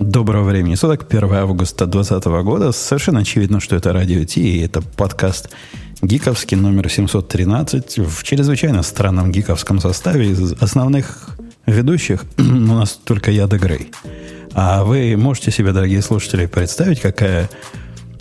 Доброго времени суток, 1 августа 2020 года. Совершенно очевидно, что это радио Ти, и это подкаст гиковский номер 713 в чрезвычайно странном гиковском составе. Из основных ведущих у нас только я да Грей. А вы можете себе, дорогие слушатели, представить, какая,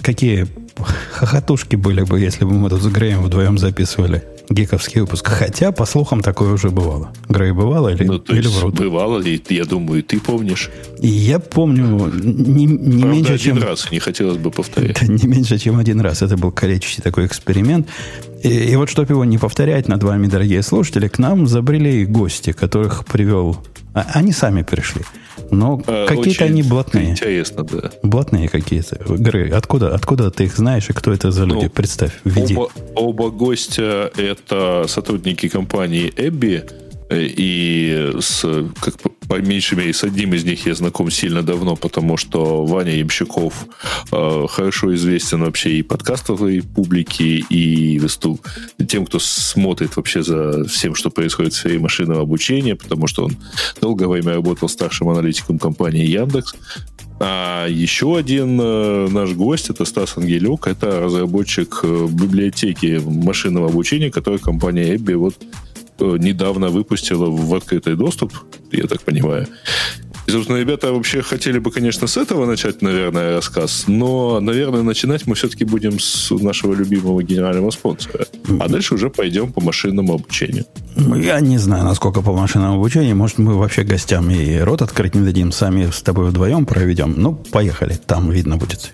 какие хохотушки были бы, если бы мы тут с Греем вдвоем записывали гиковский выпуск. Хотя, по слухам, такое уже бывало. Грей, бывало или, ну, то или есть врут? Бывало ли, я думаю, ты помнишь. И я помню не, не Правда, меньше, один чем... раз, не хотелось бы повторять. Да, не меньше, чем один раз. Это был калечащий такой эксперимент. И, и вот, чтобы его не повторять над вами, дорогие слушатели, к нам забрели гости, которых привел... а- Они сами пришли. Но А, какие-то они блатные. Интересно, да. Блатные какие-то. Грей, откуда, откуда ты их знаешь и кто это за люди? Ну, Представь, введи. Оба, оба гостя это сотрудники компании Эбби. И с, как по, меньшей мере, с одним из них я знаком сильно давно, потому что Ваня Ямщиков э, хорошо известен вообще и подкастовой публике, и выступ... тем, кто смотрит вообще за всем, что происходит в сфере машинного обучения, потому что он долгое время работал старшим аналитиком компании Яндекс. А еще один э, наш гость, это Стас Ангелюк, это разработчик э, библиотеки машинного обучения, которую компания Эбби вот недавно выпустила в открытый доступ, я так понимаю. И, собственно, ребята вообще хотели бы, конечно, с этого начать, наверное, рассказ, но, наверное, начинать мы все-таки будем с нашего любимого генерального спонсора. А дальше уже пойдем по машинному обучению. Я не знаю, насколько по машинному обучению. Может, мы вообще гостям и рот открыть не дадим, сами с тобой вдвоем проведем. Ну, поехали, там видно будет.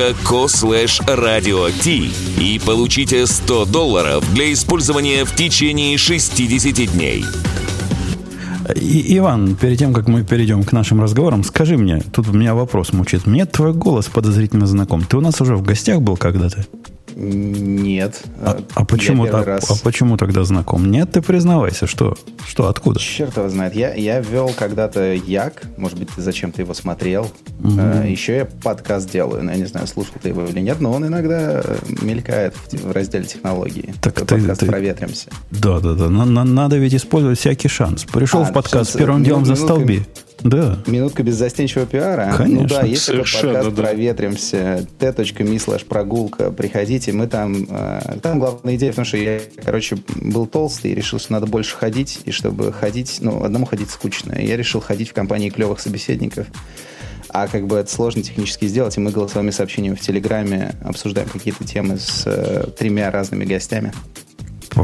dot.co slash radio и получите 100 долларов для использования в течение 60 дней. И, Иван, перед тем, как мы перейдем к нашим разговорам, скажи мне, тут у меня вопрос мучает. Мне твой голос подозрительно знаком. Ты у нас уже в гостях был когда-то? Нет. А, а почему, а- раз- а почему тогда знаком? Нет, ты признавайся, что? Что, откуда? Черт его знает. Я, я вел когда-то Як. Может быть, ты зачем-то его смотрел. Э, Еще я подкаст делаю. Но я не знаю, слушал ты его или нет, но он иногда э, мелькает в, в разделе технологии. Так ты- подкаст ты- «Проветримся». Да, да, да. На- на- надо ведь использовать всякий шанс. Пришел А, в подкаст, сейчас, первым минут- делом минутка. застолби. Да. Минутка без застенчивого пиара. Конечно. Ну да, такой Совершенно, подкаст да. «Проветримся», t.me slash прогулка. Приходите, мы там... э, Там главная идея в том, что я, короче, был толстый и решил, что надо больше ходить, и чтобы ходить, ну, одному ходить скучно. И я решил ходить в компании клевых собеседников. А как бы это сложно технически сделать, и мы голосовыми сообщениями в Телеграме обсуждаем какие-то темы с э, тремя разными гостями.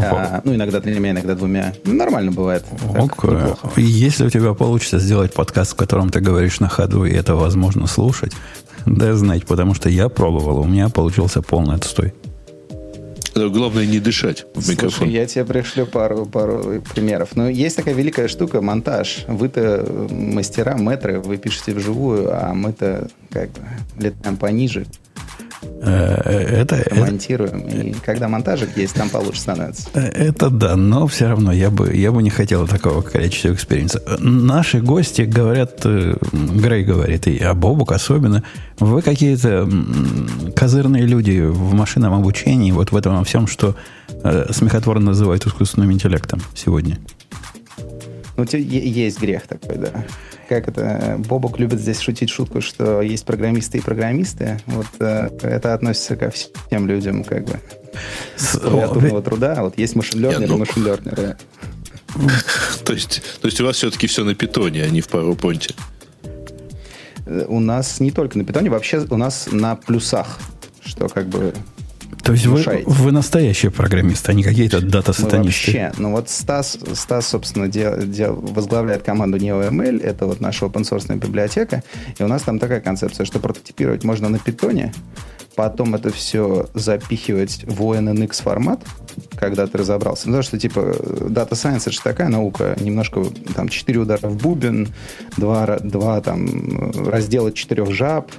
А, ну, иногда тремя, иногда двумя. Ну, Нормально бывает. Так, Ок. неплохо. Если у тебя получится сделать подкаст, в котором ты говоришь на ходу, и это возможно слушать, дай знать, потому что я пробовал, у меня получился полный отстой. Главное не дышать в микрофон. Слушай, я тебе пришлю пару, пару примеров. Но есть такая великая штука, монтаж. Вы-то мастера, мэтры, вы пишете вживую, а мы-то как бы летаем пониже, Э, Это, это, монтируем. И когда монтажик есть, там получше становится. Э, Это да, но все равно я бы, я бы не хотел такого количества experience'а. Наши гости говорят, э, Грей говорит, и а Бобук особенно, вы какие-то козырные люди в машинном обучении, вот в этом во всем, что смехотворно называют искусственным интеллектом сегодня. Ну, есть грех такой, да. Как это? Бобок любит здесь шутить шутку, что есть программисты и программисты. Вот э, это относится ко всем людям, как бы. С- о, труда. Вот есть машин-лернеры ну, машин-лернеры. То есть, то есть у вас все-таки все на питоне, а не в PowerPoint. Э, У нас не только на питоне, вообще у нас на плюсах, что как бы То есть вы, внушаете. вы настоящие программисты, а не какие-то дата-сатанисты. вообще, ну вот Стас, Стас собственно, дел- дел- возглавляет команду NeoML, это вот наша open source библиотека, и у нас там такая концепция, что прототипировать можно на питоне, потом это все запихивать в ONNX формат, когда ты разобрался. Потому что, типа, Data Science это же такая наука, немножко, там, 4 удара в бубен, 2, 2 там, раздела четырех жаб,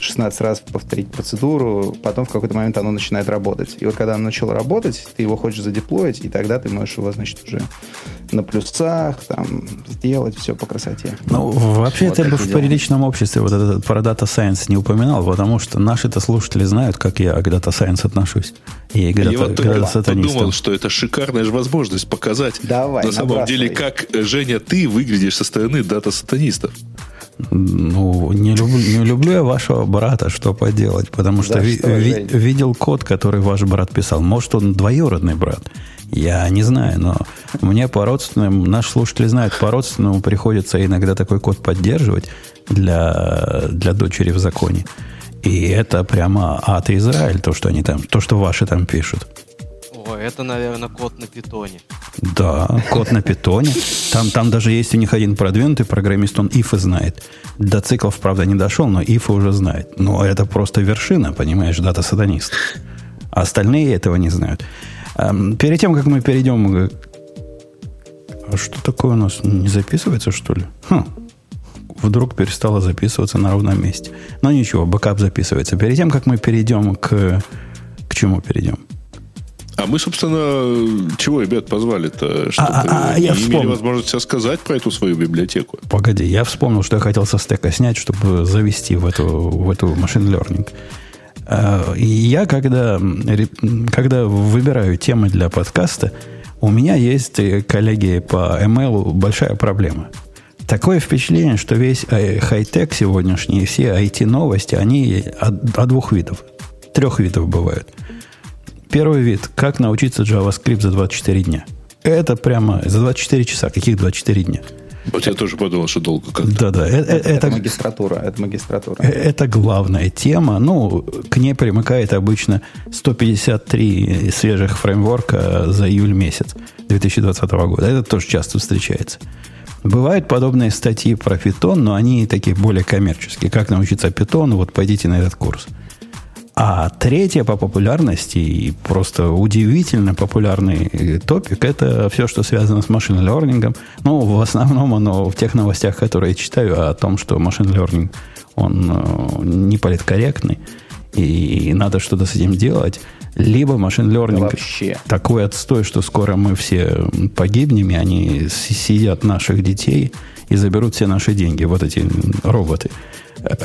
16 раз повторить процедуру, потом в какой-то момент оно начинает работать. И вот когда оно начало работать, ты его хочешь задеплоить, и тогда ты можешь его, значит, уже на плюсах там сделать все по красоте. Ну, вообще, вот ты бы в дела. приличном обществе вот этот про Data Science не упоминал, потому что наши-то слушатели знают, как я к Data Science отношусь. И к я вот подумал, что это шикарная же возможность показать Давай, на самом деле, как, Женя, ты выглядишь со стороны дата-сатанистов. Ну, не люблю, не люблю я вашего брата, что поделать, потому что, да, ви, что ви, видел код, который ваш брат писал. Может, он двоюродный брат. Я не знаю, но мне по родственным, наш слушатель знает, по родственному приходится иногда такой код поддерживать для, для дочери в законе. И это прямо ад Израиль, то, что они там, то, что ваши там пишут. О, это, наверное, код на питоне. Да, код на питоне. Там, там даже есть у них один продвинутый программист, он ифы знает. До циклов, правда, не дошел, но ифы уже знает. Но это просто вершина, понимаешь, дата-сатанист. А остальные этого не знают. Эм, перед тем, как мы перейдем... А что такое у нас? Не записывается, что ли? Хм. Вдруг перестало записываться на ровном месте. Но ничего, бэкап записывается. Перед тем, как мы перейдем к... К чему перейдем? А мы, собственно, чего ребят позвали-то? Чтобы а, а, а, я имели вспомнил. возможность рассказать про эту свою библиотеку. Погоди, я вспомнил, что я хотел со стека снять, чтобы завести в эту, в эту machine learning. А, и я, когда, когда выбираю темы для подкаста, у меня есть, э, коллеги по ML, большая проблема. Такое впечатление, что весь э, хай-тек сегодняшний, все IT-новости, они от, от двух видов. Трех видов бывают – Первый вид. Как научиться JavaScript за 24 дня. Это прямо за 24 часа. Каких 24 дня? Вот я тоже подумал, что долго как-то. Да-да. Это, это, это магистратура. Это магистратура. Э, это главная тема. Ну, к ней примыкает обычно 153 свежих фреймворка за июль месяц 2020 года. Это тоже часто встречается. Бывают подобные статьи про питон, но они такие более коммерческие. Как научиться питону? Вот пойдите на этот курс. А третья по популярности и просто удивительно популярный топик это все, что связано с машин лернингом. Ну, в основном оно в тех новостях, которые я читаю, о том, что машин learning он э, не политкорректный, и надо что-то с этим делать. Либо машин learning Вообще. такой отстой, что скоро мы все погибнем, и они сидят наших детей и заберут все наши деньги, вот эти роботы.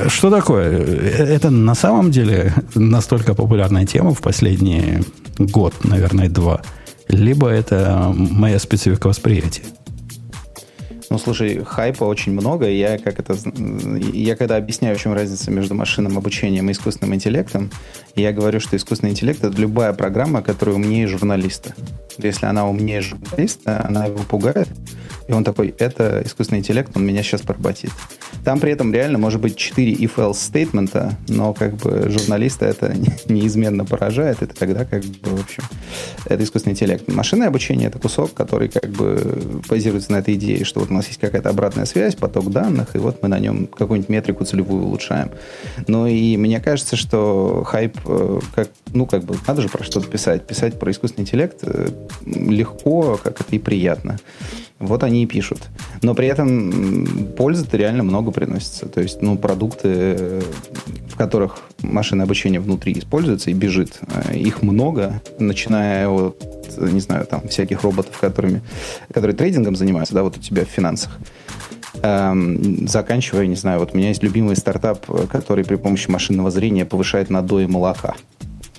Что такое? Это на самом деле настолько популярная тема в последний год, наверное, два. Либо это моя специфика восприятия. Ну, слушай, хайпа очень много. Я, как это, я когда объясняю, в чем разница между машинным обучением и искусственным интеллектом, я говорю, что искусственный интеллект — это любая программа, которая умнее журналиста. Если она умнее журналиста, она его пугает, и он такой, это искусственный интеллект, он меня сейчас поработит. Там при этом реально может быть 4 if-else стейтмента, но как бы журналиста это неизменно поражает, это тогда как бы, в общем, это искусственный интеллект. Машинное обучение это кусок, который как бы базируется на этой идее, что вот у нас есть какая-то обратная связь, поток данных, и вот мы на нем какую-нибудь метрику целевую улучшаем. Ну и мне кажется, что хайп, э, как, ну как бы, надо же про что-то писать. Писать про искусственный интеллект э, легко, как это и приятно. Вот они и пишут. Но при этом пользы-то реально много приносится. То есть, ну, продукты, в которых машинное обучение внутри используется и бежит, э, их много, начиная от, не знаю, там, всяких роботов, которыми, которые трейдингом занимаются, да, вот у тебя в финансах, эм, заканчивая, не знаю, вот у меня есть любимый стартап, который при помощи машинного зрения повышает надои молока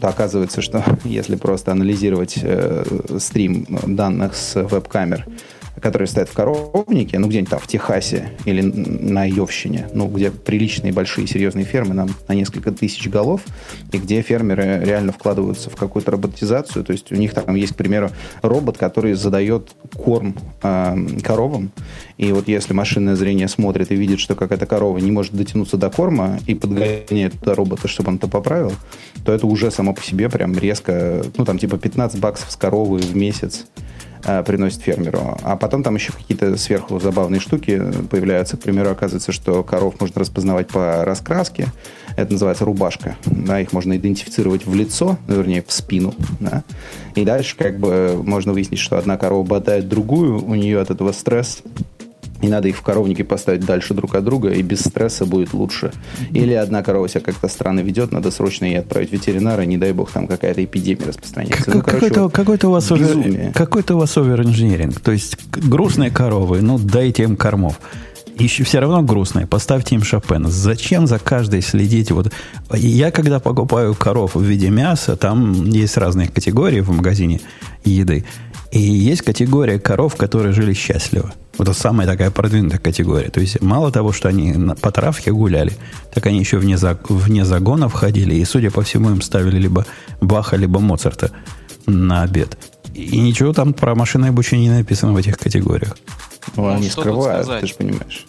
то оказывается, что если просто анализировать э, стрим данных с веб-камер которые стоят в коровнике, ну, где-нибудь там в Техасе или на Йовщине, ну, где приличные большие серьезные фермы на, на несколько тысяч голов, и где фермеры реально вкладываются в какую-то роботизацию. То есть у них там есть, к примеру, робот, который задает корм э, коровам, и вот если машинное зрение смотрит и видит, что какая-то корова не может дотянуться до корма и подгоняет туда робота, чтобы он это поправил, то это уже само по себе прям резко, ну, там типа 15 баксов с коровы в месяц э, приносит фермеру. А потом там еще какие-то сверху забавные штуки появляются. К примеру, оказывается, что коров можно распознавать по раскраске. Это называется рубашка. Да, их можно идентифицировать в лицо, ну, вернее, в спину. Да. И дальше как бы можно выяснить, что одна корова ботает другую, у нее от этого стресс, и надо их в коровнике поставить дальше друг от друга, и без стресса будет лучше. Или одна корова себя как-то странно ведет, надо срочно ей отправить ветеринара, не дай бог там какая-то эпидемия распространяется. Как, ну, какой-то, вот какой-то у вас уже, какой-то у вас овер-инжиниринг. То есть грустные коровы, ну дайте им кормов. Еще все равно грустные. Поставьте им Шопена. Зачем за каждой следить? Вот я когда покупаю коров в виде мяса, там есть разные категории в магазине еды. И есть категория коров, которые жили счастливо. Вот это самая такая продвинутая категория. То есть мало того, что они по травке гуляли, так они еще вне, вне загона входили. И, судя по всему, им ставили либо Баха, либо Моцарта на обед. И ничего там про машинное обучение не написано в этих категориях. Ну, они скрывают, ты же понимаешь.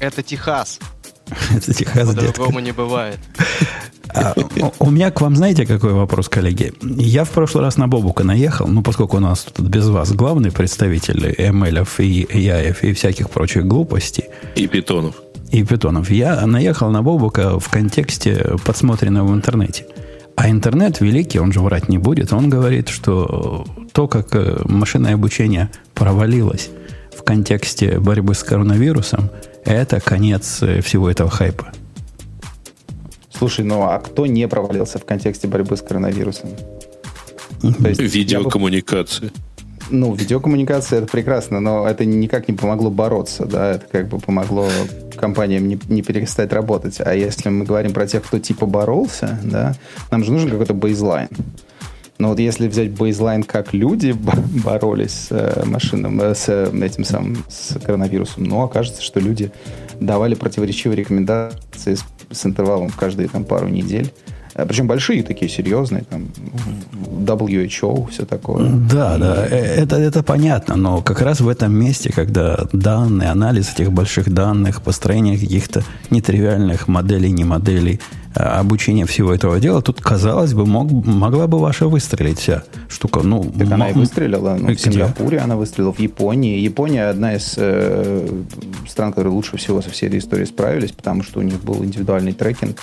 Это Техас. По-другому не бывает. А, у меня к вам, знаете, какой вопрос, коллеги? Я в прошлый раз на Бобука наехал, ну, поскольку у нас тут без вас главный представитель ML и AI и всяких прочих глупостей. И питонов. И питонов. Я наехал на Бобука в контексте подсмотренного в интернете. А интернет великий, он же врать не будет. Он говорит, что то, как э, машинное обучение провалилось в контексте борьбы с коронавирусом, это конец э, всего этого хайпа. Слушай, ну а кто не провалился в контексте борьбы с коронавирусом? есть, Видеокоммуникации. ну, видеокоммуникация это прекрасно, но это никак не помогло бороться, да, это как бы помогло компаниям не, не перестать работать. А если мы говорим про тех, кто типа боролся, да, нам же нужен какой-то бейзлайн. Но вот если взять бейзлайн, как люди боролись с э, машинам, э, с этим самым, с коронавирусом, ну, окажется, что люди давали противоречивые рекомендации с, с интервалом каждые там пару недель. Э, Причем большие такие, серьезные, там, WHO, все такое. Да, да, это, это понятно, но как раз в этом месте, когда данные, анализ этих больших данных, построение каких-то нетривиальных моделей, не моделей, Э, обучение всего этого дела, тут, казалось бы, мог, могла бы ваша выстрелить вся штука. Ну, так она и выстрелила. Ну, в Сингапуре она выстрелила, в Японии. Япония одна из э, стран, которые лучше всего со всей этой историей справились, потому что у них был индивидуальный трекинг.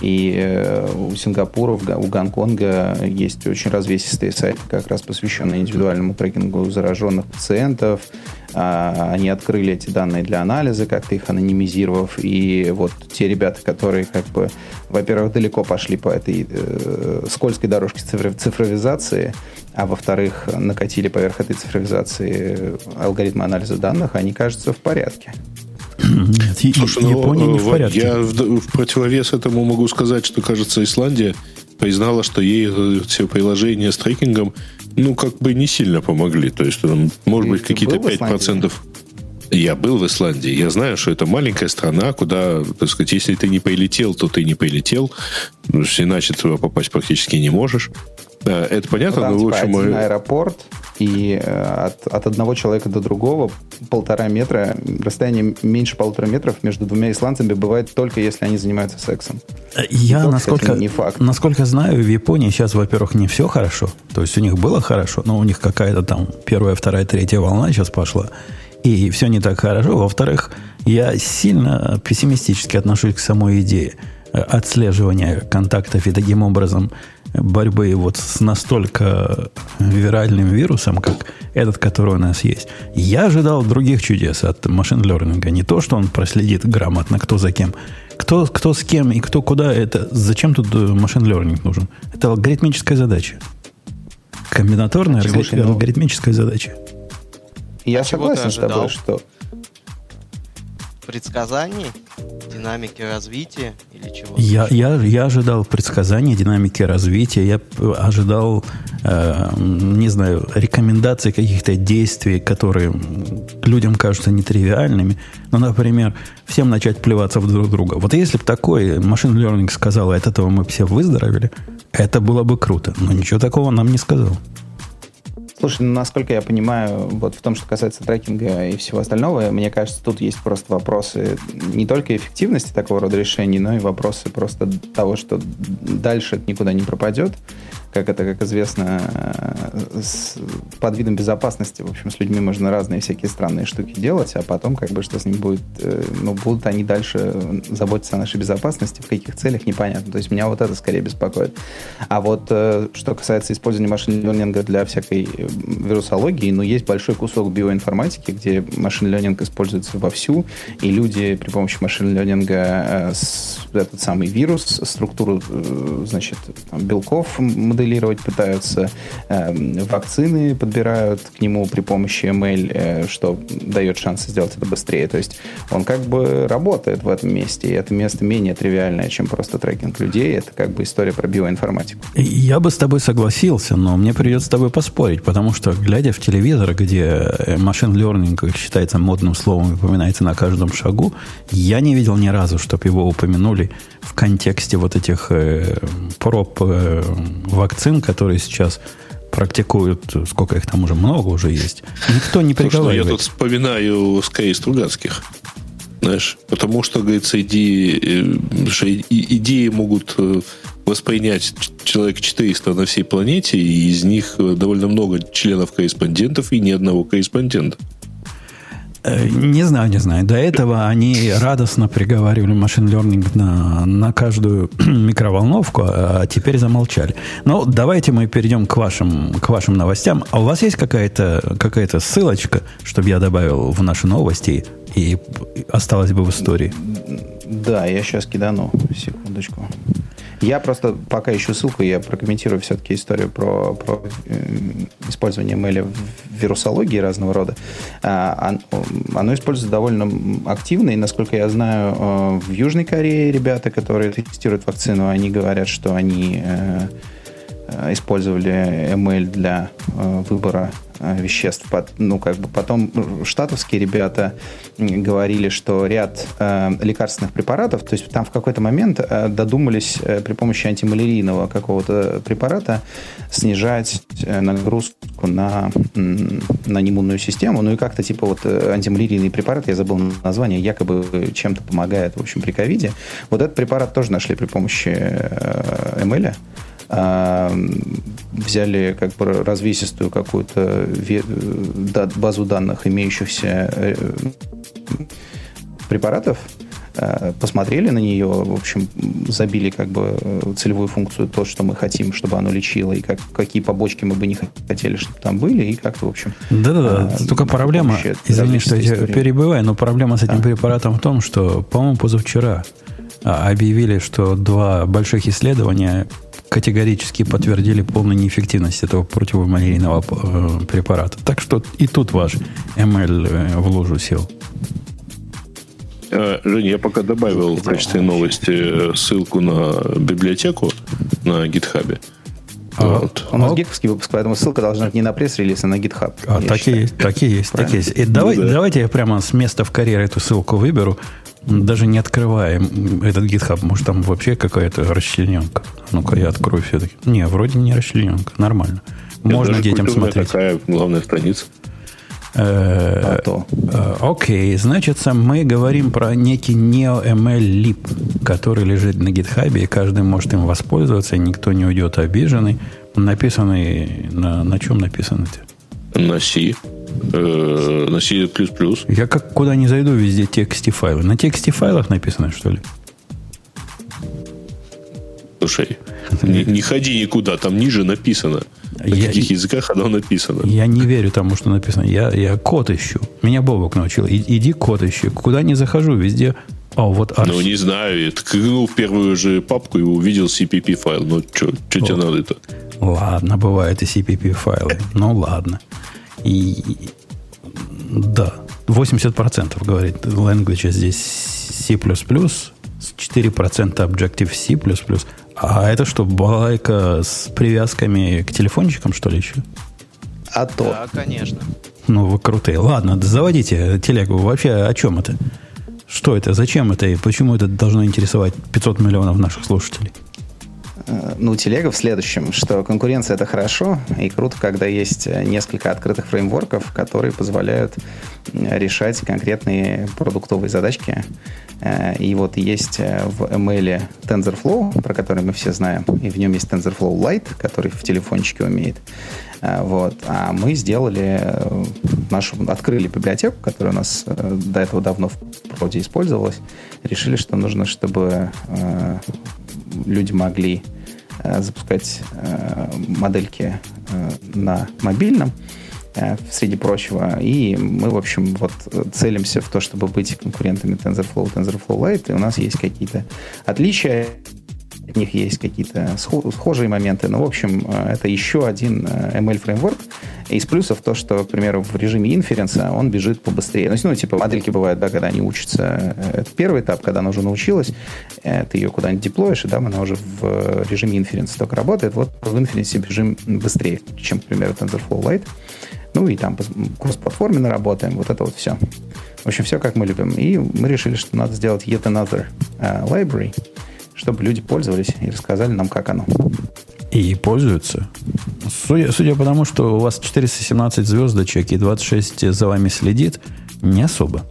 И э, у Сингапура, у Гонконга есть очень развесистые сайты, как раз посвященные индивидуальному трекингу зараженных пациентов, они открыли эти данные для анализа, как-то их анонимизировав. И вот те ребята, которые, как бы, во-первых, далеко пошли по этой э, скользкой дорожке цифровизации, а во-вторых, накатили поверх этой цифровизации алгоритмы анализа данных, они, кажется, в порядке. Нет, Слушай, ну, Япония не в порядке. Я в, в противовес этому могу сказать, что, кажется, Исландия признала, что ей все приложения с трекингом ну, как бы не сильно помогли. То есть, там, может быть, какие-то 5%. Я был в Исландии. Я знаю, что это маленькая страна, куда, так сказать, если ты не полетел, то ты не полетел. Иначе туда попасть практически не можешь. Это понятно, ну, там, но типа, в общем... Один аэропорт, и э, от, от одного человека до другого полтора метра, расстояние меньше полутора метров между двумя исландцами бывает только если они занимаются сексом. Я, то, насколько, кстати, не факт. насколько знаю, в Японии сейчас, во-первых, не все хорошо. То есть у них было хорошо, но у них какая-то там первая, вторая, третья волна сейчас пошла. И все не так хорошо. Во-вторых, я сильно пессимистически отношусь к самой идее отслеживания контактов и таким образом борьбы вот с настолько виральным вирусом, как этот, который у нас есть. Я ожидал других чудес от машин лернинга. Не то, что он проследит грамотно, кто за кем. Кто, кто с кем и кто куда, это зачем тут машин лернинг нужен? Это алгоритмическая задача. Комбинаторная ну, алгоритмическая задача. Я а согласен с тобой, что предсказаний, динамики развития или чего? Я, я, я ожидал предсказания динамики развития, я ожидал, э, не знаю, рекомендаций каких-то действий, которые людям кажутся нетривиальными. Ну, например, всем начать плеваться в друг друга. Вот если бы такой машин learning сказал, от этого мы все выздоровели, это было бы круто. Но ничего такого нам не сказал. Слушай, ну, насколько я понимаю, вот в том, что касается трекинга и всего остального, мне кажется, тут есть просто вопросы не только эффективности такого рода решений, но и вопросы просто того, что дальше это никуда не пропадет как это, как известно, э, с, под видом безопасности, в общем, с людьми можно разные всякие странные штуки делать, а потом, как бы, что с ним будет, э, ну, будут они дальше заботиться о нашей безопасности, в каких целях, непонятно. То есть меня вот это скорее беспокоит. А вот э, что касается использования машин ленинга для всякой вирусологии, ну, есть большой кусок биоинформатики, где машин ленинг используется вовсю, и люди при помощи машин ленинга этот самый вирус, структуру, значит, там, белков моделировать пытаются, э, вакцины подбирают к нему при помощи ML, э, что дает шанс сделать это быстрее. То есть он как бы работает в этом месте, и это место менее тривиальное, чем просто трекинг людей. Это как бы история про биоинформатику. Я бы с тобой согласился, но мне придется с тобой поспорить, потому что, глядя в телевизор, где машин learning, как считается модным словом, упоминается на каждом шагу, я не видел ни разу, чтобы его упомянули в контексте вот этих э, проб э, вакцин, которые сейчас практикуют, сколько их там уже много уже есть, никто не приговаривает. Слушай, я тут вспоминаю скорее Стругацких. Знаешь, потому что, говорится, идеи, э, идеи могут э, воспринять человек 400 на всей планете, и из них э, довольно много членов-корреспондентов и ни одного корреспондента. Э, не знаю, не знаю. До этого они радостно приговаривали машин learning на, на каждую микроволновку, а теперь замолчали. Но давайте мы перейдем к вашим, к вашим новостям. А у вас есть какая-то какая ссылочка, чтобы я добавил в наши новости и осталось бы в истории? Да, я сейчас кидану. Секундочку. Я просто пока ищу ссылку, я прокомментирую все-таки историю про, про э, использование ML в вирусологии разного рода. А, оно используется довольно активно, и, насколько я знаю, э, в Южной Корее ребята, которые тестируют вакцину, они говорят, что они э, использовали ML для выбора Э, веществ. Ну, как бы потом штатовские ребята говорили, что ряд э, лекарственных препаратов, то есть там в какой-то момент э, додумались э, при помощи антималярийного какого-то препарата снижать э, нагрузку на, на иммунную систему. Ну и как-то типа вот э, антималярийный препарат, я забыл название, якобы чем-то помогает, в общем, при ковиде. Вот этот препарат тоже нашли при помощи э, ML взяли как бы развесистую какую-то базу данных имеющихся э, препаратов, э, посмотрели на нее, в общем, забили как бы целевую функцию, то, что мы хотим, чтобы оно лечило, и как, какие побочки мы бы не хотели, чтобы там были, и как-то, в общем... Да-да-да, а, только проблема, извини, что я перебиваю, но проблема с этим а. препаратом в том, что, по-моему, позавчера а, объявили, что два больших исследования категорически подтвердили полную неэффективность этого противомалярийного э, препарата. Так что и тут ваш ML э, в ложу сел. Э, Женя, я пока добавил в качестве новости ссылку на библиотеку на гитхабе. А, вот. У нас гиковский выпуск, поэтому ссылка должна быть не на пресс-релиз, а на GitHub. А, так, и есть, так и есть, так и есть. И давай, ну, да. Давайте я прямо с места в карьере эту ссылку выберу даже не открываем этот GitHub, может, там вообще какая-то расчлененка. Ну-ка, я открою все-таки. Не, вроде не расчлененка, нормально. Можно детям смотреть. такая главная страница. Э, э, окей, значит, мы говорим про некий NeoML Lib, который лежит на GitHub, и каждый может им воспользоваться, и никто не уйдет обиженный. Написанный на, на чем написан это? На C э, на C++. Я как куда не зайду, везде тексте файлы. На тексте файлах написано, что ли? Слушай, не, не ходи никуда, там ниже написано. На я, каких языках оно написано? Я не верю тому, что написано. Я, я код ищу. Меня Бобок научил. И, иди код ищи. Куда не захожу, везде о, вот арш. Ну, не знаю. Ткнул в первую же папку и увидел CPP файл. Ну, что тебе надо это? Ладно, бывают и CPP файлы. Ну, ладно. И да, 80% говорит language здесь C++, 4% Objective-C++. А это что, балайка с привязками к телефончикам, что ли, еще? А то. Да, конечно. Ну, вы крутые. Ладно, заводите телегу. Вообще, о чем это? Что это? Зачем это? И почему это должно интересовать 500 миллионов наших слушателей? Э, ну, телега в следующем, что конкуренция это хорошо, и круто, когда есть несколько открытых фреймворков, которые позволяют решать конкретные продуктовые задачки. И вот есть в ML TensorFlow, про который мы все знаем, и в нем есть TensorFlow Lite, который в телефончике умеет. Вот. А мы сделали нашу, открыли библиотеку, которая у нас до этого давно в проде использовалась, решили, что нужно, чтобы люди могли э, запускать э, модельки э, на мобильном, среди прочего. И мы, в общем, вот целимся в то, чтобы быть конкурентами TensorFlow, TensorFlow Lite. И у нас есть какие-то отличия от них есть какие-то схожие моменты. Но, в общем, э, это еще один э, ML-фреймворк. Из плюсов то, что, к примеру, в режиме инференса он бежит побыстрее. Ну, типа, модельки бывают, да, когда они учатся. Э, это первый этап, когда она уже научилась, ты ее куда-нибудь деплоишь, и да, она уже в режиме инференса только работает. Вот в инференсе бежим быстрее, чем, к примеру, TensorFlow Lite. Ну, и там кросс-платформенно работаем. Вот это вот все. В общем, все как мы любим. И мы решили, что надо сделать yet another uh, library, чтобы люди пользовались и рассказали нам, как оно. И пользуются. Судя, судя по тому, что у вас 417 звездочек и 26 за вами следит, не особо.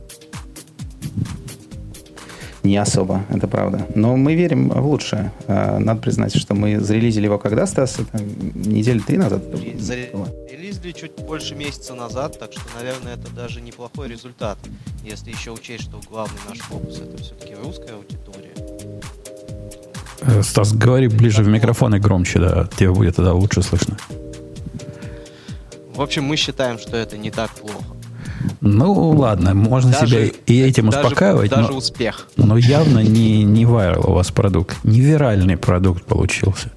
Не особо, это правда. Но мы верим в лучшее. А, надо признать, что мы зарелизили его когда, Стас? Это недели три назад? Зарелизили чуть больше месяца назад, так что, наверное, это даже неплохой результат, если еще учесть, что главный наш фокус это все-таки русская аудитория. Э, Стас, говори ближе в микрофон и громче, да, тебе будет тогда лучше слышно. В общем, мы считаем, что это не так плохо. Ну, ладно, можно даже, себя и этим даже, успокаивать. Даже но, успех. Но явно не, не viral у вас продукт. Не виральный продукт получился.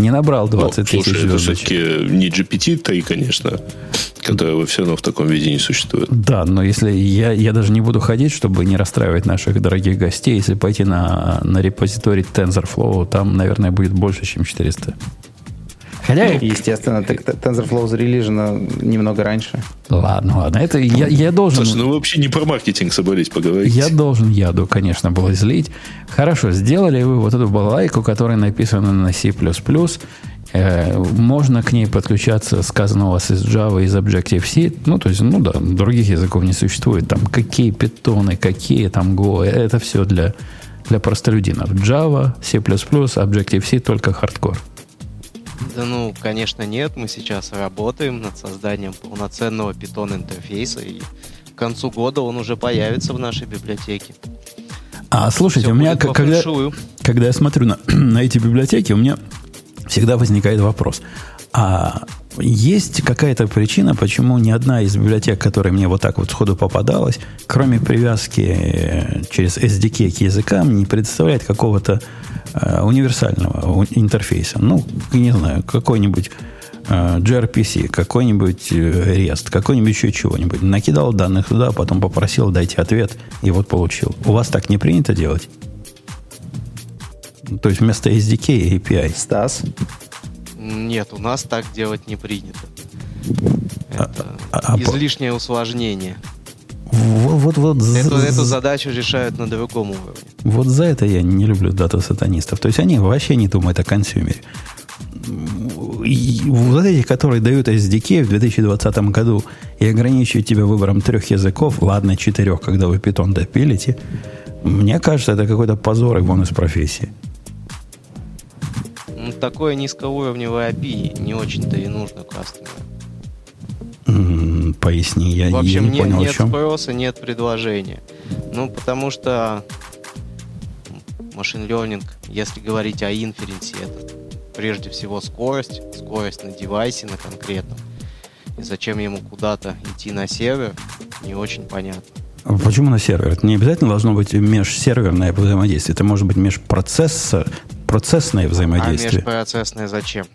Не набрал 20 ну, тысяч слушай, это все-таки не GPT-3, конечно, которого все равно в таком виде не существует. Да, но если я, я даже не буду ходить, чтобы не расстраивать наших дорогих гостей, если пойти на, на репозиторий TensorFlow, там, наверное, будет больше, чем 400. Хотя... Ну, естественно, так TensorFlow зарелижено немного раньше. Ладно, ладно. Это я, я должен... Слушай, ну вообще не про маркетинг собрались поговорить. Я должен яду, конечно, было излить. Хорошо, сделали вы вот эту балалайку, которая написана на C++. Э, можно к ней подключаться, сказано у вас из Java, из Objective-C. Ну, то есть, ну да, других языков не существует. Там какие питоны, какие там Go. Это все для, для простолюдинов. Java, C++, Objective-C, только хардкор. Да ну, конечно, нет. Мы сейчас работаем над созданием полноценного Python интерфейса, и к концу года он уже появится в нашей библиотеке. А слушайте, Все у меня, когда, когда я смотрю на, на эти библиотеки, у меня всегда возникает вопрос. А есть какая-то причина, почему ни одна из библиотек, которая мне вот так вот сходу попадалась, кроме привязки э, через SDK к языкам, не предоставляет какого-то э, универсального интерфейса. Ну, не знаю, какой-нибудь э, gRPC, какой-нибудь э, REST, какой-нибудь еще чего-нибудь. Накидал данных туда, потом попросил дайте ответ, и вот получил. У вас так не принято делать? То есть вместо SDK API. Стас? Нет, у нас так делать не принято. А, Это а, а, излишнее усложнение. Вот, вот, вот эту, за, эту задачу решают на другом уровне. Вот за это я не люблю дата-сатанистов. То есть они вообще не думают о консюмере. И вот эти, которые дают SDK в 2020 году и ограничивают тебя выбором трех языков, ладно, четырех, когда вы питон допилите, мне кажется, это какой-то позор и вон из профессии. Такое низкоуровневое API не очень-то и нужно кастомеру. Mm, поясни, я, В общем, я не понял, нет чем. спроса, нет предложения. Ну, потому что машин learning, если говорить о инференсе, это прежде всего скорость, скорость на девайсе, на конкретном. И зачем ему куда-то идти на сервер, не очень понятно. Почему на сервер? Это не обязательно должно быть межсерверное взаимодействие. Это может быть межпроцессор, процессное взаимодействие. А межпроцессное зачем?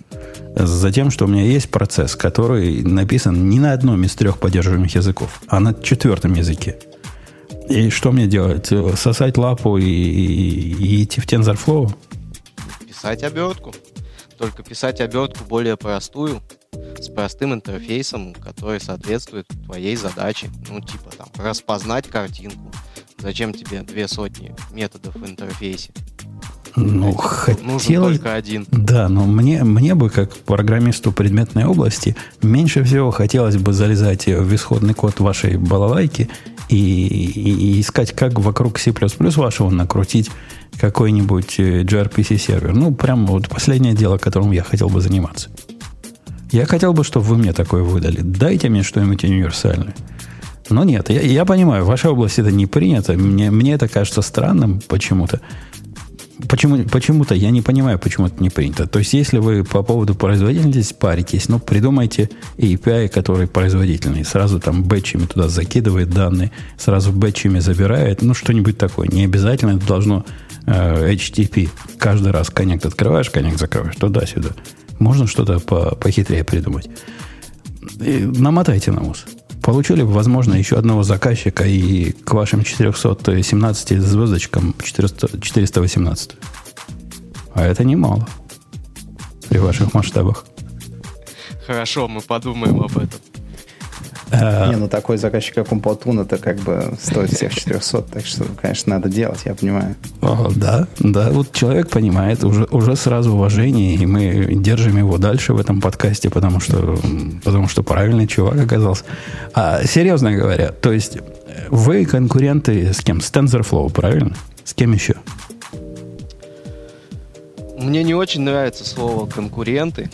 Затем, что у меня есть процесс, который написан не на одном из трех поддерживаемых языков, а на четвертом языке. И что мне делать? Сосать лапу и, и, и идти в TensorFlow? Писать обертку. Только писать обертку более простую, с простым интерфейсом, который соответствует твоей задаче. Ну, типа там распознать картинку. Зачем тебе две сотни методов в интерфейсе? Ну, хотел... Нужен только один. Да, но мне, мне бы, как программисту предметной области, меньше всего хотелось бы залезать в исходный код вашей балалайки и, и, и искать, как вокруг C++ вашего накрутить какой-нибудь э, gRPC сервер. Ну, прям вот последнее дело, которым я хотел бы заниматься. Я хотел бы, чтобы вы мне такое выдали. Дайте мне что-нибудь универсальное. Но нет, я, я понимаю, в вашей области это не принято. Мне, мне это кажется странным почему-то. Почему, почему-то я не понимаю, почему это не принято. То есть, если вы по поводу производительности паритесь, ну, придумайте API, который производительный. Сразу там бэтчами туда закидывает данные, сразу бэтчами забирает. Ну, что-нибудь такое. Не обязательно это должно э, HTTP. Каждый раз коннект открываешь, коннект закрываешь. Туда-сюда. Можно что-то по, похитрее придумать. И намотайте на ус. Получили бы, возможно, еще одного заказчика и к вашим 417 звездочкам 400, 418. А это немало при ваших масштабах. Хорошо, мы подумаем об этом. А... Не, ну такой заказчик, как Умпотун, это как бы стоит всех 400, так что, конечно, надо делать, я понимаю. О, да, да, вот человек понимает, уже, уже сразу уважение, и мы держим его дальше в этом подкасте, потому что, потому что правильный чувак оказался. А серьезно говоря, то есть вы конкуренты с кем? С TensorFlow, правильно? С кем еще? Мне не очень нравится слово конкуренты.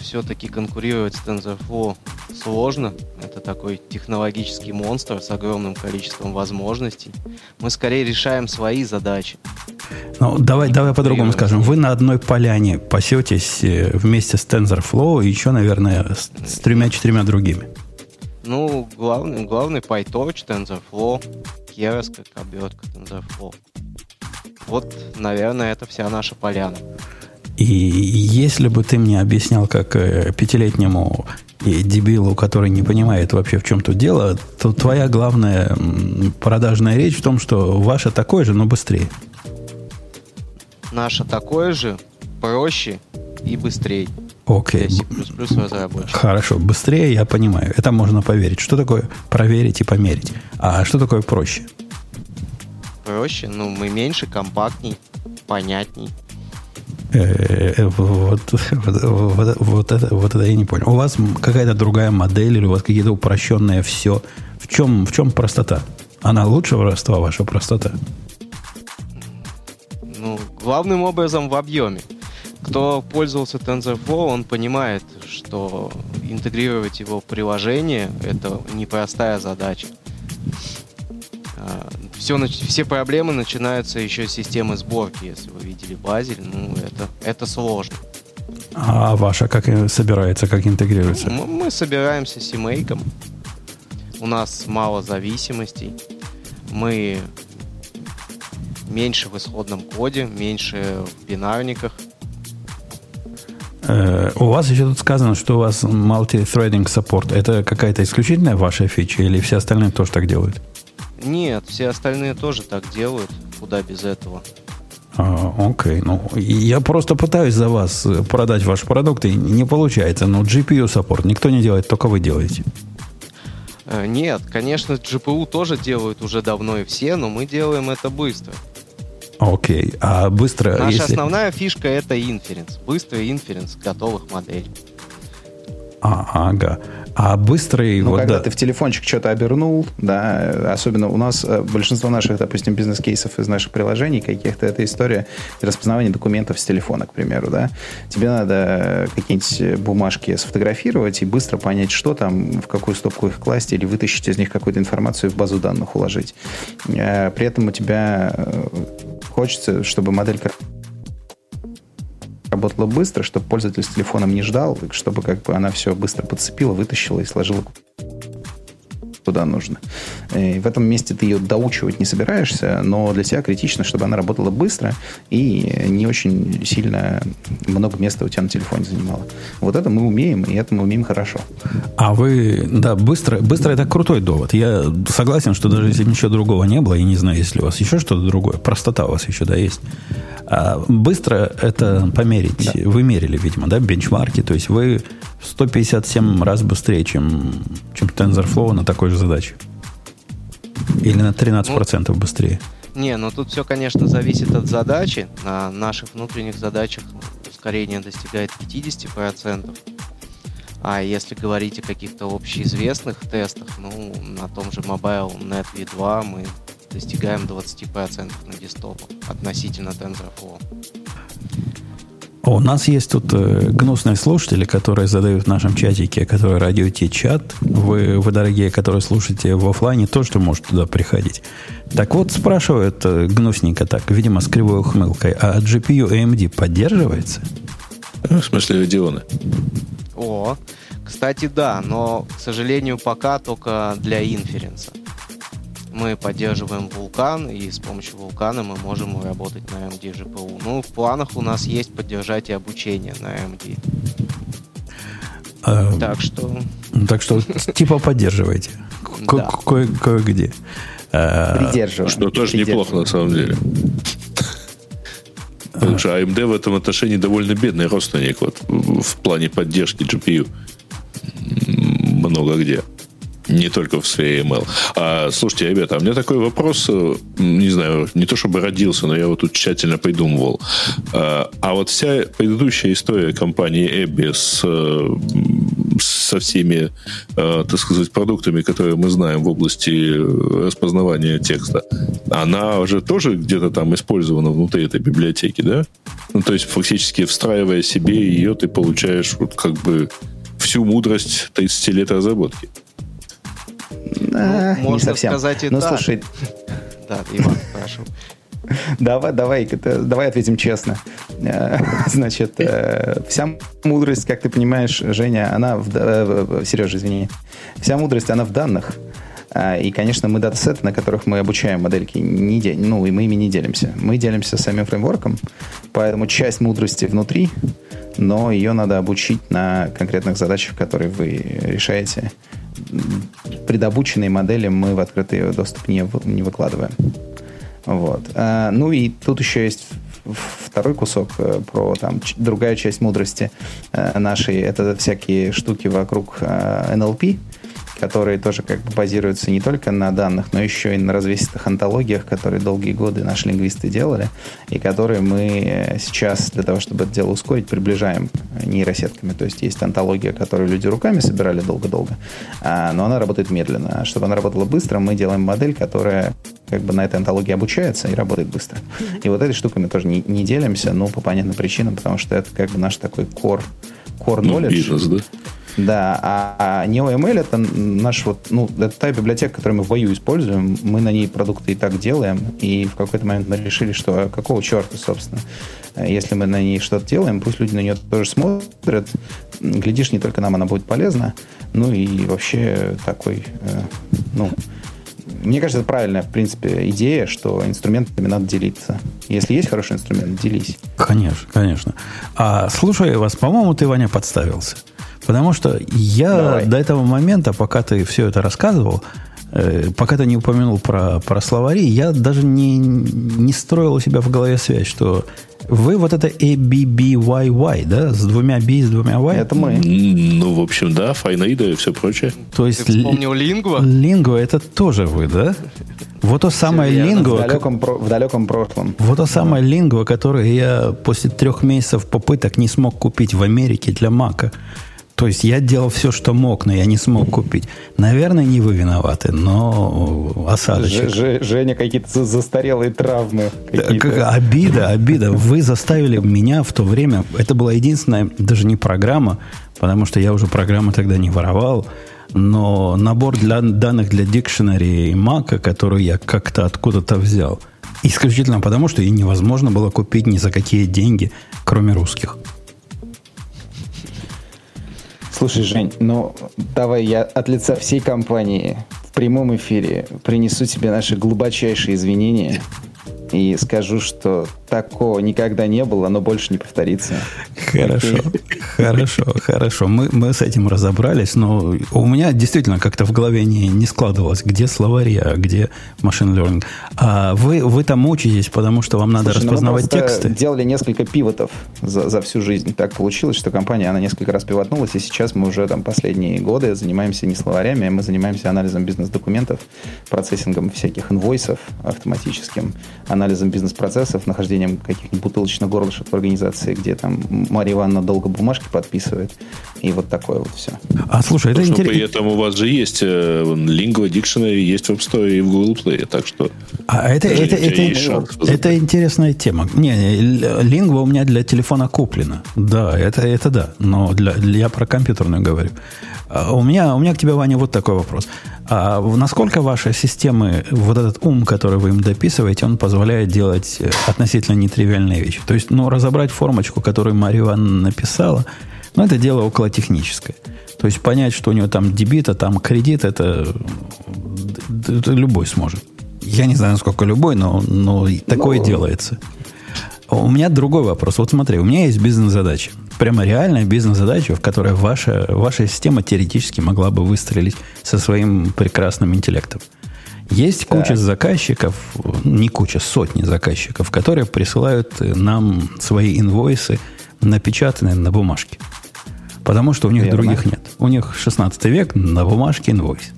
Все-таки конкурировать с TensorFlow сложно. Это такой технологический монстр с огромным количеством возможностей. Мы скорее решаем свои задачи. Ну, давай, давай по-другому скажем. Вы на одной поляне пасетесь э, вместе с TensorFlow и еще, наверное, с, с тремя-четырьмя другими. Ну, главный, главный PyTorch, TensorFlow, Keras как обертка TensorFlow. Вот, наверное, это вся наша поляна. И если бы ты мне объяснял, как э, пятилетнему дебилу, который не понимает вообще, в чем тут дело, то твоя главная продажная речь в том, что ваше такое же, но быстрее. Наше такое же, проще и быстрее. Окей. Okay. Хорошо, быстрее я понимаю. Это можно поверить. Что такое проверить и померить? А что такое проще? Проще? Ну, мы меньше, компактней, понятней. Э, вот, вот, вот, вот, это, вот это я не понял. У вас какая-то другая модель или у вас какие-то упрощенные все? В чем, в чем простота? Она лучше воровства, ваша простота? Ну, главным образом в объеме. Кто пользовался TensorFlow, он понимает, что интегрировать его в приложение – это непростая задача. Все, все проблемы начинаются еще с системы сборки. Если вы видели Базель, ну, это, это сложно. А ваша как собирается, как интегрируется? Мы, мы собираемся с семейком. У нас мало зависимостей. Мы меньше в исходном коде, меньше в бинарниках. Э, у вас еще тут сказано, что у вас multi-threading support. Это какая-то исключительная ваша фича или все остальные тоже так делают? Нет, все остальные тоже так делают. Куда без этого? А, окей, ну я просто пытаюсь за вас продать ваш продукт, и не получается. Но GPU саппорт никто не делает, только вы делаете. Э, нет, конечно, GPU тоже делают уже давно и все, но мы делаем это быстро. Окей, а быстро... Наша если... основная фишка это инференс. Быстрый инференс готовых моделей. А, ага. А быстрый... Ну, вот, когда да. ты в телефончик что-то обернул, да, особенно у нас э, большинство наших, допустим, бизнес-кейсов из наших приложений каких-то, это история распознавания документов с телефона, к примеру, да. Тебе надо какие-нибудь бумажки сфотографировать и быстро понять, что там, в какую стопку их класть, или вытащить из них какую-то информацию в базу данных уложить. Э, при этом у тебя э, хочется, чтобы модель работала быстро, чтобы пользователь с телефоном не ждал, чтобы как бы она все быстро подцепила, вытащила и сложила куда нужно. И в этом месте ты ее доучивать не собираешься, но для тебя критично, чтобы она работала быстро и не очень сильно много места у тебя на телефоне занимала. Вот это мы умеем, и это мы умеем хорошо. А вы, да, быстро, быстро это крутой довод. Я согласен, что даже если ничего другого не было, я не знаю, если у вас еще что-то другое, простота у вас еще, да, есть. А быстро это померить. Да. Вы мерили, видимо, да, бенчмарки, то есть вы 157 раз быстрее, чем, чем TensorFlow на такой же задаче. Или на 13% ну, быстрее. Не, ну тут все, конечно, зависит от задачи. На наших внутренних задачах ускорение достигает 50%. А если говорить о каких-то общеизвестных тестах, ну, на том же Mobile Net V2 мы достигаем 20% на десктопах относительно TensorFlow. У нас есть тут э, гнусные слушатели, которые задают в нашем чатике, который радио чат. Вы, вы, дорогие, которые слушаете в офлайне, тоже можете туда приходить. Так вот, спрашивают э, гнусненько так, видимо, с кривой ухмылкой, а GPU AMD поддерживается? В смысле, Radeon? О, кстати, да, но, к сожалению, пока только для инференса мы поддерживаем вулкан, и с помощью вулкана мы можем работать на AMD GPU. Ну, в планах у нас есть поддержать и обучение на AMD. А, Так что... Так что типа поддерживаете. Ко- Да. кое- Кое-где. А, Придерживаем. Что тоже неплохо, на самом деле. Потому что AMD в этом отношении довольно бедный родственник вот, в плане поддержки GPU. Много где. Не только в сфере ML. А, слушайте, ребята, а у меня такой вопрос, э, не знаю, не то чтобы родился, но я вот тут тщательно придумывал. А, а вот вся предыдущая история компании Эбби с, э, со всеми, э, так сказать, продуктами, которые мы знаем в области распознавания текста, она уже тоже где-то там использована внутри этой библиотеки, да? Ну, то есть, фактически, встраивая себе ее, ты получаешь вот как бы всю мудрость 30 лет разработки. А, Ну, не можно совсем. сказать и Ну, так. слушай, Да, Иван, прошу. Давай, давай, давай ответим честно. Э, Значит, э, вся мудрость, как ты понимаешь, Женя, она в... э, Сережа, извини. Вся мудрость, она в данных. И, конечно, мы датасеты, на которых мы обучаем модельки, не де- ну, и мы ими не делимся. Мы делимся самим фреймворком, поэтому часть мудрости внутри, но ее надо обучить на конкретных задачах, которые вы решаете. Предобученные модели мы в открытый доступ не, не выкладываем. Вот. А, ну и тут еще есть второй кусок э, про там другая часть мудрости э, нашей. Это всякие штуки вокруг э, NLP, которые тоже как бы базируются не только на данных, но еще и на развесистых антологиях, которые долгие годы наши лингвисты делали, и которые мы э, сейчас для того, чтобы это дело ускорить, приближаем нейросетками. То есть есть антология, которую люди руками собирали долго-долго, а, но она работает медленно. А чтобы она работала быстро, мы делаем модель, которая как бы на этой антологии обучается и работает быстро. И вот этой штукой мы тоже не, не делимся, но по понятным причинам, потому что это как бы наш такой core, core Ну, knowledge. бизнес, да? Да, а, а NeoML это наш вот, ну, это та библиотека, которую мы в бою используем. Мы на ней продукты и так делаем, и в какой-то момент мы решили, что какого черта, собственно, если мы на ней что-то делаем, пусть люди на нее тоже смотрят. Глядишь, не только нам она будет полезна, ну и вообще такой, э, ну, мне кажется, это правильная, в принципе, идея, что инструментами надо делиться. Если есть хороший инструмент, делись. Конечно, конечно. А слушая вас, по-моему, ты, Ваня, подставился. Потому что я Давай. до этого момента, пока ты все это рассказывал, э, пока ты не упомянул про, про словари, я даже не, не строил у себя в голове связь, что вы вот это ABBYY, да, с двумя B, с двумя Y, Это мы. Ну, в общем, да, файнаида и все прочее. то Ты есть вспомнил лингва? лингва это тоже вы, да? Вот то самое верно. В лингва, далеком, в далеком прошлом. Вот то самое лингва, которое я после трех месяцев попыток не смог купить в Америке для Мака. То есть я делал все, что мог, но я не смог купить. Наверное, не вы виноваты, но осадочек. Ж- Ж- Женя, какие-то за- застарелые травмы. Да, какие-то. как- обида, обида. Вы заставили меня в то время, это была единственная, даже не программа, потому что я уже программы тогда не воровал, но набор для данных для дикшенери Мака, который я как-то откуда-то взял. Исключительно потому, что ее невозможно было купить ни за какие деньги, кроме русских. Слушай, Жень, ну давай я от лица всей компании в прямом эфире принесу тебе наши глубочайшие извинения. И скажу, что такого никогда не было, но больше не повторится. Хорошо, хорошо, хорошо. Мы, мы с этим разобрались, но у меня действительно как-то в голове не, не складывалось, где словари, а где машин learning. А вы, вы там учитесь, потому что вам надо Слушай, ну распознавать мы тексты? делали несколько пивотов за, за всю жизнь. Так получилось, что компания, она несколько раз пивотнулась, и сейчас мы уже там последние годы занимаемся не словарями, а мы занимаемся анализом бизнес-документов, процессингом всяких инвойсов автоматическим, анализом бизнес-процессов, нахождением каких-нибудь бутылочных горлышек в организации, где там Мария Ивановна долго бумажки подписывает, и вот такое вот все. А слушай, это интересно. При этом у вас же есть э, Lingua Dictionary, есть в App Store и в Google Play, так что... А это, это, это, это, это интересная тема. Не, Lingua у меня для телефона куплена. Да, это, это да. Но для, для, я про компьютерную говорю. А у меня, у меня к тебе, Ваня, вот такой вопрос. А насколько ваши системы, вот этот ум, который вы им дописываете, он позволяет делать э, относительно нетривиальные вещи? То есть, ну, разобрать формочку, которую Мария Ивановна написала, ну, это дело около техническое. То есть, понять, что у него там дебит, а там кредит, это, это любой сможет. Я не знаю, насколько любой, но, но такое но... Ну, делается. У меня другой вопрос. Вот смотри, у меня есть бизнес-задача прямо реальная бизнес-задача, в которой ваша, ваша система теоретически могла бы выстрелить со своим прекрасным интеллектом. Есть так. куча заказчиков, не куча, сотни заказчиков, которые присылают нам свои инвойсы, напечатанные на бумажке. Потому что у них Верно. других нет. У них 16 век на бумажке инвойс.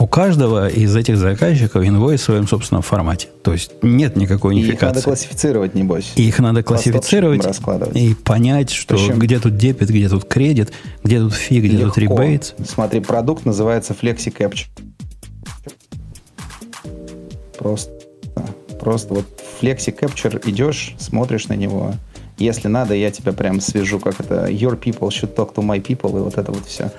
У каждого из этих заказчиков инвойс в своем собственном формате. То есть нет никакой унификации. И их надо классифицировать, небось. И их надо классифицировать и понять, что Причем... где тут дебет, где тут кредит, где тут фи, где Легко. тут ребейт. Смотри, продукт называется Flexi Capture. Просто, просто вот Flexi Capture идешь, смотришь на него, если надо, я тебя прям свяжу, как это Your people should talk to my people, и вот это вот все.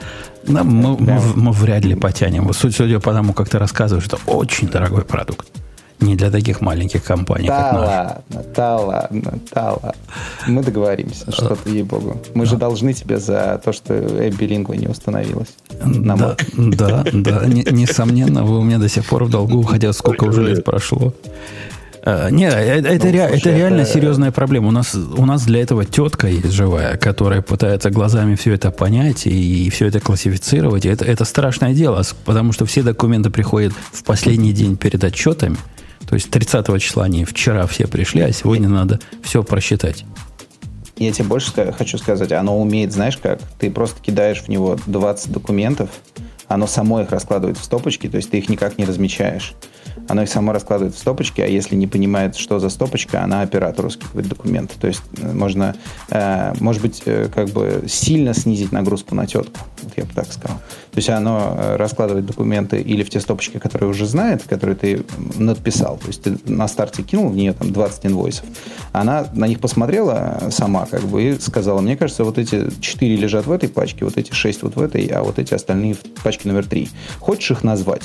Да, мы, прям... мы, мы вряд ли потянем. Судя по тому, как ты рассказываешь, это очень дорогой продукт. Не для таких маленьких компаний, да как ладно, Да ладно, да ладно. Мы договоримся, что ты, ей-богу. Мы же должны тебе за то, что Эбби не установилась. Да, да, да, несомненно, вы у меня до сих пор в долгу, хотя сколько уже лет прошло. Э, не, э, это, это, ну, ре, это реально это... серьезная проблема. У нас, у нас для этого тетка есть живая, которая пытается глазами все это понять и, и все это классифицировать. И это, это страшное дело, потому что все документы приходят в последний день перед отчетами. То есть 30 числа они вчера все пришли, а сегодня надо все просчитать. Я тебе больше хочу сказать, оно умеет, знаешь как, ты просто кидаешь в него 20 документов, оно само их раскладывает в стопочки, то есть ты их никак не размечаешь оно их само раскладывает в стопочки, а если не понимает, что за стопочка, она оператору скидывает документы. То есть э, можно, э, может быть, э, как бы сильно снизить нагрузку на тетку, вот я бы так сказал. То есть оно э, раскладывает документы или в те стопочки, которые уже знает, которые ты надписал. То есть ты на старте кинул в нее там 20 инвойсов. Она на них посмотрела сама как бы и сказала, мне кажется, вот эти 4 лежат в этой пачке, вот эти 6 вот в этой, а вот эти остальные в пачке номер 3. Хочешь их назвать?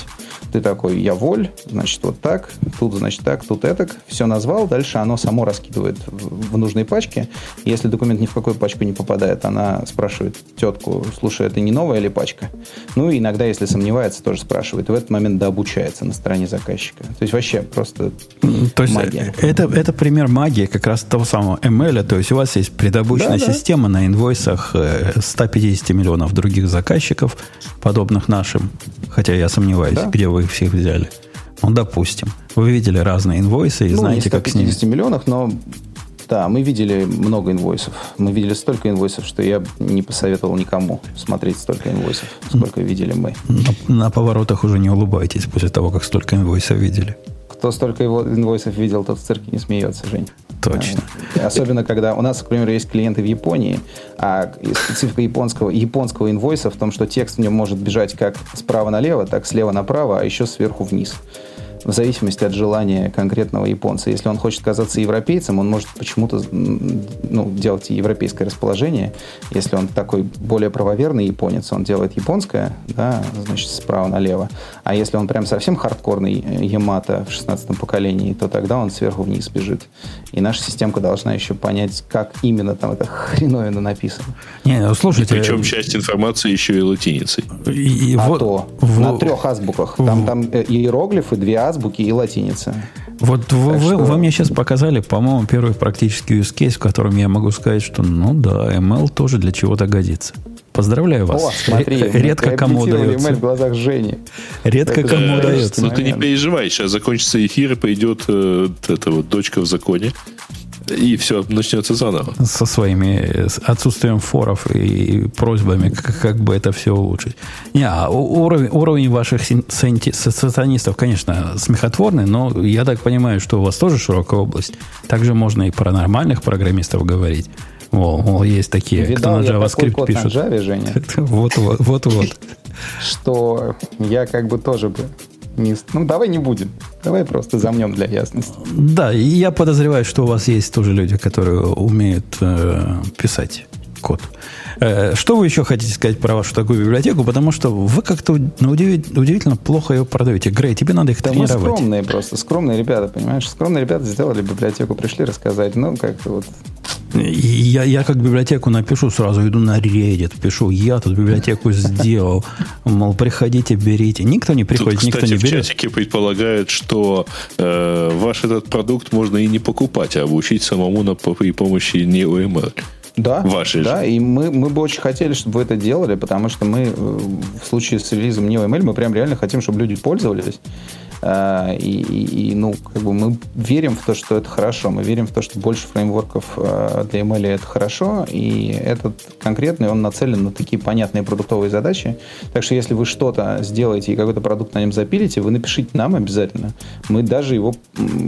Ты такой, я воль, значит, вот так, тут, значит, так, тут этак. Все назвал, дальше оно само раскидывает в, в нужные пачки. Если документ ни в какую пачку не попадает, она спрашивает тетку, слушай, это не новая ли пачка? Ну, и иногда, если сомневается, тоже спрашивает. И в этот момент дообучается на стороне заказчика. То есть вообще просто то есть магия. Это, это пример магии как раз того самого ML. То есть у вас есть предобученная да, система да. на инвойсах 150 э, миллионов других заказчиков, подобных нашим. Хотя я сомневаюсь, да. где вы их всех взяли. Ну, допустим. Вы видели разные инвойсы и ну, знаете, как с ними... 150 миллионов, но да, мы видели много инвойсов. Мы видели столько инвойсов, что я не посоветовал никому смотреть столько инвойсов, сколько видели мы. На, на поворотах уже не улыбайтесь после того, как столько инвойсов видели. Кто столько его инвойсов видел, тот в цирке не смеется, Жень. Точно. Особенно, когда у нас, к примеру, есть клиенты в Японии, а специфика японского, японского инвойса в том, что текст в нем может бежать как справа налево, так слева направо, а еще сверху вниз в зависимости от желания конкретного японца. Если он хочет казаться европейцем, он может почему-то ну, делать европейское расположение. Если он такой более правоверный японец, он делает японское, да, значит, справа налево. А если он прям совсем хардкорный э, Ямато в 16 поколении, то тогда он сверху вниз бежит. И наша системка должна еще понять, как именно там это хреновина написано. Не, ну, слушайте... Причем часть информации еще и латиницей. И, а вот, то. В... На трех азбуках. Там, там э, иероглифы, две азбуки азбуки и латиница. Вот вы, что... вы, вы мне сейчас показали, по-моему, первый практический use case, в котором я могу сказать, что, ну да, ML тоже для чего-то годится. Поздравляю вас. О, смотри, редко кому удается. в глазах Жени. Редко это кому удается. Ну ты не переживай, сейчас закончится эфир и пойдет э, эта вот дочка в законе. И все, начнется заново. Со своими с отсутствием форов и просьбами, как, как бы это все улучшить. Не, а уровень, уровень ваших сатанистов, конечно, смехотворный, но я так понимаю, что у вас тоже широкая область. Также можно и про нормальных программистов говорить. Мол, мол есть такие, Видал кто на JavaScript пишет. На Java, Женя. Вот, вот, вот, вот. Что я как бы тоже бы не... Ну, давай не будем. Давай просто замнем для ясности. Да, и я подозреваю, что у вас есть тоже люди, которые умеют э, писать код. Э, что вы еще хотите сказать про вашу такую библиотеку? Потому что вы как-то ну, удивительно плохо ее продаете. Грей, тебе надо их да тренировать. Мы скромные просто, скромные ребята, понимаешь? Скромные ребята сделали библиотеку, пришли рассказать. Ну, как-то вот я, я как библиотеку напишу, сразу иду на Reddit, пишу, я тут библиотеку сделал, мол, приходите, берите. Никто не приходит, тут, кстати, никто не берет. в чатике предполагают, что э, ваш этот продукт можно и не покупать, а обучить самому на, при помощи NeoML. Да, Ваши да, же. и мы, мы бы очень хотели, чтобы вы это делали, потому что мы э, в случае с релизом NeoML, мы прям реально хотим, чтобы люди пользовались. А, и, и, и, ну, как бы мы верим в то, что это хорошо, мы верим в то, что больше фреймворков а, для ML это хорошо, и этот конкретный, он нацелен на такие понятные продуктовые задачи. Так что если вы что-то сделаете и какой-то продукт на нем запилите, вы напишите нам обязательно. Мы даже его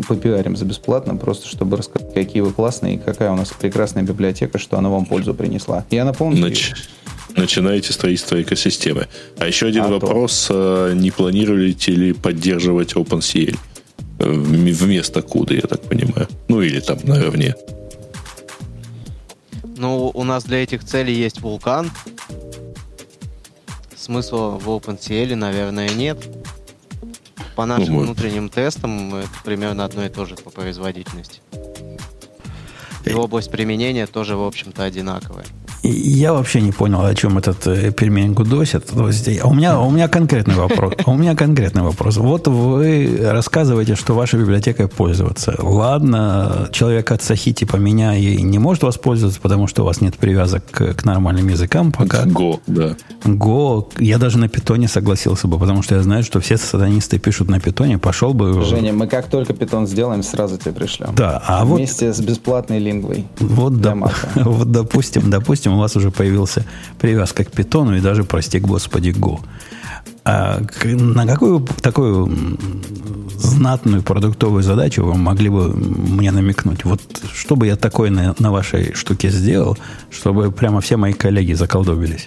попиарим за бесплатно, просто чтобы рассказать, какие вы классные и какая у нас прекрасная библиотека, что она вам пользу принесла. Я напомню. Нач начинаете строительство экосистемы. А еще один а вопрос. То. Не планируете ли поддерживать OpenCL вместо CUDA, я так понимаю? Ну, или там наравне. Ну, у нас для этих целей есть вулкан. Смысла в OpenCL, наверное, нет. По нашим ну, внутренним тестам это примерно одно и то же по производительности. И область применения тоже, в общем-то, одинаковая. Я вообще не понял, о чем этот э, пельмень гудосит. А у меня, у меня конкретный вопрос. У меня конкретный вопрос. Вот вы рассказываете, что вашей библиотекой пользоваться. Ладно, человек от Сахи типа меня и не может воспользоваться, потому что у вас нет привязок к, к нормальным языкам пока. Go, да. Go. Я даже на питоне согласился бы, потому что я знаю, что все сатанисты пишут на питоне. Пошел бы... Женя, мы как только питон сделаем, сразу тебе пришлем. Да, а Вместе вот... с бесплатной лингвой. Вот, да, вот допустим, допустим, у вас уже появился привязка к питону и даже, прости господи, Go. А на какую такую знатную продуктовую задачу вы могли бы мне намекнуть? Вот что бы я такое на, на вашей штуке сделал, чтобы прямо все мои коллеги заколдобились?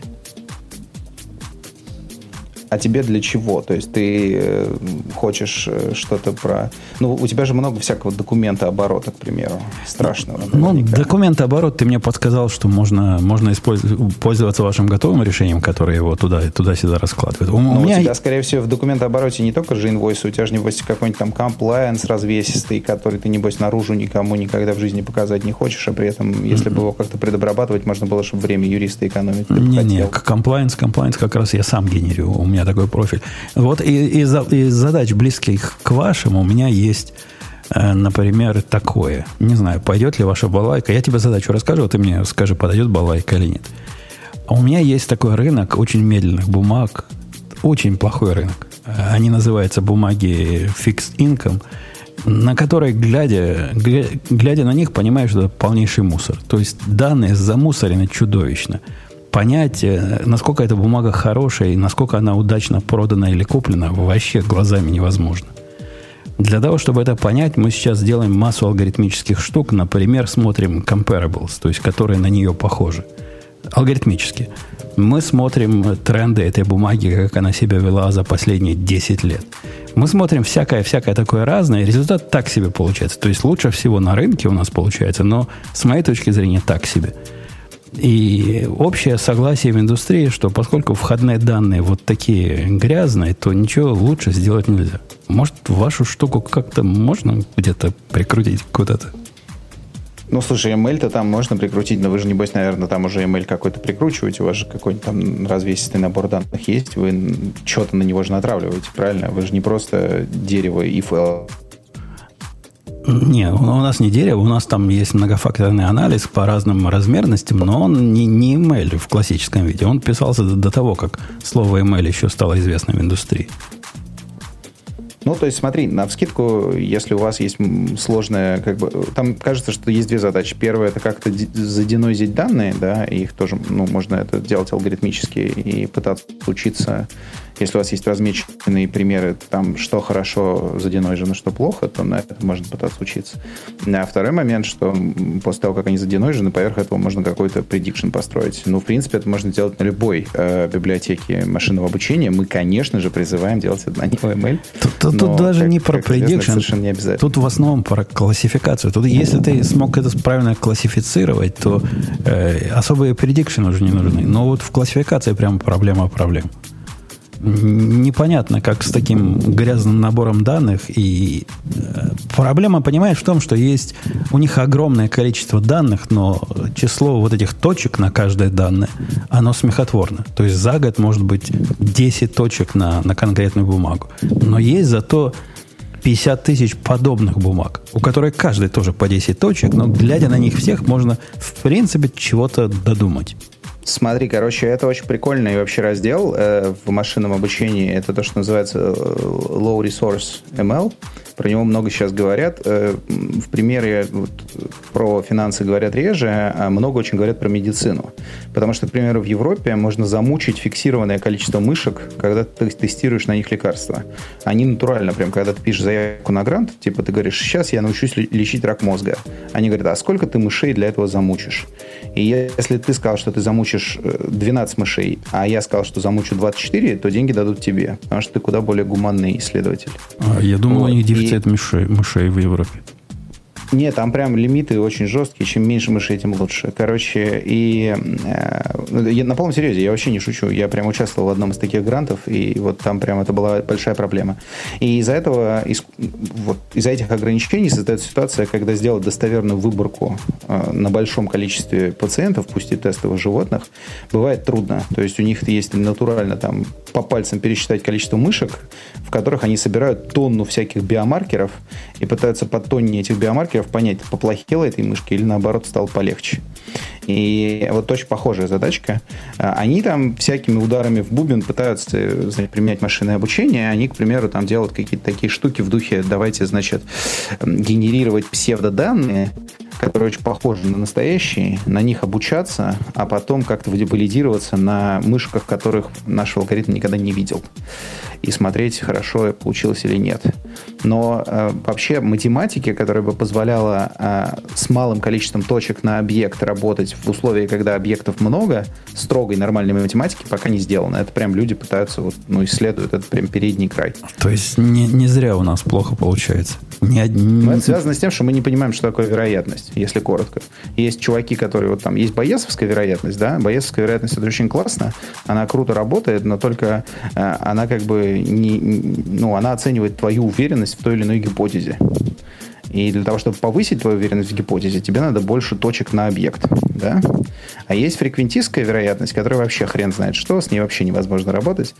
А тебе для чего? То есть ты э, хочешь э, что-то про... Ну, у тебя же много всякого документа оборота, к примеру, страшного. Ну, документа оборот ты мне подсказал, что можно, можно использовать, пользоваться вашим готовым решением, которое его туда, туда-сюда раскладывает. У, ну, у, меня... у тебя, скорее всего, в документ обороте не только же инвойс, у тебя же, небось, какой-нибудь там комплайенс развесистый, который ты, небось, наружу никому никогда в жизни показать не хочешь, а при этом, если бы его как-то предобрабатывать, можно было, чтобы время юриста экономить. Не-не, комплайенс, комплайенс как раз я сам генерирую. У меня меня такой профиль. Вот из, из задач, близких к вашим, у меня есть, э, например, такое. Не знаю, пойдет ли ваша балайка. Я тебе задачу расскажу, а ты мне скажи, подойдет балайка или нет. А у меня есть такой рынок очень медленных бумаг. Очень плохой рынок. Они называются бумаги Fixed Income на которые, глядя, глядя на них, понимаешь, что это полнейший мусор. То есть данные замусорены чудовищно понять, насколько эта бумага хорошая и насколько она удачно продана или куплена, вообще глазами невозможно. Для того, чтобы это понять, мы сейчас делаем массу алгоритмических штук. Например, смотрим comparables, то есть которые на нее похожи. Алгоритмически. Мы смотрим тренды этой бумаги, как она себя вела за последние 10 лет. Мы смотрим всякое-всякое такое разное, и результат так себе получается. То есть лучше всего на рынке у нас получается, но с моей точки зрения так себе. И общее согласие в индустрии, что поскольку входные данные вот такие грязные, то ничего лучше сделать нельзя. Может, вашу штуку как-то можно где-то прикрутить куда-то? Ну, слушай, ML-то там можно прикрутить, но вы же, небось, наверное, там уже ML какой-то прикручиваете, у вас же какой-нибудь там развесистый набор данных есть, вы что-то на него же натравливаете, правильно? Вы же не просто дерево if Не, у нас не дерево, у нас там есть многофакторный анализ по разным размерностям, но он не, не email в классическом виде. Он писался до, до того, как слово email еще стало известным в индустрии. Ну, то есть, смотри, на вскидку, если у вас есть сложная, как бы, там кажется, что есть две задачи. Первая это как-то заденозить данные, да, их тоже, ну, можно это делать алгоритмически и пытаться учиться если у вас есть размеченные примеры, там, что хорошо заденойжено, что плохо, то на это можно пытаться учиться. А второй момент, что после того, как они заденойжены, поверх этого можно какой-то prediction построить. Ну, в принципе, это можно делать на любой э, библиотеке машинного обучения. Мы, конечно же, призываем делать это на NeoML. Тут, тут, тут даже как, не про prediction. Совершенно не обязательно. Тут в основном про классификацию. Тут, если ты смог это правильно классифицировать, то э, особые prediction уже не нужны. Но вот в классификации прям проблема проблем непонятно, как с таким грязным набором данных. И э, проблема, понимаешь, в том, что есть у них огромное количество данных, но число вот этих точек на каждое данное, оно смехотворно. То есть за год может быть 10 точек на, на конкретную бумагу. Но есть зато 50 тысяч подобных бумаг, у которых каждый тоже по 10 точек, но глядя на них всех, можно в принципе чего-то додумать. Смотри, короче, это очень прикольный вообще раздел э, в машинном обучении. Это то, что называется э, Low Resource ML. Про него много сейчас говорят. Э, в примере вот, про финансы говорят реже, а много очень говорят про медицину. Потому что, к примеру, в Европе можно замучить фиксированное количество мышек, когда ты тестируешь на них лекарства. Они натурально, прям когда ты пишешь заявку на грант, типа ты говоришь, сейчас я научусь лечить рак мозга. Они говорят, а сколько ты мышей для этого замучишь? И если ты сказал, что ты замучишь 12 э, мышей, а я сказал, что замучу 24, то деньги дадут тебе, потому что ты куда более гуманный исследователь. А, я думал, вот. у них дефицит и... мышей, мышей в Европе. Нет, там прям лимиты очень жесткие. Чем меньше мышей, тем лучше. Короче, и э, я, на полном серьезе, я вообще не шучу. Я прям участвовал в одном из таких грантов, и вот там прям это была большая проблема. И из-за этого, из, вот, из-за этих ограничений создается ситуация, когда сделать достоверную выборку э, на большом количестве пациентов, пусть и тестовых животных, бывает трудно. То есть у них есть натурально там по пальцам пересчитать количество мышек, в которых они собирают тонну всяких биомаркеров и пытаются по тонне этих биомаркеров понять, поплохело этой мышке или наоборот стало полегче. И вот очень похожая задачка. Они там всякими ударами в бубен пытаются значит, применять машинное обучение. Они, к примеру, там делают какие-то такие штуки в духе давайте, значит, генерировать псевдоданные, которые очень похожи на настоящие, на них обучаться, а потом как-то валидироваться на мышках, которых наш алгоритм никогда не видел. И смотреть, хорошо получилось или нет. Но э, вообще математики, которая бы позволяла э, с малым количеством точек на объект работать в условиях, когда объектов много, строгой нормальной математики пока не сделано. Это прям люди пытаются, вот, ну, исследуют, это прям передний край. То есть не, не зря у нас плохо получается. Не, не... Но это связано с тем, что мы не понимаем, что такое вероятность вероятность, если коротко. Есть чуваки, которые вот там, есть боесовская вероятность, да, боесовская вероятность это очень классно, она круто работает, но только э, она как бы не, ну, она оценивает твою уверенность в той или иной гипотезе. И для того, чтобы повысить твою уверенность в гипотезе, тебе надо больше точек на объект. Да? А есть фреквентистская вероятность, которая вообще хрен знает что, с ней вообще невозможно работать,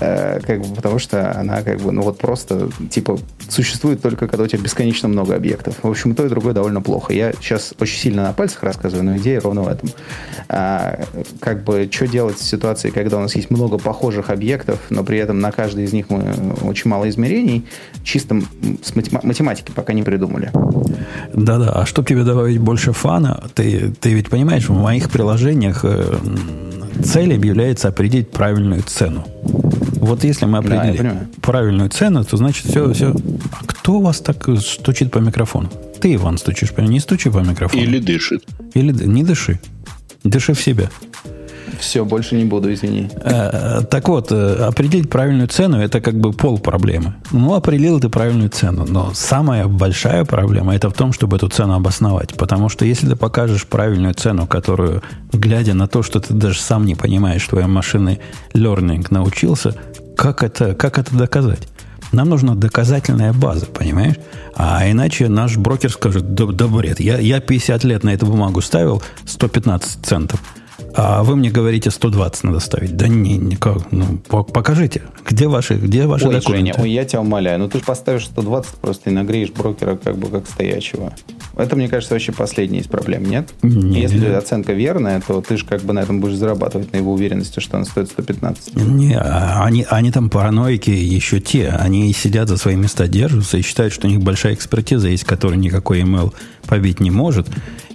э, как бы, потому что она как бы, ну вот просто, типа, существует только, когда у тебя бесконечно много объектов. В общем, то и другое довольно плохо. Я сейчас очень сильно на пальцах рассказываю, но идея ровно в этом. А, как бы, что делать в ситуации, когда у нас есть много похожих объектов, но при этом на каждый из них мы очень мало измерений, чисто с математики пока не придумали придумали. Да-да, а чтобы тебе добавить больше фана, ты, ты ведь понимаешь, в моих приложениях э, цель объявляется определить правильную цену. Вот если мы определили да, правильную цену, то значит все, все. А кто у вас так стучит по микрофону? Ты, Иван, стучишь, не стучи по микрофону. Или дышит. Или не дыши. Дыши в себя. Все, больше не буду, извини. Э, так вот, э, определить правильную цену это как бы пол проблемы. Ну, определил ты правильную цену, но самая большая проблема это в том, чтобы эту цену обосновать. Потому что если ты покажешь правильную цену, которую, глядя на то, что ты даже сам не понимаешь, твоей машины learning научился, как это, как это доказать? Нам нужна доказательная база, понимаешь? А иначе наш брокер скажет, да, да бред, я, я 50 лет на эту бумагу ставил 115 центов. А вы мне говорите, 120 надо ставить. Да не, никак. Ну, покажите, где ваши, где ваши ой, документы? Женя, ой, я тебя умоляю. Ну, ты же поставишь 120 просто и нагреешь брокера как бы как стоячего. Это, мне кажется, вообще последняя из проблем, нет? Не, Если оценка верная, то ты же как бы на этом будешь зарабатывать, на его уверенности, что он стоит 115. Не, они, они там параноики еще те. Они сидят за свои места, держатся и считают, что у них большая экспертиза есть, которую никакой email побить не может.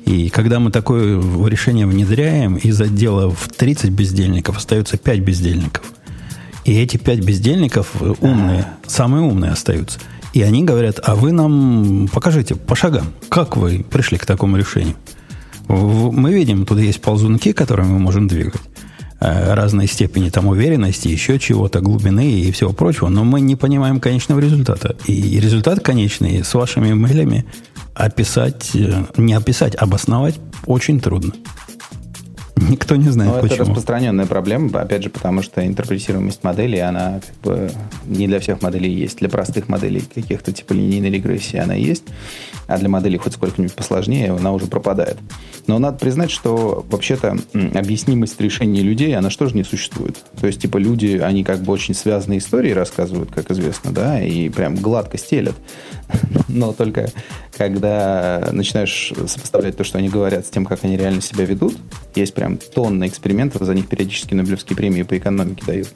И когда мы такое решение внедряем, из отдела в 30 бездельников остается 5 бездельников. И эти 5 бездельников э, умные, самые умные остаются. И они говорят, а вы нам покажите по шагам, как вы пришли к такому решению. Мы видим, тут есть ползунки, которые мы можем двигать э, разной степени там уверенности, еще чего-то, глубины и всего прочего, но мы не понимаем конечного результата. И результат конечный с вашими имейлями описать, э, не описать, обосновать очень трудно. Никто не знает, Но почему. это распространенная проблема, опять же, потому что интерпретируемость моделей, она как бы не для всех моделей есть. Для простых моделей каких-то типа линейной регрессии она есть, а для моделей хоть сколько-нибудь посложнее она уже пропадает. Но надо признать, что вообще-то объяснимость решений людей, она что же не существует. То есть, типа, люди, они как бы очень связанные истории рассказывают, как известно, да, и прям гладко стелят. Но только когда начинаешь сопоставлять то, что они говорят, с тем, как они реально себя ведут, есть прям тонны экспериментов, за них периодически Нобелевские премии по экономике дают.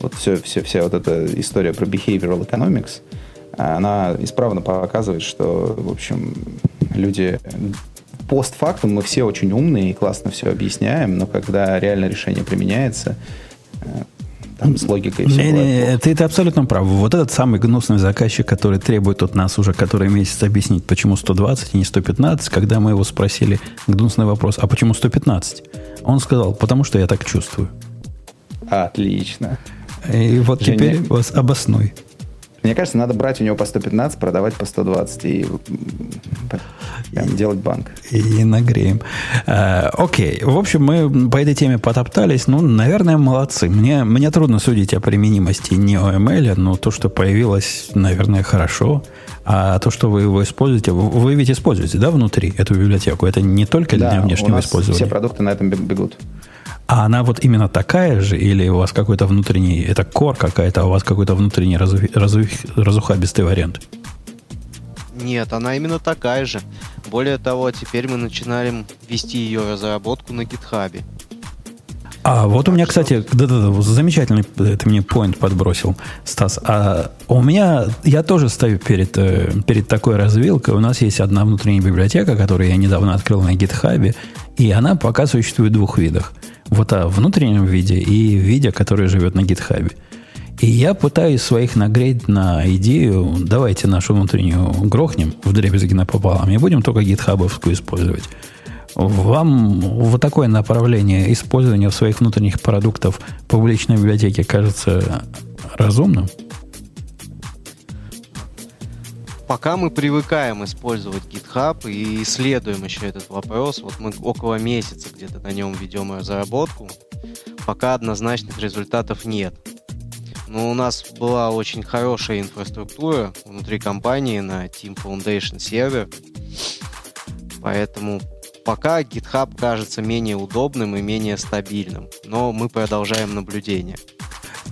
Вот все, все, вся вот эта история про behavioral economics, она исправно показывает, что, в общем, люди постфактум мы все очень умные и классно все объясняем, но когда реально решение применяется, э, там с логикой все Не, не, ты, ты абсолютно прав. Вот этот самый гнусный заказчик, который требует от нас уже который месяц объяснить, почему 120 и не 115, когда мы его спросили гнусный вопрос, а почему 115? Он сказал, потому что я так чувствую. Отлично. И вот Женя, теперь вас обоснуй. Мне кажется, надо брать у него по 115, продавать по 120 и прям делать банк. И нагреем. А, окей. В общем, мы по этой теме потоптались. Ну, наверное, молодцы. Мне, мне трудно судить о применимости не OML, но то, что появилось, наверное, хорошо. А то, что вы его используете, вы ведь используете, да, внутри эту библиотеку? Это не только для да, внешнего у нас использования? все продукты на этом бегут. А она вот именно такая же, или у вас какой-то внутренний, это core какая-то, а у вас какой-то внутренний разу, разу, разухабистый вариант? Нет, она именно такая же. Более того, теперь мы начинаем вести ее разработку на гитхабе. А вот у меня, кстати, да-да-да, замечательный ты мне поинт подбросил, Стас. А у меня, я тоже стою перед, э, перед такой развилкой. У нас есть одна внутренняя библиотека, которую я недавно открыл на гитхабе, и она пока существует в двух видах. Вот о внутреннем виде и виде, который живет на гитхабе. И я пытаюсь своих нагреть на идею, давайте нашу внутреннюю грохнем в дребезги напополам и будем только гитхабовскую использовать. Вам вот такое направление использования своих внутренних продуктов публичной библиотеки кажется разумным? Пока мы привыкаем использовать GitHub и исследуем еще этот вопрос, вот мы около месяца где-то на нем ведем разработку, пока однозначных результатов нет. Но у нас была очень хорошая инфраструктура внутри компании на Team Foundation сервер, поэтому пока GitHub кажется менее удобным и менее стабильным, но мы продолжаем наблюдение.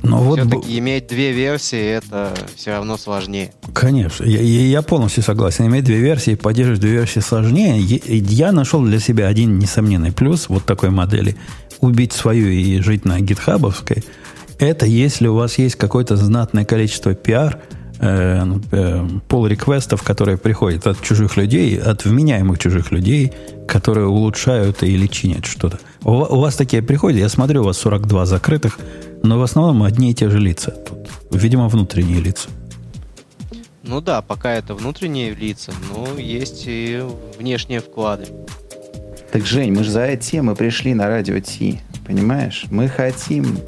Но вот Все-таки иметь две версии это все равно сложнее. Конечно, я, я полностью согласен. Иметь две версии, поддерживать две версии сложнее. Я нашел для себя один несомненный плюс вот такой модели. Убить свою и жить на гитхабовской. Это если у вас есть какое-то знатное количество пиар, э, э, пол реквестов, которые приходят от чужих людей, от вменяемых чужих людей, которые улучшают или чинят что-то. У, у вас такие приходят, я смотрю, у вас 42 закрытых, но в основном одни и те же лица тут. Видимо, внутренние лица. Ну да, пока это внутренние лица, но есть и внешние вклады. Так, Жень, мы же за эти темы пришли на радио Ти, понимаешь? Мы хотим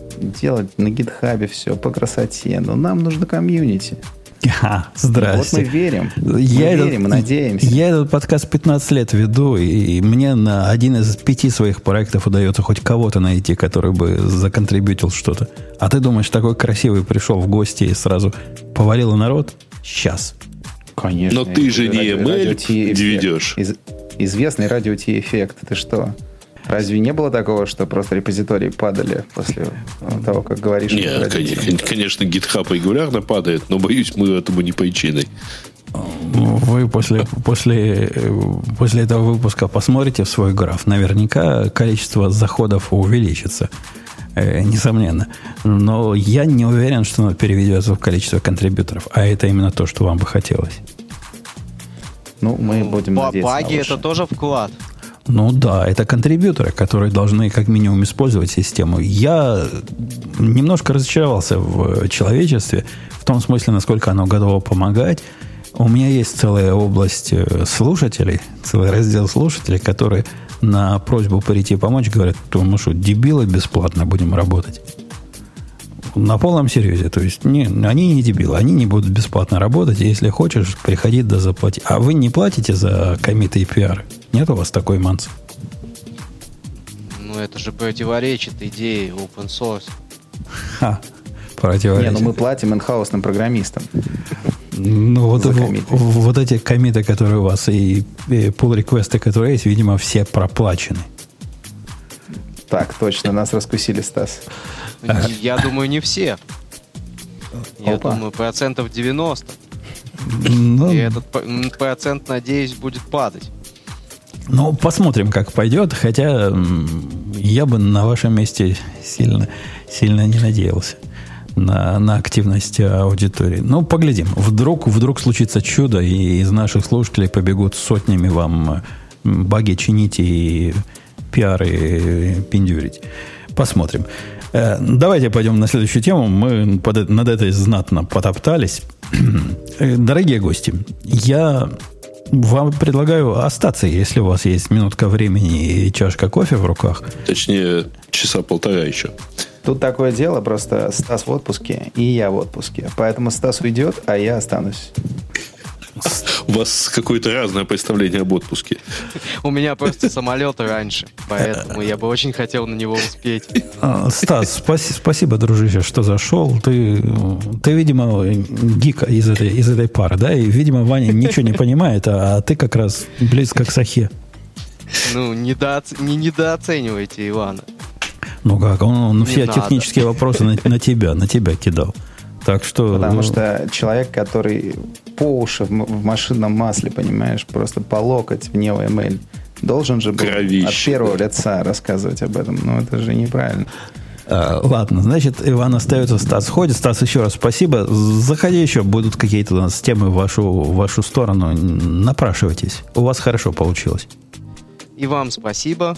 делать на гитхабе все по красоте, но нам нужно комьюнити. А, здрасте. Вот мы верим. Мы я верим, этот, мы надеемся. Я этот подкаст 15 лет веду, и мне на один из пяти своих проектов удается хоть кого-то найти, который бы законтрибьютил что-то. А ты думаешь, такой красивый пришел в гости и сразу повалил народ? Сейчас. Конечно. Но ты же не ML ведешь. Из, известный радио Ти-эффект. Ты что? Разве не было такого, что просто репозитории падали после того, как говоришь? Нет, конечно, GitHub регулярно падает, но боюсь, мы этому не причиной. Вы после, после, после этого выпуска посмотрите в свой граф. Наверняка количество заходов увеличится. Э, несомненно. Но я не уверен, что оно переведется в количество контрибьюторов. А это именно то, что вам бы хотелось. Ну, мы будем надеяться Баги это тоже вклад. Ну да, это контрибьюторы, которые должны как минимум использовать систему. Я немножко разочаровался в человечестве, в том смысле, насколько оно готово помогать. У меня есть целая область э, слушателей, целый раздел слушателей, которые на просьбу прийти помочь говорят, то мы что, дебилы бесплатно будем работать? На полном серьезе. То есть не, они не дебилы, они не будут бесплатно работать. Если хочешь, приходи да заплати. А вы не платите за комиты и пиар? Нет у вас такой манцы? Ну, это же противоречит идее open source. Ха, противоречит. Не, ну мы платим инхаусным программистам. Ну, вот, вот эти комиты, которые у вас, и, и pull реквесты которые есть, видимо, все проплачены. Так, точно, нас раскусили, Стас. Я думаю, не все. Я Опа. думаю, процентов 90. Ну, и этот процент, надеюсь, будет падать. Ну, посмотрим, как пойдет. Хотя я бы на вашем месте сильно, сильно не надеялся на, на активность аудитории. Ну, поглядим. Вдруг, вдруг случится чудо, и из наших слушателей побегут сотнями вам баги чинить и пиары пиндюрить. Посмотрим. Э, давайте пойдем на следующую тему. Мы под, над этой знатно потоптались. Э, дорогие гости, я вам предлагаю остаться, если у вас есть минутка времени и чашка кофе в руках. Точнее, часа полтора еще. Тут такое дело, просто Стас в отпуске, и я в отпуске. Поэтому Стас уйдет, а я останусь. У вас какое-то разное представление об отпуске. У меня просто самолет раньше, поэтому я бы очень хотел на него успеть. А, Стас, спасибо, дружище, что зашел. Ты, ты видимо, гик из этой, из этой пары, да? И, видимо, Ваня ничего не понимает, а ты как раз близко к Сахе. Ну, недооц... не недооценивайте Ивана. Ну как, он, он все надо. технические вопросы на, на тебя, на тебя кидал. Так что... Потому ну... что человек, который по уши в, машинном масле, понимаешь, просто по локоть в NeoML, должен же был Кровище. от первого лица рассказывать об этом. Но это же неправильно. А, ладно, значит, Иван остается, Стас ходит. Стас, еще раз спасибо. Заходи еще, будут какие-то у нас темы в вашу, в вашу сторону. Напрашивайтесь. У вас хорошо получилось. И вам спасибо.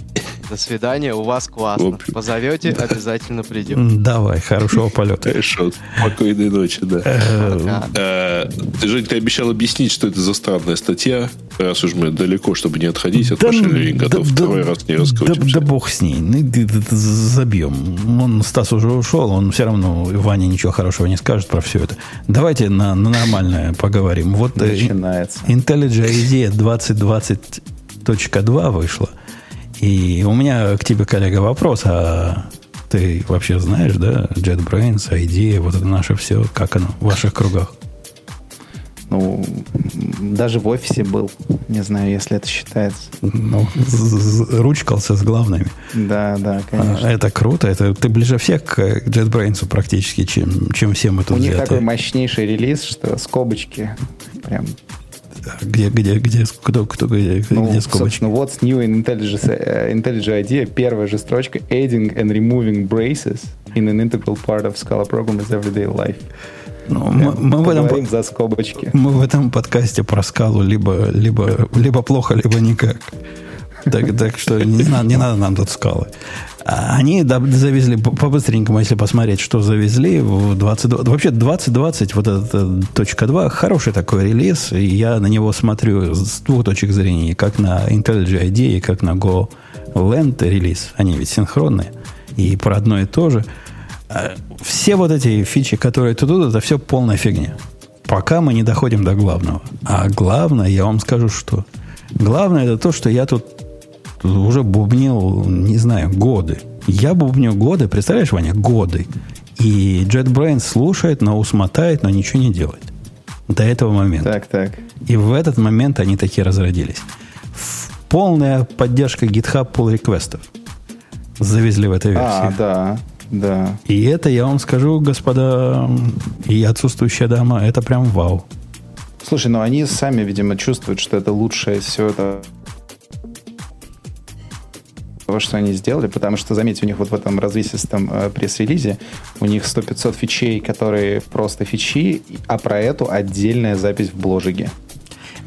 До свидания. У вас классно. Позовете, обязательно придем. Давай, хорошего полета. Хорошо. Спокойной ночи, да. Э, э, Жень, ты обещал объяснить, что это за странная статья, раз уж мы далеко, чтобы не отходить от машины готов второй раз не раскрутимся. Да бог с ней. Ну, забьем. Он, Стас уже ушел, он все равно Ваня ничего хорошего не скажет про все это. Давайте на, нормальное поговорим. Вот э, Начинается. IntelliJ IDEA 2020 2 вышла. И у меня к тебе, коллега, вопрос. А ты вообще знаешь, да, JetBrains, ID, вот это наше все, как оно в ваших кругах? Ну, даже в офисе был. Не знаю, если это считается. Ну, ручкался с главными. Да, да, конечно. А, это круто. Это ты ближе всех к JetBrains практически, чем, чем все мы тут У них такой мощнейший релиз, что скобочки прям где, где, где, кто, кто, где, ну, где скобочки? Ну, what's new in IntelliJ, uh, IntelliJ IDEA, первая же строчка, adding and removing braces in an integral part of Scala program is everyday life. Ну, мы, мы, в этом, за скобочки. мы в этом подкасте про скалу либо, либо, либо плохо, либо никак. Так, так что не надо, не надо нам тут скалы. Они завезли по-быстренькому, если посмотреть, что завезли в 22... Вообще 2020, вот эта точка 2, хороший такой релиз. И я на него смотрю с двух точек зрения. Как на IntelliJ IDEA, как на Go Land релиз. Они ведь синхронные. И про одно и то же. А все вот эти фичи, которые тут идут, это все полная фигня. Пока мы не доходим до главного. А главное, я вам скажу, что... Главное, это то, что я тут уже бубнил, не знаю, годы. Я бубню годы, представляешь, Ваня, годы. И JetBrains слушает, но усмотает, но ничего не делает. До этого момента. Так, так. И в этот момент они такие разродились. Полная поддержка GitHub pull реквестов завезли в этой версии. А, да, да. И это, я вам скажу, господа и отсутствующая дама, это прям вау. Слушай, ну они сами, видимо, чувствуют, что это лучшее все это того, что они сделали, потому что, заметьте, у них вот в этом развесистом э, пресс-релизе у них 100-500 фичей, которые просто фичи, а про эту отдельная запись в бложиге.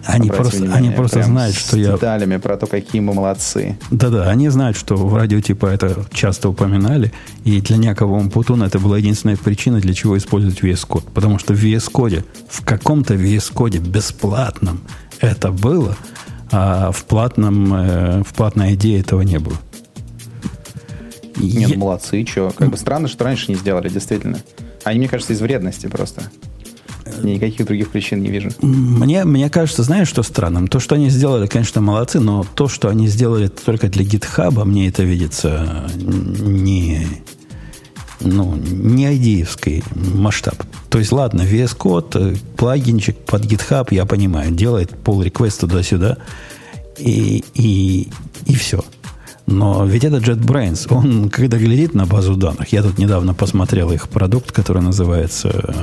Они просто, внимание, они просто знают, что с я... деталями про то, какие мы молодцы. Да-да, они знают, что в радио типа это часто упоминали, и для некого Путуна это была единственная причина, для чего использовать VS Code. Потому что в VS Code, в каком-то VS Code бесплатном это было, а в, платном, э, в платной идее этого не было. Нет, я... молодцы, что. Как бы странно, что раньше не сделали, действительно. Они, мне кажется, из вредности просто. Никаких других причин не вижу. Мне, мне кажется, знаешь, что странным? То, что они сделали, конечно, молодцы, но то, что они сделали только для GitHub, мне это видится не, ну, не идеевский масштаб. То есть, ладно, VS Code, плагинчик под GitHub, я понимаю, делает пол реквест туда-сюда, и, и, и все. Но ведь это JetBrains, он когда глядит на базу данных, я тут недавно посмотрел их продукт, который называется э,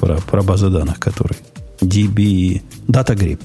про, про базу данных, который DB DataGrip.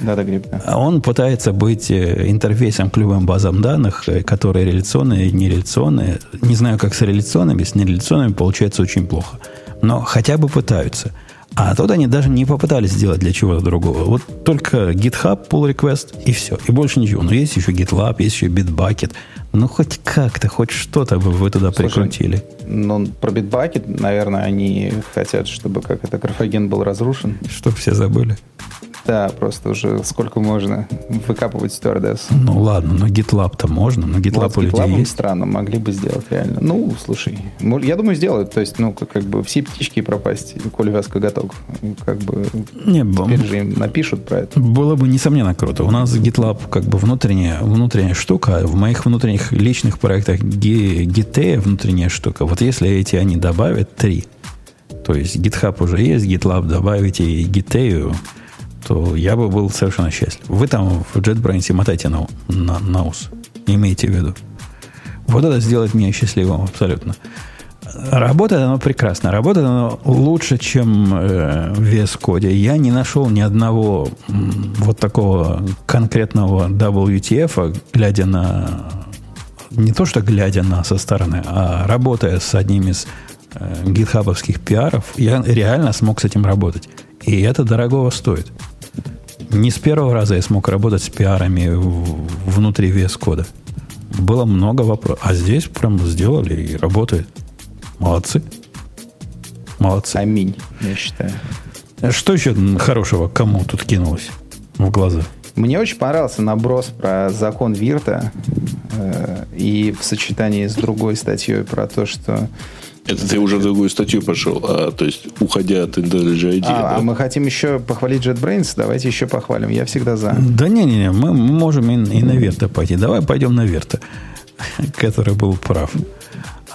DataGrip, да. Он пытается быть э, интерфейсом к любым базам данных, э, которые реляционные и нереляционные. Не знаю, как с реляционными, с нереляционными получается очень плохо. Но хотя бы пытаются. А тут они даже не попытались сделать для чего-то другого. Вот только GitHub, pull request и все. И больше ничего. Но есть еще GitLab, есть еще Bitbucket. Ну, хоть как-то, хоть что-то бы вы туда Слушай, прикрутили. Ну, про Bitbucket, наверное, они хотят, чтобы как это графоген был разрушен. Чтобы все забыли. Да, просто уже сколько можно выкапывать стюардесс. Ну ладно, но GitLab-то можно, но GitLab вот у людей есть. странно, могли бы сделать реально. Ну, слушай, я думаю, сделают. То есть, ну, как, как бы все птички пропасть, коли вязка готов. Как бы Не, теперь же им напишут про это. Было бы, несомненно, круто. У нас GitLab как бы внутренняя, внутренняя штука. В моих внутренних личных проектах Git внутренняя штука. Вот если эти они добавят, три, то есть GitHub уже есть, GitLab добавите и Giteo, то я бы был совершенно счастлив. Вы там в JetBrains мотайте на, на, на ус. Имейте в виду. Вот это сделает меня счастливым абсолютно. Работает оно прекрасно. Работает оно лучше, чем э, в VS Code. Я не нашел ни одного вот такого конкретного WTF, глядя на... Не то, что глядя на со стороны, а работая с одним из э, гитхабовских пиаров, я реально смог с этим работать. И это дорогого стоит. Не с первого раза я смог работать с пиарами внутри VS кода. Было много вопросов. А здесь прям сделали и работает. Молодцы. Молодцы. Аминь, я считаю. Что еще хорошего кому тут кинулось в глаза? Мне очень понравился наброс про закон Вирта э, и в сочетании с другой статьей про то, что это ты уже в другую статью пошел, а, то есть уходя от IntelliJ ID. А, да? а мы хотим еще похвалить JetBrains, давайте еще похвалим, я всегда за. Да не-не-не, мы можем и, и на Верта пойти. Давай пойдем на Верта, который был прав.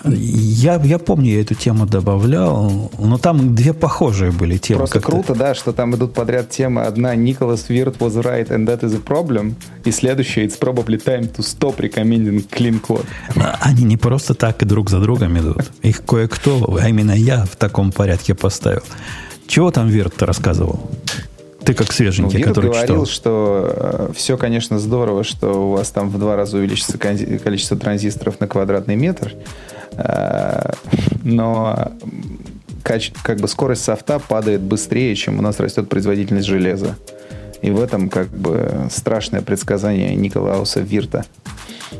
Я, я помню, я эту тему добавлял, но там две похожие были темы. Просто круто, да, что там идут подряд темы. Одна Nicholas Weird was right and that is a problem. И следующая It's probably time to stop recommending clean code. Они не просто так и друг за другом идут. Их кое-кто, а именно я в таком порядке поставил. Чего там Вирт рассказывал? Ты как свеженький, ну, который говорил, читал. что э, все, конечно, здорово, что у вас там в два раза увеличится количество транзисторов на квадратный метр, но как бы скорость софта падает быстрее, чем у нас растет производительность железа. И в этом как бы страшное предсказание Николауса Вирта.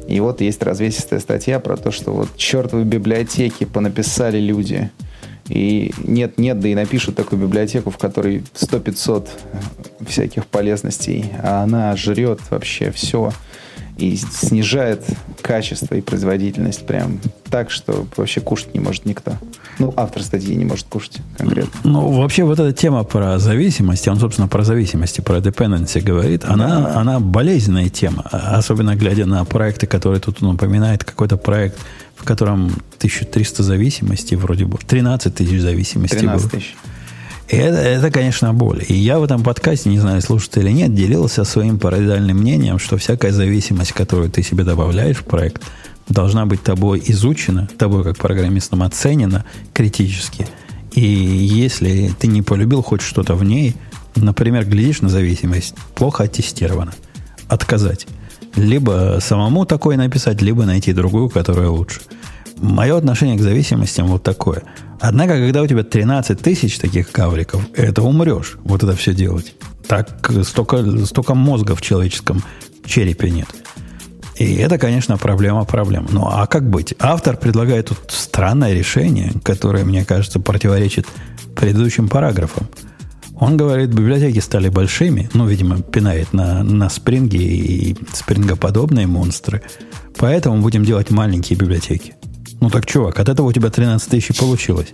И вот есть развесистая статья про то, что вот чертовы библиотеки понаписали люди. И нет-нет, да и напишут такую библиотеку, в которой 100-500 всяких полезностей, а она жрет вообще все и снижает качество и производительность прям так, что вообще кушать не может никто. Ну, автор статьи не может кушать конкретно. Ну, вообще вот эта тема про зависимость, он, собственно, про зависимости, про dependency говорит, она, да. она болезненная тема, особенно глядя на проекты, которые тут он упоминает, какой-то проект, в котором 1300 зависимостей вроде бы, 13 тысяч зависимостей 13 тысяч. Это, это, конечно, боль. И я в этом подкасте, не знаю, слушаете или нет, делился своим парадоксальным мнением, что всякая зависимость, которую ты себе добавляешь в проект, должна быть тобой изучена, тобой как программистом оценена критически. И если ты не полюбил хоть что-то в ней, например, глядишь на зависимость, плохо оттестирована, отказать. Либо самому такое написать, либо найти другую, которая лучше. Мое отношение к зависимостям вот такое. Однако, когда у тебя 13 тысяч таких кавриков, это умрешь, вот это все делать. Так столько, столько мозга в человеческом черепе нет. И это, конечно, проблема проблем. Ну, а как быть? Автор предлагает тут странное решение, которое, мне кажется, противоречит предыдущим параграфам. Он говорит, библиотеки стали большими, ну, видимо, пинает на, на спринге и спрингоподобные монстры. Поэтому будем делать маленькие библиотеки. Ну так, чувак, от этого у тебя 13 тысяч получилось.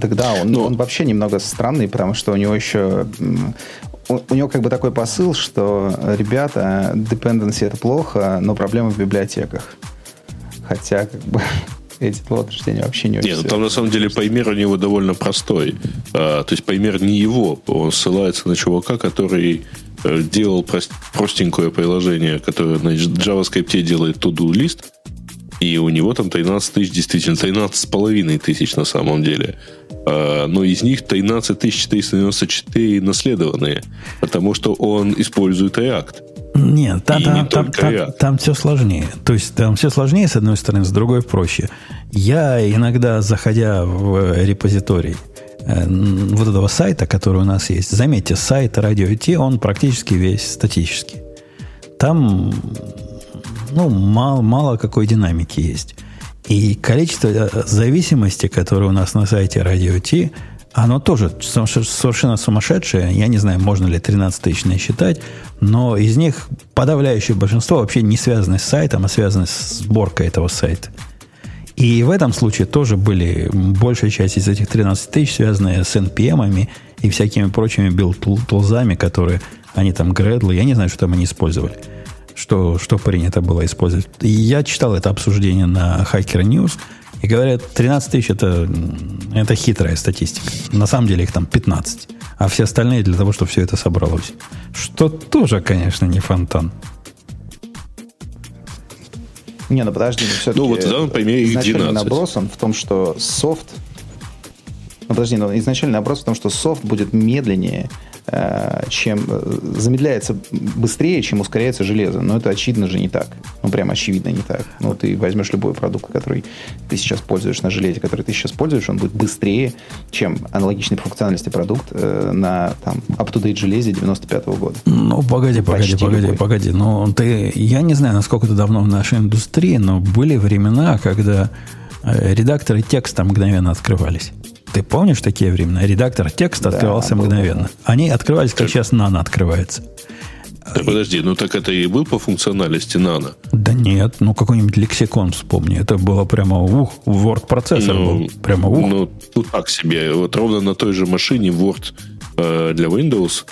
Так да, он, ну, он вообще немного странный, потому что у него еще... У, него как бы такой посыл, что, ребята, dependency это плохо, но проблема в библиотеках. Хотя, как бы, эти два утверждения вообще не очень Нет, ну, там на самом деле паймер у него довольно простой. А, то есть паймер не его, он ссылается на чувака, который э, делал прост, простенькое приложение, которое на JavaScript делает to-do лист, и у него там 13 тысяч, действительно, 13 с половиной тысяч на самом деле. А, но из них 13 494 наследованные, потому что он использует React. Нет, там, там, не там, там, там все сложнее. То есть там все сложнее, с одной стороны, с другой проще. Я иногда, заходя в репозиторий э, вот этого сайта, который у нас есть, заметьте, сайт радио T, он практически весь статический. Там ну, мало, мало какой динамики есть. И количество э, зависимости, которое у нас на сайте Radio T, оно тоже совершенно сумасшедшее. Я не знаю, можно ли 13 тысяч считать, но из них подавляющее большинство вообще не связаны с сайтом, а связаны с сборкой этого сайта. И в этом случае тоже были большая часть из этих 13 тысяч связаны с NPM и всякими прочими build-тулзами, которые они там, Gradle, я не знаю, что там они использовали – что, что принято было использовать. И я читал это обсуждение на Hacker News, и говорят, 13 тысяч это, это хитрая статистика. На самом деле их там 15. А все остальные для того, чтобы все это собралось. Что тоже, конечно, не фонтан. Не, ну подожди, но все-таки ну, вот, да, пойми, изначальный 12. наброс он в том, что софт... Ну, подожди, но изначальный наброс в том, что софт будет медленнее чем э, замедляется быстрее, чем ускоряется железо. Но это очевидно же не так. Ну, прям очевидно не так. Ну, ты возьмешь любой продукт, который ты сейчас пользуешь на железе, который ты сейчас пользуешь, он будет быстрее, чем аналогичный по функциональности продукт э, на там up-to-date железе 95 -го года. Ну, погоди, погоди, Почти погоди, любой. погоди. Ну, ты, я не знаю, насколько ты давно в нашей индустрии, но были времена, когда редакторы текста мгновенно открывались. Ты помнишь такие времена? Редактор текста да, открывался был, мгновенно. Они открывались, как так. сейчас нано открывается. Да, подожди, ну так это и был по функциональности нано? Да нет, ну какой-нибудь лексикон вспомни. Это было прямо ух, Word процессор ну, был. Прямо ух. Ну, ну так себе. Вот ровно на той же машине Word э, для Windows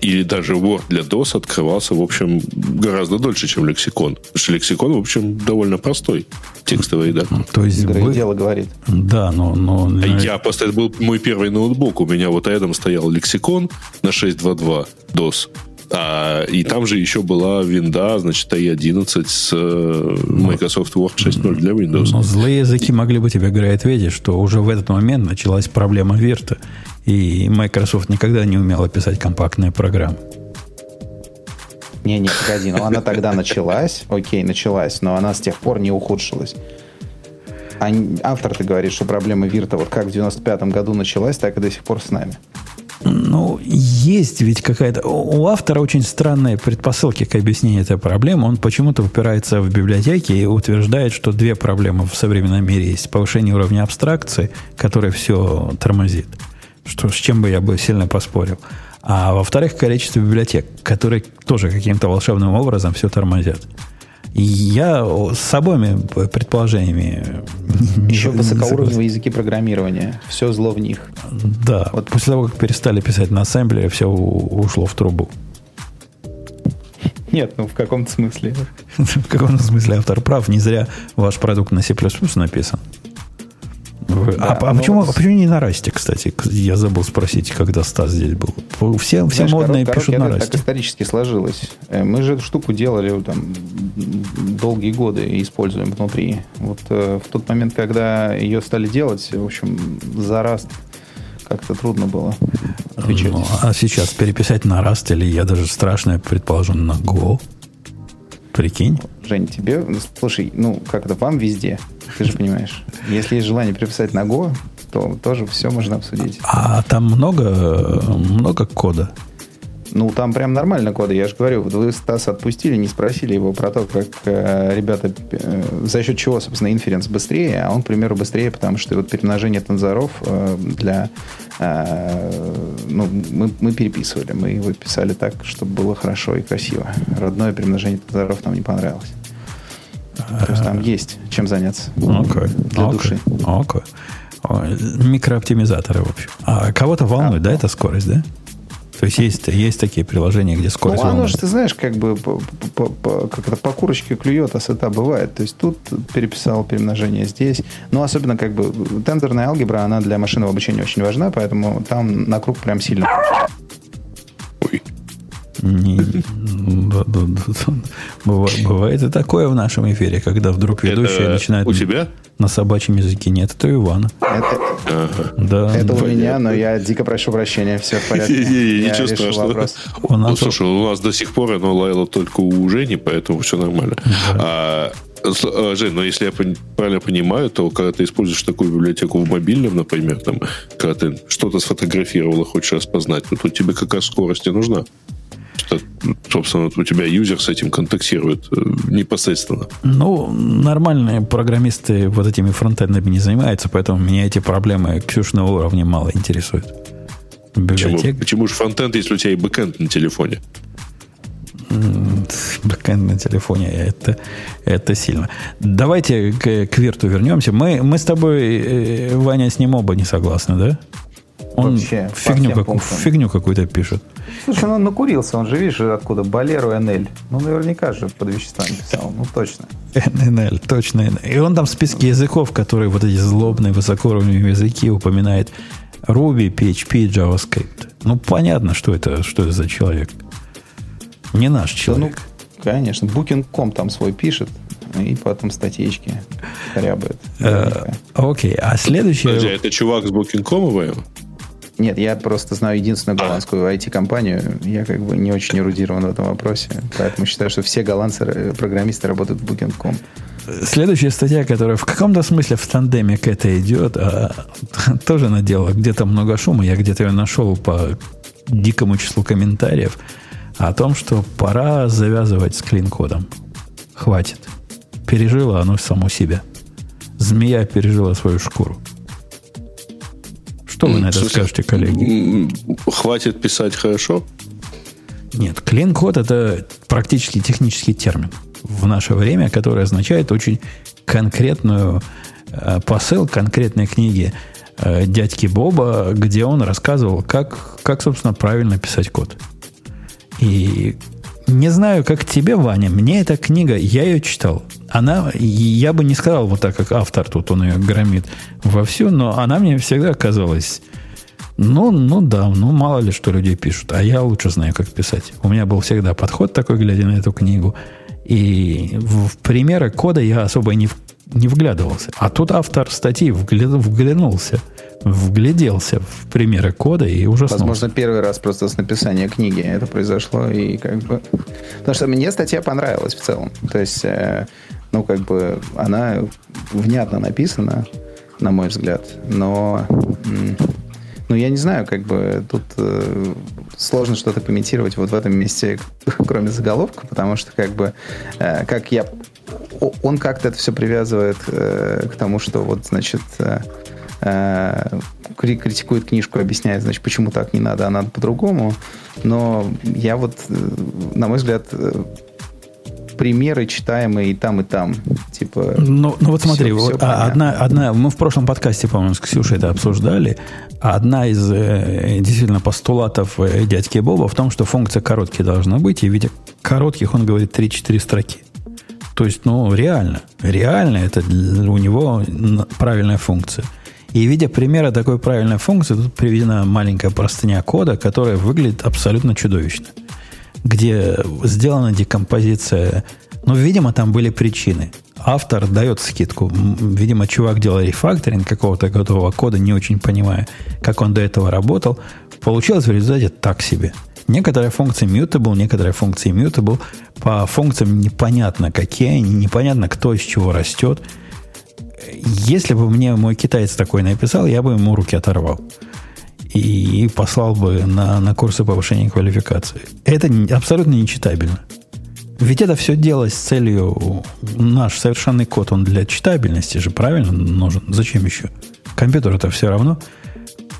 или даже Word для DOS открывался, в общем, гораздо дольше, чем лексикон. Потому что лексикон, в общем, довольно простой, текстовый, да. То есть вы... дело говорит. Да, но... но... А я просто, это был мой первый ноутбук. У меня вот рядом стоял лексикон на 6.2.2 DOS. А, и там же еще была винда, значит, i11 с э, Microsoft Word 6.0 для Windows. Но злые языки могли бы тебе, говорить, ответить, что уже в этот момент началась проблема Вирта, и Microsoft никогда не умела писать компактные программы. Не, не, погоди, но она тогда началась, окей, началась, но она с тех пор не ухудшилась. А автор, ты говоришь, что проблема Вирта вот как в 95-м году началась, так и до сих пор с нами. Ну, есть ведь какая-то... У автора очень странные предпосылки к объяснению этой проблемы. Он почему-то упирается в библиотеки и утверждает, что две проблемы в современном мире есть. Повышение уровня абстракции, которое все тормозит. Что, с чем бы я бы сильно поспорил. А во-вторых, количество библиотек, которые тоже каким-то волшебным образом все тормозят. Я с обоими предположениями... Еще высокоуровневые языки программирования. Все зло в них. Да. Вот после того, как перестали писать на ассемблере, все ушло в трубу. Нет, ну в каком-то смысле. В каком-то смысле автор прав. Не зря ваш продукт на C++ написан. А, а, ну, почему, вот- а почему не на расте, кстати? Я забыл спросить, когда Стас здесь был. Все, все Знаешь, модные корот- пишут короткий на расте. Так исторически сложилось. Э, Мы же эту штуку делали там долгие годы и используем внутри. Вот э, в тот момент, когда ее стали делать, в общем, за Rust как-то трудно было отвечать. Ну, а сейчас переписать на Rust или я даже страшное предположу на Go. Прикинь. Жень, тебе, слушай, ну, как-то вам везде, ты же понимаешь. Если есть желание переписать на Go, то тоже все можно обсудить. А там много, много кода. Ну, там прям нормально коды. Я же говорю, вы Стаса отпустили, не спросили его про то, как э, ребята, э, за счет чего, собственно, инференс быстрее, а он, к примеру, быстрее, потому что вот перемножение тензоров э, для... э, ну, мы, мы переписывали, мы его писали так, чтобы было хорошо и красиво. Родное перемножение тензоров нам не понравилось. То есть там есть чем заняться Окей. для Окей. души. Окей. Ой, Микрооптимизаторы, в общем. А кого-то волнует, да, эта скорость, да? То есть есть, есть такие приложения, где скорость Ну, оно же, ты знаешь, как бы по, по- по- как это по курочке клюет, а сыта бывает. То есть тут переписал перемножение здесь. Ну, особенно как бы тензорная алгебра, она для машинного обучения очень важна, поэтому там на круг прям сильно. Бывает и такое в нашем эфире, когда вдруг ведущие Это начинают у тебя? на собачьем языке. Нет, это у Ивана. Это, Ага. Да. это у меня, но я дико прошу прощения, все в порядке. Ничего страшного. Ну, слушай, у нас до сих пор оно лаяло только у Жени, поэтому все нормально. А, а, Жень, но если я правильно понимаю, то когда ты используешь такую библиотеку в мобильном, например, там, когда ты что-то сфотографировал и хочешь распознать, то тут тебе какая скорость и нужна. Что, собственно, у тебя юзер с этим контактирует э, непосредственно. Ну, нормальные программисты вот этими фронтендами не занимаются, поэтому меня эти проблемы Ксюшного уровня мало интересуют. Почему, почему же фронтенд, если у тебя и бэкэнд на телефоне? бэкэнд на телефоне, это, это сильно. Давайте к, к Вирту вернемся. Мы, мы с тобой, э, Ваня, с ним оба не согласны, да? Он Вообще, фигню, как- фигню какую-то пишет. Слушай, ну он накурился, он же, видишь, откуда? Boler... ННЛ. Ну, наверняка же под веществами писал, ну, точно. ННЛ, точно. И он там в списке языков, которые вот эти злобные, высокоуровневые языки упоминает Ruby, PHP, JavaScript. Ну, понятно, что это, что это за человек. Не наш Да, ну, человек. конечно, Booking.com там свой пишет, и потом статейки корябает. Э, Окей, а следующее... Подожди, а это чувак с Booking.com? Нет, я просто знаю единственную голландскую IT-компанию. Я как бы не очень эрудирован в этом вопросе. Поэтому считаю, что все голландцы, э, программисты работают в Booking.com. Следующая статья, которая в каком-то смысле в тандеме к этой идет, а, тоже надела где-то много шума. Я где-то ее нашел по дикому числу комментариев о том, что пора завязывать с клин-кодом. Хватит. Пережило оно само себя. Змея пережила свою шкуру. Что вы на это скажете, коллеги? Хватит писать хорошо? Нет, клин-код это практически технический термин в наше время, который означает очень конкретную э, посыл конкретной книги э, дядьки Боба, где он рассказывал, как, как, собственно, правильно писать код. И не знаю, как тебе, Ваня, мне эта книга, я ее читал. Она, я бы не сказал вот так, как автор тут, он ее громит вовсю, но она мне всегда казалась ну, ну да, ну мало ли что люди пишут, а я лучше знаю, как писать. У меня был всегда подход такой, глядя на эту книгу. И в, примеры кода я особо не, не вглядывался. А тут автор статьи вгля- вглянулся, вгляделся в примеры кода и ужаснулся. Возможно, первый раз просто с написания книги это произошло, и как бы... Потому что мне статья понравилась в целом. То есть, э, ну, как бы, она внятно написана, на мой взгляд, но... ну, я не знаю, как бы тут э, сложно что-то комментировать вот в этом месте, кроме заголовка, потому что, как бы, э, как я... Он как-то это все привязывает э, к тому, что вот, значит, э, э, кри- критикует книжку, объясняет, значит, почему так не надо, а надо по-другому. Но я вот, э, на мой взгляд, э, примеры читаемые и там, и там. Типа, Ну, ну вот смотри, всё- вот, а, понятно. одна, одна, мы в прошлом подкасте, по-моему, с Ксюшей это обсуждали. Одна из э, действительно постулатов э, дядьки Боба в том, что функция короткие должна быть, и в виде коротких он говорит 3-4 строки. То есть, ну, реально, реально это у него правильная функция. И видя примеры такой правильной функции, тут приведена маленькая простыня кода, которая выглядит абсолютно чудовищно. Где сделана декомпозиция. Ну, видимо, там были причины. Автор дает скидку. Видимо, чувак делал рефакторинг какого-то готового кода, не очень понимая, как он до этого работал. Получилось в результате так себе. Некоторые функции mutable, некоторые функции mutable. По функциям непонятно, какие они, непонятно, кто из чего растет. Если бы мне мой китаец такой написал, я бы ему руки оторвал. И послал бы на, на курсы повышения квалификации. Это абсолютно нечитабельно. Ведь это все делалось с целью... Наш совершенный код, он для читабельности же правильно нужен. Зачем еще? Компьютер это все равно.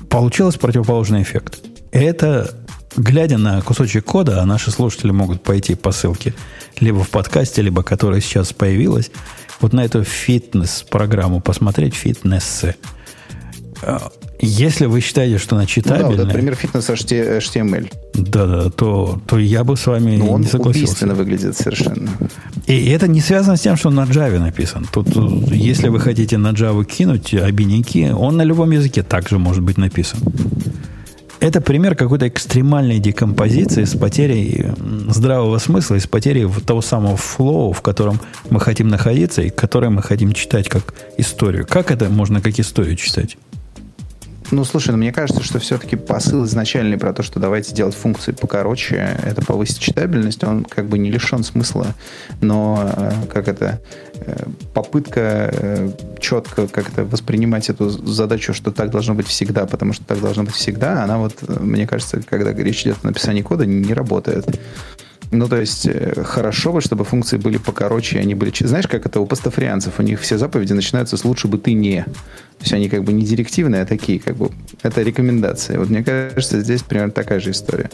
Получилось противоположный эффект. Это, глядя на кусочек кода, а наши слушатели могут пойти по ссылке либо в подкасте, либо которая сейчас появилась, вот на эту фитнес-программу посмотреть, фитнессы. А, если вы считаете, что она читабельная... Ну, да, вот, например, фитнес HTML. Да-да, то, то я бы с вами Но он не согласился. убийственно выглядит совершенно. И это не связано с тем, что он на Java написан. Тут, если вы хотите на Java кинуть обиняки, он на любом языке также может быть написан. Это пример какой-то экстремальной декомпозиции с потерей здравого смысла и с потерей того самого флоу, в котором мы хотим находиться и который мы хотим читать как историю. Как это можно как историю читать? Ну, слушай, ну, мне кажется, что все-таки посыл изначальный про то, что давайте делать функции покороче, это повысить читабельность, он как бы не лишен смысла, но э, как это э, попытка э, четко как это воспринимать эту задачу, что так должно быть всегда, потому что так должно быть всегда, она вот, мне кажется, когда речь идет о написании кода, не работает. Ну, то есть, э, хорошо бы, чтобы функции были покороче, они были... Знаешь, как это у пастафрианцев? У них все заповеди начинаются с «лучше бы ты не». То есть, они как бы не директивные, а такие, как бы... Это рекомендации. Вот мне кажется, здесь примерно такая же история.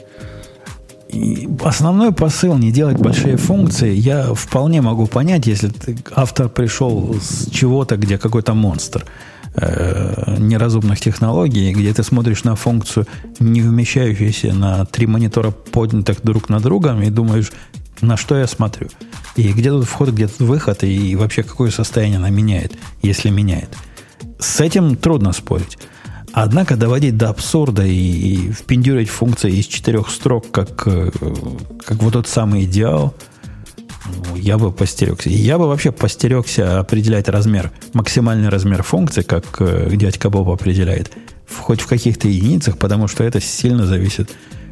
И основной посыл не делать большие функции я вполне могу понять, если автор пришел с чего-то, где какой-то монстр – э, неразумных технологий, где ты смотришь на функцию, не вмещающуюся на три монитора поднятых друг на друга, и думаешь, на что я смотрю. И где тут вход, где тут выход, и вообще какое состояние она меняет, если меняет. С этим трудно спорить. Однако доводить до абсурда и, и впендюрить функции из четырех строк, как, э, как вот тот самый идеал – ну, я бы постерегся. Я бы вообще постерегся определять размер, максимальный размер функции, как э, дядька Боб определяет, в, хоть в каких-то единицах, потому что это сильно зависит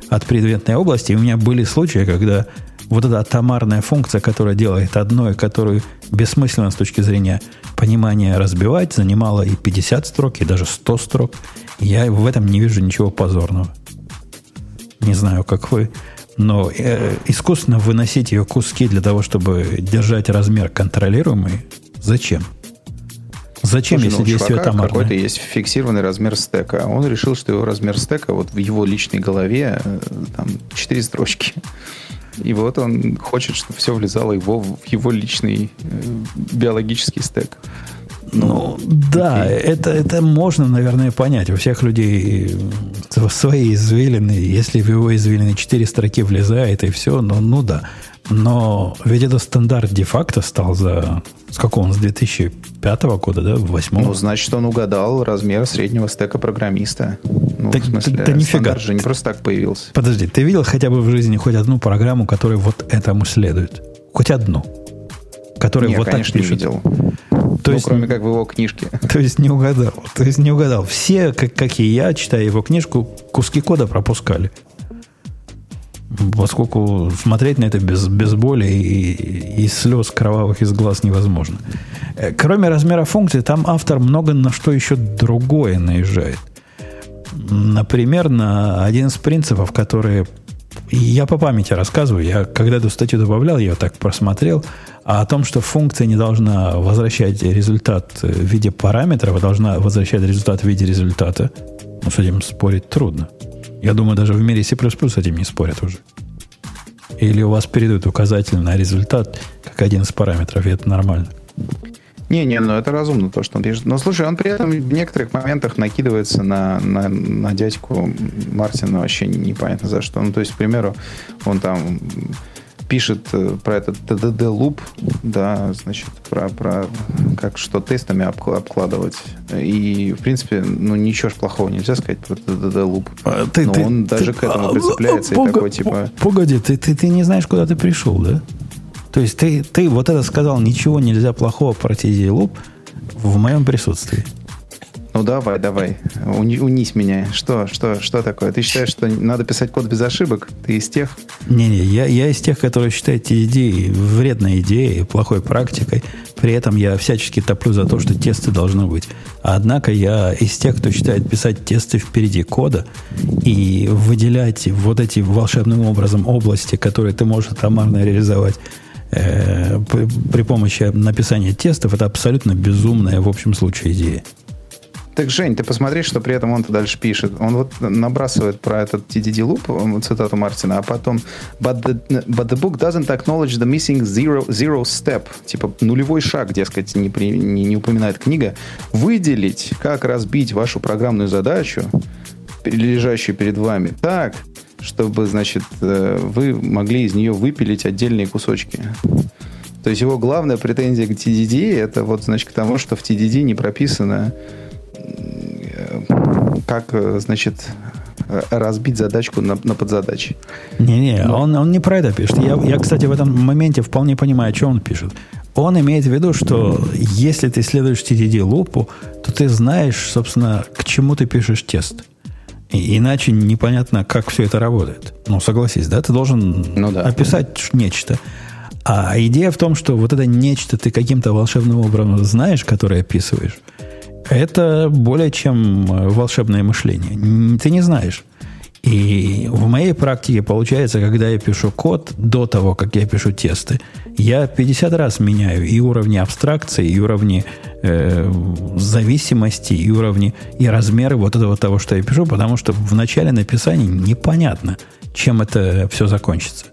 от предметной области. И у меня были случаи, когда вот эта атомарная функция, которая делает одно, и которую бессмысленно с точки зрения понимания разбивать, занимала и 50 строк, и даже 100 строк. Я в этом не вижу ничего позорного. Не знаю, как вы. Но э, искусственно выносить ее куски для того, чтобы держать размер контролируемый, зачем? Зачем, Слушай, если ну, действие атомарное? какой-то есть фиксированный размер стека. Он решил, что его размер стека вот в его личной голове э, там четыре строчки. И вот он хочет, чтобы все влезало его, в его личный э, биологический стек. Ну, да, это, это можно, наверное, понять. У всех людей свои извилины. Если в его извилины четыре строки влезает, и все, ну, ну да. Но ведь это стандарт де-факто стал за... С какого он? С 2005 года, да? В 8 Ну, значит, он угадал размер среднего стека программиста. Ну, да, в смысле, да, да нифига. же не просто так появился. Подожди, ты видел хотя бы в жизни хоть одну программу, которая вот этому следует? Хоть одну? Которая Нет, вот конечно, так пишет. не видел. То ну, есть, кроме как в его книжке. То есть не угадал. То есть не угадал. Все, как, как и я, читая его книжку, куски кода пропускали. Поскольку смотреть на это без, без боли и, и слез кровавых из глаз невозможно. Э, кроме размера функции, там автор много на что еще другое наезжает. Например, на один из принципов, которые я по памяти рассказываю, я когда эту статью добавлял, я ее так просмотрел, а о том, что функция не должна возвращать результат в виде параметров, а должна возвращать результат в виде результата, ну, с этим спорить трудно. Я думаю, даже в мире C++ с этим не спорят уже. Или у вас передают указатель на результат как один из параметров, и это нормально. Не-не, ну это разумно, то, что он пишет. Но слушай, он при этом в некоторых моментах накидывается на, на, на дядьку Мартина вообще непонятно за что. Ну, то есть, к примеру, он там пишет э, про этот TDD луп, да, значит, про, про как что тестами обкладывать. И, в принципе, ну, ничего ж плохого нельзя сказать про TDD луп. А, ты, Но ты, он ты, даже ты, к этому а, прицепляется а, и такой, типа... Погоди, ты, ты, ты не знаешь, куда ты пришел, да? То есть ты, ты вот это сказал, ничего нельзя плохого про TDD луп в моем присутствии. Ну давай, давай, Уни, унись меня. Что, что, что такое? Ты считаешь, что надо писать код без ошибок? Ты из тех? Не-не, я, я из тех, которые считают эти идеи вредной идеей, плохой практикой. При этом я всячески топлю за то, что тесты должны быть. Однако я из тех, кто считает писать тесты впереди кода и выделять вот эти волшебным образом области, которые ты можешь атомарно реализовать э, при, при помощи написания тестов, это абсолютно безумная в общем случае идея. Так, Жень, ты посмотри, что при этом он-то дальше пишет. Он вот набрасывает про этот TDD loop, цитату Мартина, а потом but the, but the book doesn't acknowledge the missing zero, zero step. Типа нулевой шаг, дескать, не, при, не, не упоминает книга. Выделить, как разбить вашу программную задачу, лежащую перед вами, так, чтобы, значит, э, вы могли из нее выпилить отдельные кусочки. То есть его главная претензия к TDD это вот, значит, к тому, что в TDD не прописано как, э, значит, разбить задачку на, на подзадачи. Не-не, Но... он, он не про это пишет. Я, я, кстати, в этом моменте вполне понимаю, чем он пишет. Он имеет в виду, что если ты следуешь TDD лупу, то ты знаешь, собственно, к чему ты пишешь тест. И, иначе непонятно, как все это работает. Ну, согласись, да? Ты должен ну, да. описать нечто. А идея в том, что вот это нечто ты каким-то волшебным образом знаешь, которое описываешь, это более чем э, волшебное мышление. Ты не знаешь. И в моей практике получается, когда я пишу код, до того, как я пишу тесты, я 50 раз меняю и уровни абстракции, и уровни э, зависимости, и уровни, и размеры вот этого того, что я пишу, потому что в начале написания непонятно, чем это все закончится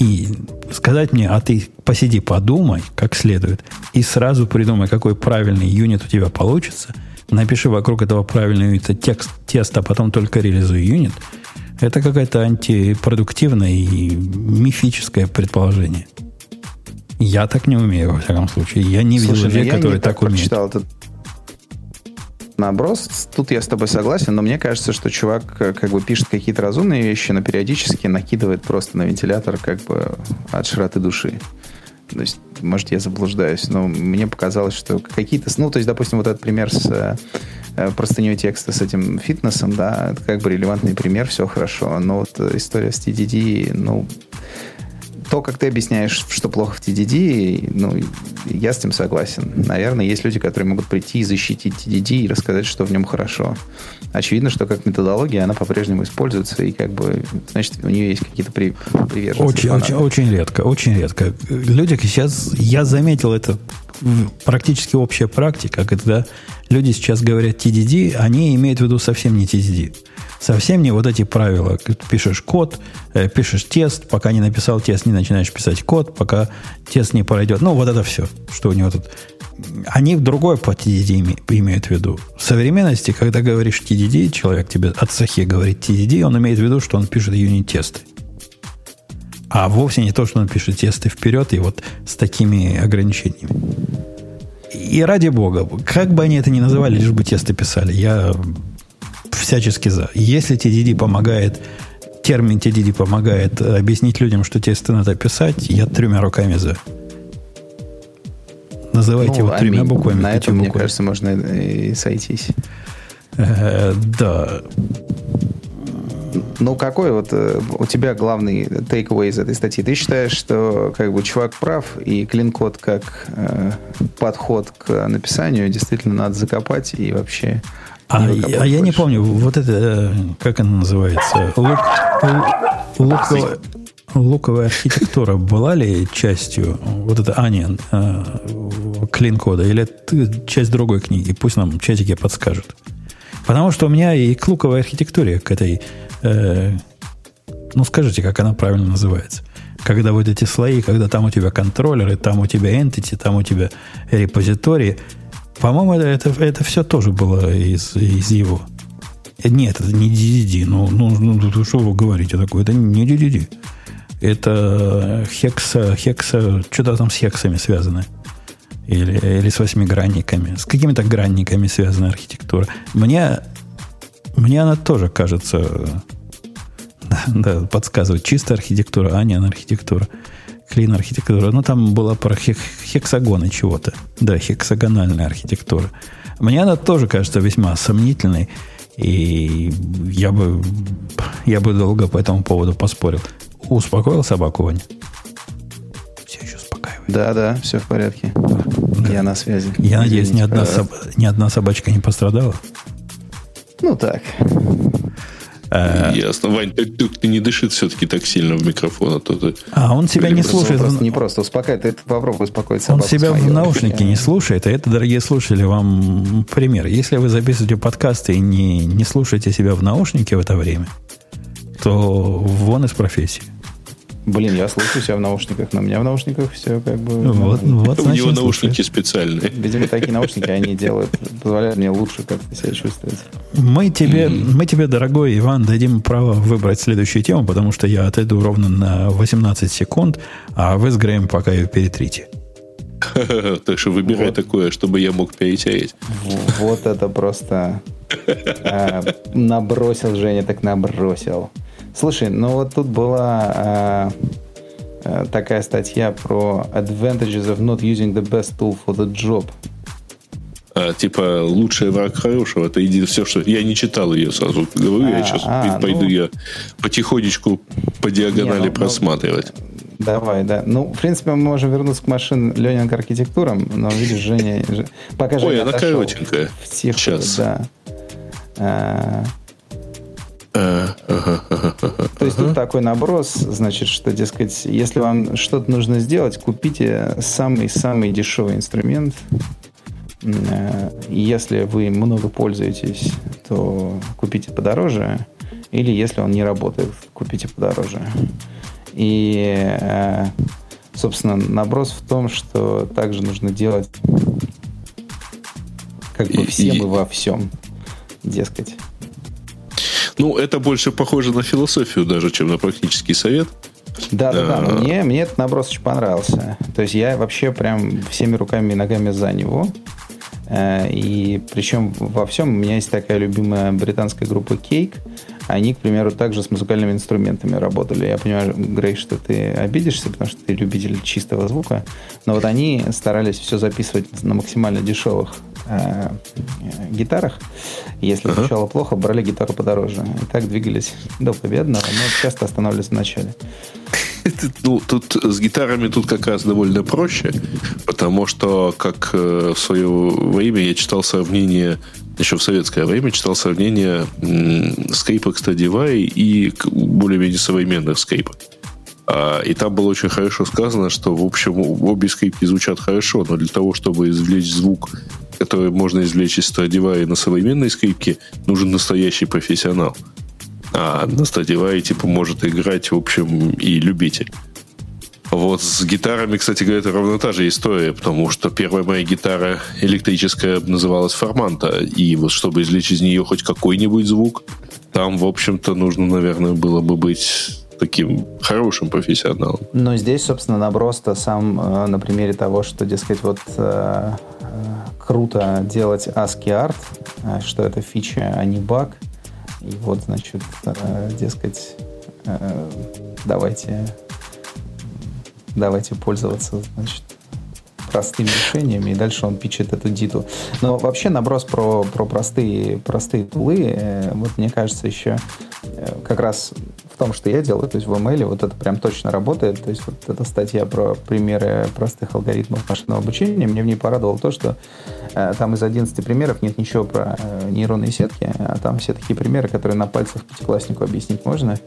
и сказать мне, а ты посиди, подумай как следует, и сразу придумай, какой правильный юнит у тебя получится, напиши вокруг этого правильного юнита текст, тест, а потом только реализуй юнит, это какое-то антипродуктивное и мифическое предположение. Я так не умею, во всяком случае. Я не видел людей, ну которые так, так умеют. Этот наброс. Тут я с тобой согласен, но мне кажется, что чувак э, как бы пишет какие-то разумные вещи, но периодически накидывает просто на вентилятор как бы от широты души. То есть, может, я заблуждаюсь, но мне показалось, что какие-то... Ну, то есть, допустим, вот этот пример с э, э простыней текста с этим фитнесом, да, это как бы релевантный пример, все хорошо. Но вот история с TDD, ну, то, как ты объясняешь, что плохо в TDD, ну, я с этим согласен. Наверное, есть люди, которые могут прийти и защитить TDD и рассказать, что в нем хорошо. Очевидно, что как методология она по-прежнему используется, и как бы, значит, у нее есть какие-то при, приверженности. Очень, очень, очень редко, очень редко. Люди сейчас, я заметил это практически общая практика, когда люди сейчас говорят TDD, они имеют в виду совсем не TDD. Совсем не вот эти правила. Пишешь код, э, пишешь тест, пока не написал тест, не начинаешь писать код, пока тест не пройдет. Ну, вот это все, что у него тут. Они в другой по TDD имеют в виду. В современности, когда говоришь TDD, человек тебе от сахи говорит TDD, он имеет в виду, что он пишет юнит-тесты. А вовсе не то, что он пишет тесты вперед и вот с такими ограничениями. И ради бога, как бы они это ни называли, лишь бы тесты писали, я всячески за. Если TDD помогает, термин TDD помогает объяснить людям, что тесты надо писать, я тремя руками за. Называйте ну, его тремя буквами. На этом, мне кажется, можно и сойтись. Э, да. Ну, какой вот э, у тебя главный takeaway из этой статьи? Ты считаешь, что как бы чувак прав, и клин-код как э, подход к написанию действительно надо закопать и вообще а, а я не помню, вот это, э, как она называется, лук, луковая, луковая архитектура была ли частью, вот это Аня, э, клин-кода, или это часть другой книги? Пусть нам чатики подскажут. Потому что у меня и к луковой архитектуре, к этой, э, ну скажите, как она правильно называется. Когда вот эти слои, когда там у тебя контроллеры, там у тебя entity, там у тебя репозитории – по-моему, это, это, это все тоже было из, из его. Нет, это не DDD. Ну, ну, ну что вы говорите такое? Это не DDD. Это хекса, хекса, что-то там с хексами связано. Или, или с восьмигранниками. С какими-то гранниками связана архитектура. Мне, мне она тоже кажется да, подсказывает. Чистая архитектура, а не архитектура. Клин архитектура. Ну, там была про хек, хексагоны чего-то. Да, хексагональная архитектура. Мне она тоже кажется весьма сомнительной. И я бы, я бы долго по этому поводу поспорил. Успокоил собаку, Ваня? Все еще успокаивает. Да, да, все в порядке. Да. Я на связи. Я надеюсь, ни одна, соб... ни одна собачка не пострадала? Ну так. А, Ясно. Вань, ты, ты, ты не дышит все-таки так сильно в микрофон, а то ты... А он себя не слушает. Просто, не просто успокаивает, это попробуй успокоить собаку. Он себя в наушнике не слушает, а это, дорогие слушатели, вам пример. Если вы записываете подкасты и не, не слушаете себя в наушнике в это время, то вон из профессии. Блин, я слушаю себя в наушниках, но у меня в наушниках все как бы... Ну, вот, вот, у него наушники специальные. Видимо, такие наушники они делают, позволяют мне лучше как-то себя чувствовать. Мы тебе, mm-hmm. мы тебе, дорогой Иван, дадим право выбрать следующую тему, потому что я отойду ровно на 18 секунд, а вы с Греем пока ее перетрите. Так что выбирай вот. такое, чтобы я мог перетереть. Вот это просто а, набросил Женя, так набросил. Слушай, ну вот тут была э, э, такая статья про advantages of not using the best tool for the job. А, типа лучший враг хорошего, это иди все, что я не читал ее сразу. Говорю, а, я сейчас а, пойду ну, я потихонечку по диагонали не, ну, просматривать. Ну, давай, да. Ну, в принципе, мы можем вернуться к машин Ленинг архитектурам, но видишь, Женя... Пока Ой, Женя она коротенькая. Тихо, Сейчас. Да. То есть тут такой наброс, значит, что, дескать, если вам что-то нужно сделать, купите самый-самый дешевый инструмент. Э, если вы много пользуетесь, то купите подороже. Или если он не работает, купите подороже. И, э, собственно, наброс в том, что также нужно делать как бы всем и, и во всем, дескать. Ну, это больше похоже на философию даже, чем на практический совет. Да, да, да. Мне, мне этот наброс очень понравился. То есть я вообще прям всеми руками и ногами за него. Э, и причем во всем у меня есть такая любимая британская группа Cake. Они, к примеру, также с музыкальными инструментами работали. Я понимаю, Грей, что ты обидишься, потому что ты любитель чистого звука. Но вот они старались все записывать на максимально дешевых э, гитарах. Если ага. звучало плохо, брали гитару подороже. И так двигались до победного, но часто останавливались в начале. Ну, тут с гитарами тут как раз довольно проще, потому что, как э, в свое время я читал сравнение, еще в советское время читал сравнение скрипок Stradivarius и более-менее современных скрипок. А, и там было очень хорошо сказано, что, в общем, обе скрипки звучат хорошо, но для того, чтобы извлечь звук, который можно извлечь из Stradivarius на современной скрипке, нужен настоящий профессионал. А на Stradivarius, типа, может играть, в общем, и любитель. Вот с гитарами, кстати говоря, это ровно та же история, потому что первая моя гитара электрическая называлась Форманта, и вот чтобы извлечь из нее хоть какой-нибудь звук, там, в общем-то, нужно, наверное, было бы быть таким хорошим профессионалом. Но здесь, собственно, наброс-то сам э, на примере того, что, дескать, вот э, э круто делать ASCII Art, э, что это фича, а не баг. И вот, значит, э, дескать, э, давайте, давайте пользоваться, значит, простыми решениями, и дальше он пичет эту диту. Но вообще наброс про, про простые, простые тулы, э, вот мне кажется, еще э, как раз в том, что я делаю, то есть в ML, вот это прям точно работает. То есть вот эта статья про примеры простых алгоритмов машинного обучения, мне в ней порадовало то, что э, там из 11 примеров нет ничего про э, нейронные сетки, а там все такие примеры, которые на пальцах пятикласснику объяснить можно.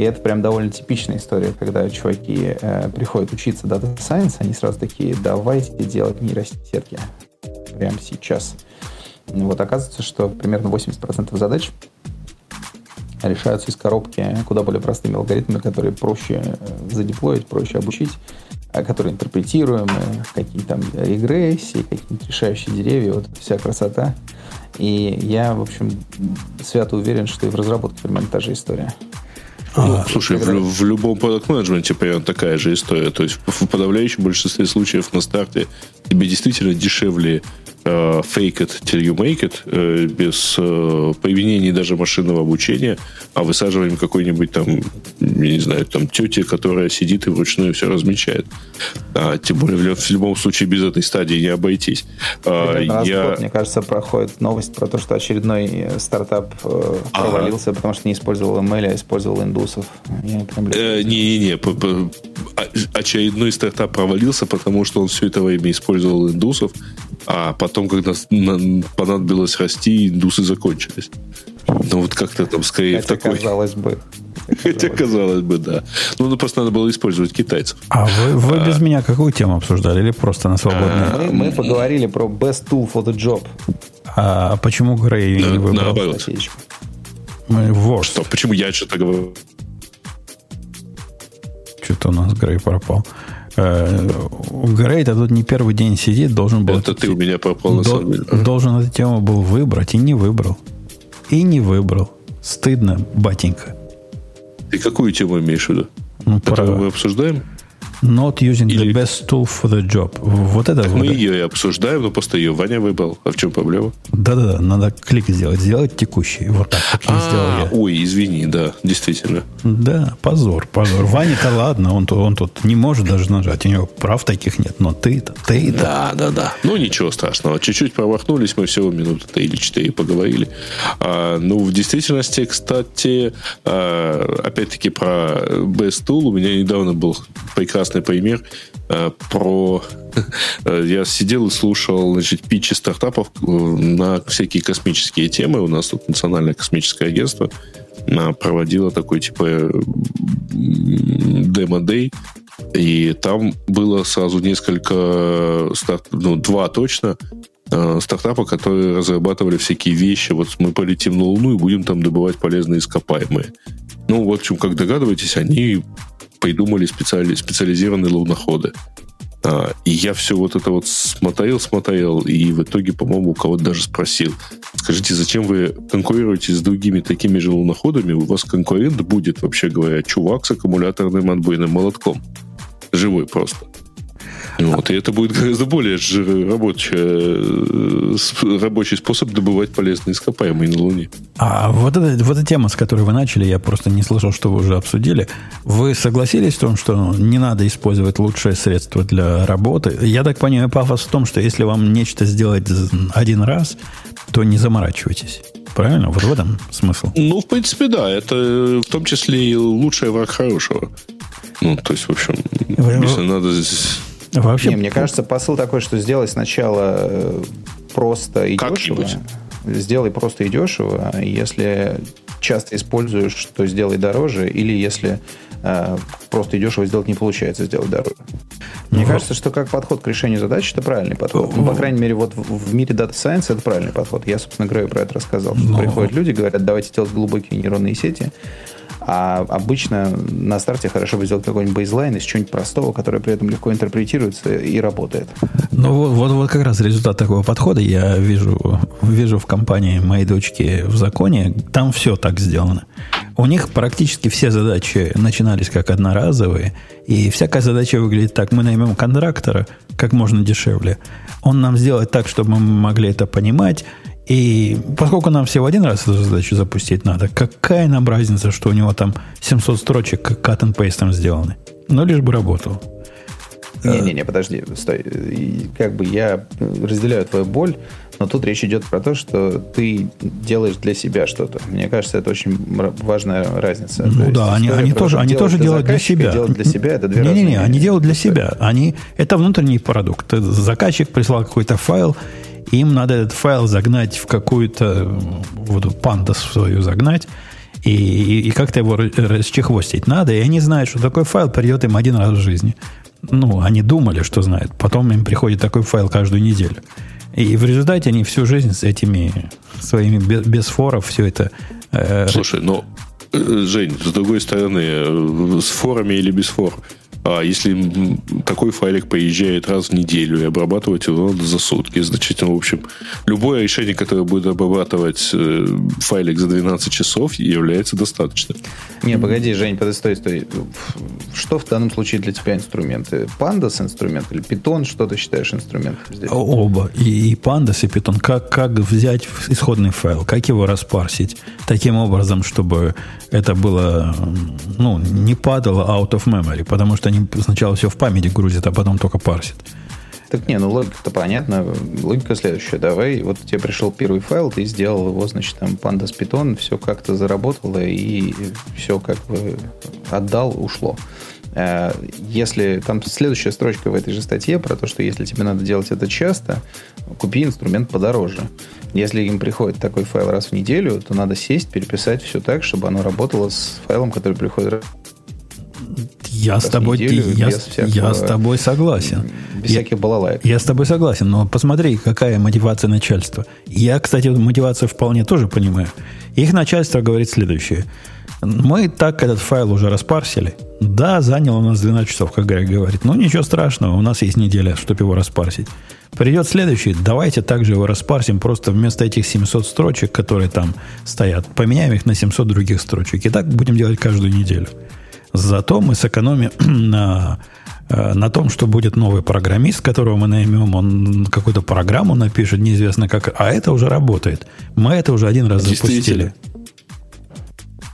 И это прям довольно типичная история, когда чуваки э, приходят учиться Data Science, они сразу такие, давайте делать нейросетки прямо сейчас. Вот оказывается, что примерно 80% задач решаются из коробки куда более простыми алгоритмами, которые проще э, задеплоить, проще обучить, а которые интерпретируемые, какие там регрессии, какие-то решающие деревья, вот вся красота. И я, в общем, свято уверен, что и в разработке примерно та же история. Ну, а, слушай, когда... в, в любом продукт менеджменте примерно такая же история. То есть в подавляющем большинстве случаев на старте тебе действительно дешевле Э, fake it till you make it, э, без э, применения даже машинного обучения, а высаживаем какой-нибудь там, я не знаю, там тети, которая сидит и вручную все размечает. А, тем более в, любом случае без этой стадии не обойтись. А, я... год, мне кажется, проходит новость про то, что очередной стартап провалился, ага. потому что не использовал ML, а использовал индусов. Не-не-не, а, очередной стартап провалился, потому что он все это время использовал индусов, а потом, когда понадобилось расти, индусы закончились. Ну, вот как-то там скорее Хотя, в такой... казалось бы. Хотя, казалось бы, да. Ну, ну, просто надо было использовать китайцев. А вы, вы а, без меня какую тему обсуждали? Или просто на свободное? Мы, мы поговорили про best tool for the job. А почему Грей не выбрал? Наоборот. Мы вождь. Что, почему я что-то говорю? Что-то у нас Грей пропал. Э, Грейт, а тут не первый день сидит, должен был... Это ты у меня попал на самом деле. Должен эту тему был выбрать и не выбрал. И не выбрал. Стыдно, батенька. Ты какую тему имеешь в виду? Ну, Которую про... мы обсуждаем? Not using Или... the best tool for the job. Вот это так вот. Мы ее и обсуждаем, но просто ее Ваня выбрал. А в чем проблема? Да-да-да, надо клик сделать. Сделать текущий. Вот так, как а, сделал я. Ой, извини, да, действительно. Да, позор, позор. Ваня-то ладно, он, он тут не может даже нажать. У него прав таких нет, но ты-то, ты-то. Да, да, да. Ну, ничего страшного. Чуть-чуть промахнулись, мы всего минуты или четыре поговорили. А, ну, в действительности, кстати, а, опять-таки про Best Tool. У меня недавно был прекрасный прекрасный пример э, про... Э, я сидел и слушал значит, питчи стартапов э, на всякие космические темы. У нас тут Национальное космическое агентство проводило такой типа демо-дей. И там было сразу несколько, старт, ну, два точно, стартапа, которые разрабатывали всякие вещи. Вот мы полетим на Луну и будем там добывать полезные ископаемые. Ну, в общем, как догадываетесь, они придумали специали, специализированные луноходы. А, и я все вот это вот смотрел, смотрел, и в итоге, по-моему, у кого-то даже спросил, скажите, зачем вы конкурируете с другими такими же луноходами? У вас конкурент будет, вообще говоря, чувак с аккумуляторным отбойным молотком. Живой просто. Вот, и это будет гораздо более рабочий, э, рабочий способ добывать полезные ископаемые на Луне. А вот эта, вот эта тема, с которой вы начали, я просто не слышал, что вы уже обсудили. Вы согласились в том, что не надо использовать лучшее средство для работы? Я так понимаю, пафос в том, что если вам нечто сделать один раз, то не заморачивайтесь. Правильно? Вот в этом смысл. Ну, в принципе, да. Это в том числе и лучший враг хорошего. Ну, то есть, в общем, если надо здесь Вообще... Не, мне кажется, посыл такой, что сделай сначала э, просто и дешево. Сделай просто и дешево. Если часто используешь, то сделай дороже. Или если э, просто и дешево сделать не получается, сделать дороже. Мне ну, кажется, что как подход к решению задач это правильный подход. Ну, по крайней мере, вот в, мире Data Science это правильный подход. Я, собственно, Грею про это рассказал. Что но... приходят люди, говорят, давайте делать глубокие нейронные сети. А обычно на старте хорошо бы сделать какой-нибудь бейзлайн из чего-нибудь простого, которое при этом легко интерпретируется и работает. Ну вот, вот, вот как раз результат такого подхода я вижу, вижу в компании моей дочки в законе. Там все так сделано. У них практически все задачи начинались как одноразовые, и всякая задача выглядит так. Мы наймем контрактора как можно дешевле. Он нам сделает так, чтобы мы могли это понимать, и поскольку нам всего один раз эту задачу запустить надо, какая нам разница, что у него там 700 строчек cut and paste сделаны? Ну, лишь бы работал. Не-не-не, подожди, стой. Как бы я разделяю твою боль, но тут речь идет про то, что ты делаешь для себя что-то. Мне кажется, это очень важная разница. Ну то да, они, они тоже, они тоже делают для себя. Делать для себя это две Не-не-не, они делают для себя. Они, это внутренний продукт. Заказчик прислал какой-то файл, им надо этот файл загнать в какую-то вот пандас свою загнать, и, и, и как-то его расчехвостить надо, и они знают, что такой файл придет им один раз в жизни. Ну, они думали, что знают. Потом им приходит такой файл каждую неделю. И в результате они всю жизнь с этими своими без, без форов все это... Э, Слушай, ну, э, Жень, с другой стороны, э, с форами или без фор, А если такой файлик поезжает раз в неделю и обрабатывать его надо за сутки, значит, в общем, любое решение, которое будет обрабатывать э, файлик за 12 часов, является достаточным. Не, погоди, Жень, подожди, стой, стой. Что в данном случае для тебя инструменты? Pandas инструмент или Python? Что ты считаешь инструментом здесь? Оба. И, и Pandas, и Python. Как, как взять исходный файл, как его распарсить таким образом, чтобы это было, ну, не падало out of memory, потому что они сначала все в памяти грузят, а потом только парсят. Так не, ну логика-то понятна. Логика следующая. Давай, вот тебе пришел первый файл, ты сделал его, значит, там pandas python, все как-то заработало, и все как бы отдал, ушло. Э, если там следующая строчка в этой же статье про то, что если тебе надо делать это часто, купи инструмент подороже. Если им приходит такой файл раз в неделю, то надо сесть, переписать все так, чтобы оно работало с файлом, который приходит я с тобой, неделю, я, всякого, я с тобой согласен. Без я, всяких балалайк. Я с тобой согласен, но посмотри, какая мотивация начальства. Я, кстати, мотивацию вполне тоже понимаю. Их начальство говорит следующее. Мы так этот файл уже распарсили. Да, заняло у нас 12 часов, как Грег говорит. Но ничего страшного, у нас есть неделя, чтобы его распарсить. Придет следующий, давайте также его распарсим, просто вместо этих 700 строчек, которые там стоят, поменяем их на 700 других строчек. И так будем делать каждую неделю. Зато мы сэкономим на, э, на том, что будет новый программист, которого мы наймем, он какую-то программу напишет, неизвестно как, а это уже работает. Мы это уже один раз запустили.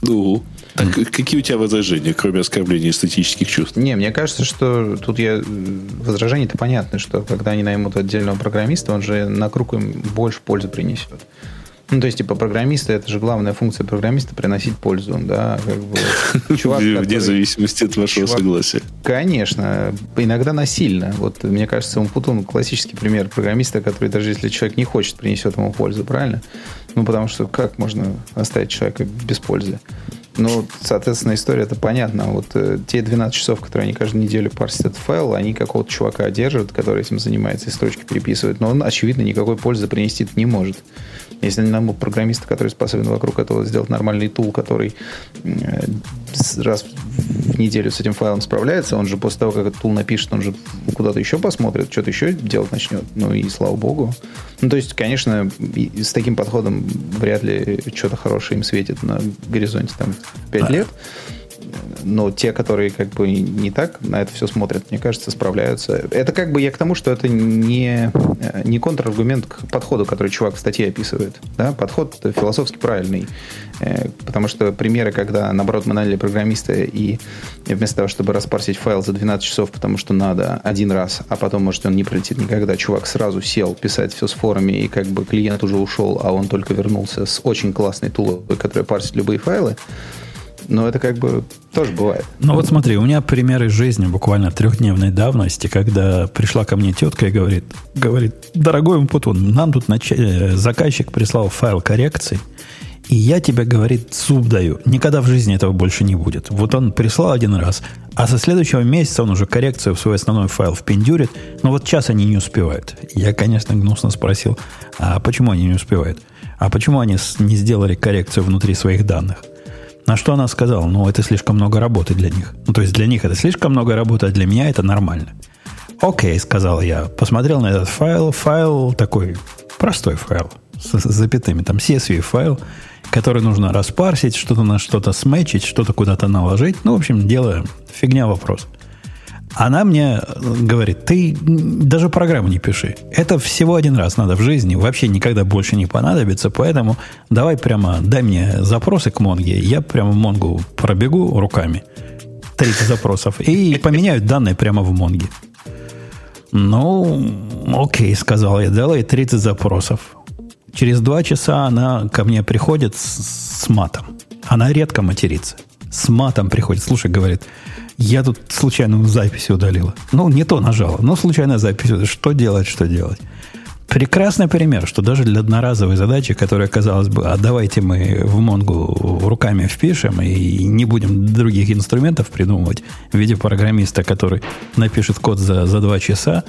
Ну, так какие у тебя возражения, кроме оскорбления эстетических чувств? Не, мне кажется, что тут я... Возражение-то понятно, что когда они наймут отдельного программиста, он же на круг им больше пользы принесет. Ну, то есть, типа, программиста, это же главная функция программиста приносить пользу, да, как бы. Чувак, Вне который, зависимости от вашего чувак, согласия. Конечно, иногда насильно. Вот, мне кажется, Умпутун классический пример программиста, который даже если человек не хочет, принесет ему пользу, правильно? Ну, потому что как можно оставить человека без пользы? Ну, соответственно, история это понятна. Вот э, те 12 часов, которые они каждую неделю парсят этот файл, они какого-то чувака держат, который этим занимается и строчки переписывает, но он, очевидно, никакой пользы принести не может. Если нам программиста, который способен вокруг этого сделать нормальный тул, который э, раз в неделю с этим файлом справляется, он же после того, как этот тул напишет, он же куда-то еще посмотрит, что-то еще делать начнет. Ну и слава богу. Ну, то есть, конечно, с таким подходом вряд ли что-то хорошее им светит на горизонте там 5 лет но те, которые как бы не так на это все смотрят, мне кажется, справляются. Это как бы я к тому, что это не, не контраргумент к подходу, который чувак в статье описывает. Да? Подход философски правильный. Э, потому что примеры, когда, наоборот, мы наняли программиста и вместо того, чтобы распарсить файл за 12 часов, потому что надо один раз, а потом, может, он не прилетит никогда, чувак сразу сел писать все с форами, и как бы клиент уже ушел, а он только вернулся с очень классной тулой, которая парсит любые файлы, но это как бы тоже бывает. Ну вот смотри, у меня пример из жизни буквально трехдневной давности, когда пришла ко мне тетка и говорит, говорит, дорогой Умпутун, нам тут нач... Э, заказчик прислал файл коррекций, и я тебе, говорит, зуб даю. Никогда в жизни этого больше не будет. Вот он прислал один раз, а со следующего месяца он уже коррекцию в свой основной файл впендюрит, но вот час они не успевают. Я, конечно, гнусно спросил, а почему они не успевают? А почему они не сделали коррекцию внутри своих данных? На что она сказала, ну, это слишком много работы для них. Ну, то есть для них это слишком много работы, а для меня это нормально. Окей, сказал я. Посмотрел на этот файл. Файл такой простой файл с, с запятыми. Там CSV файл, который нужно распарсить, что-то на что-то сметчить, что-то куда-то наложить. Ну, в общем, дело фигня вопрос. Она мне говорит, ты даже программу не пиши. Это всего один раз надо в жизни, вообще никогда больше не понадобится, поэтому давай прямо дай мне запросы к Монге, я прямо Монгу пробегу руками, 30 запросов, и поменяю данные прямо в Монге. Ну, окей, сказал я, дала ей 30 запросов. Через два часа она ко мне приходит с, с матом. Она редко матерится. С матом приходит. Слушай, говорит, я тут случайно запись удалила. Ну, не то нажала, но случайно запись. Что делать, что делать? Прекрасный пример, что даже для одноразовой задачи, которая, казалось бы, а давайте мы в Монгу руками впишем и не будем других инструментов придумывать в виде программиста, который напишет код за, за два часа,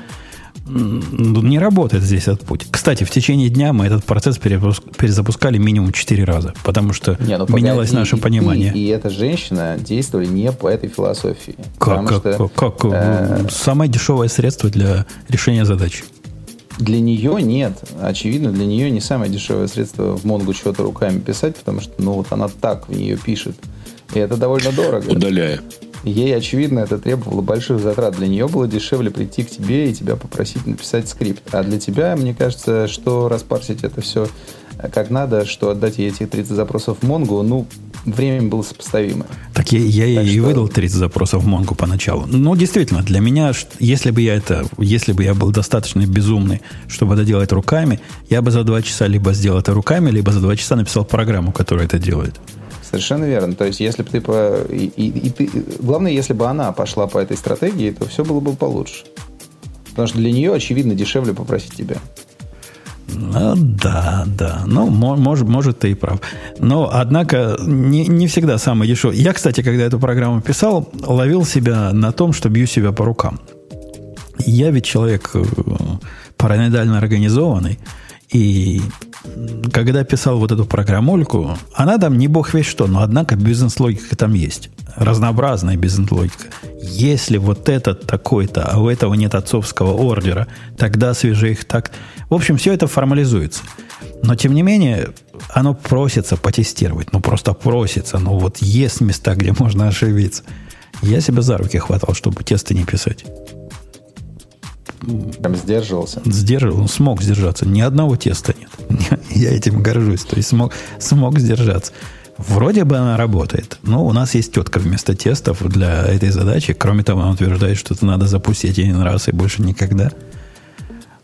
Не работает здесь этот путь. Кстати, в течение дня мы этот процесс перезапускали минимум 4 раза, потому что не, ну, менялось наше и понимание. Ты, и эта женщина действовали не по этой философии. Как? Как? Что, как? Э, Самое дешевое средство для решения задачи. Для нее нет. Очевидно, для нее не самое дешевое средство в Монгу что-то руками писать, потому что ну вот она так в нее пишет. И это довольно дорого. Удаляя. Ей, очевидно, это требовало больших затрат. Для нее было дешевле прийти к тебе и тебя попросить написать скрипт. А для тебя, мне кажется, что распарсить это все как надо, что отдать ей эти 30 запросов в Монгу, ну, время было сопоставимое. Так я, я ей что... выдал 30 запросов в Монгу поначалу. Ну, действительно, для меня, если бы я это, если бы я был достаточно безумный, чтобы это делать руками, я бы за два часа либо сделал это руками, либо за два часа написал программу, которая это делает. Совершенно верно. То есть, если бы ты по... И, и, и ты... Главное, если бы она пошла по этой стратегии, то все было бы получше. Потому что для нее, очевидно, дешевле попросить тебя. Ну, да, да. Ну, может, может, ты и прав. Но, однако, не, не всегда самый дешевый. Я, кстати, когда эту программу писал, ловил себя на том, что бью себя по рукам. Я ведь человек э, параноидально организованный. И когда писал вот эту программульку, она там не бог весь что, но однако бизнес-логика там есть. Разнообразная бизнес-логика. Если вот этот такой-то, а у этого нет отцовского ордера, тогда свяжи их так. В общем, все это формализуется. Но, тем не менее, оно просится потестировать. Ну, просто просится. Ну, вот есть места, где можно ошибиться. Я себя за руки хватал, чтобы тесты не писать. Прям сдерживался. Сдерживал, смог сдержаться. Ни одного теста нет. Я этим горжусь. То есть смог, смог сдержаться. Вроде бы она работает, но у нас есть тетка вместо тестов для этой задачи. Кроме того, она утверждает, что это надо запустить один раз и больше никогда.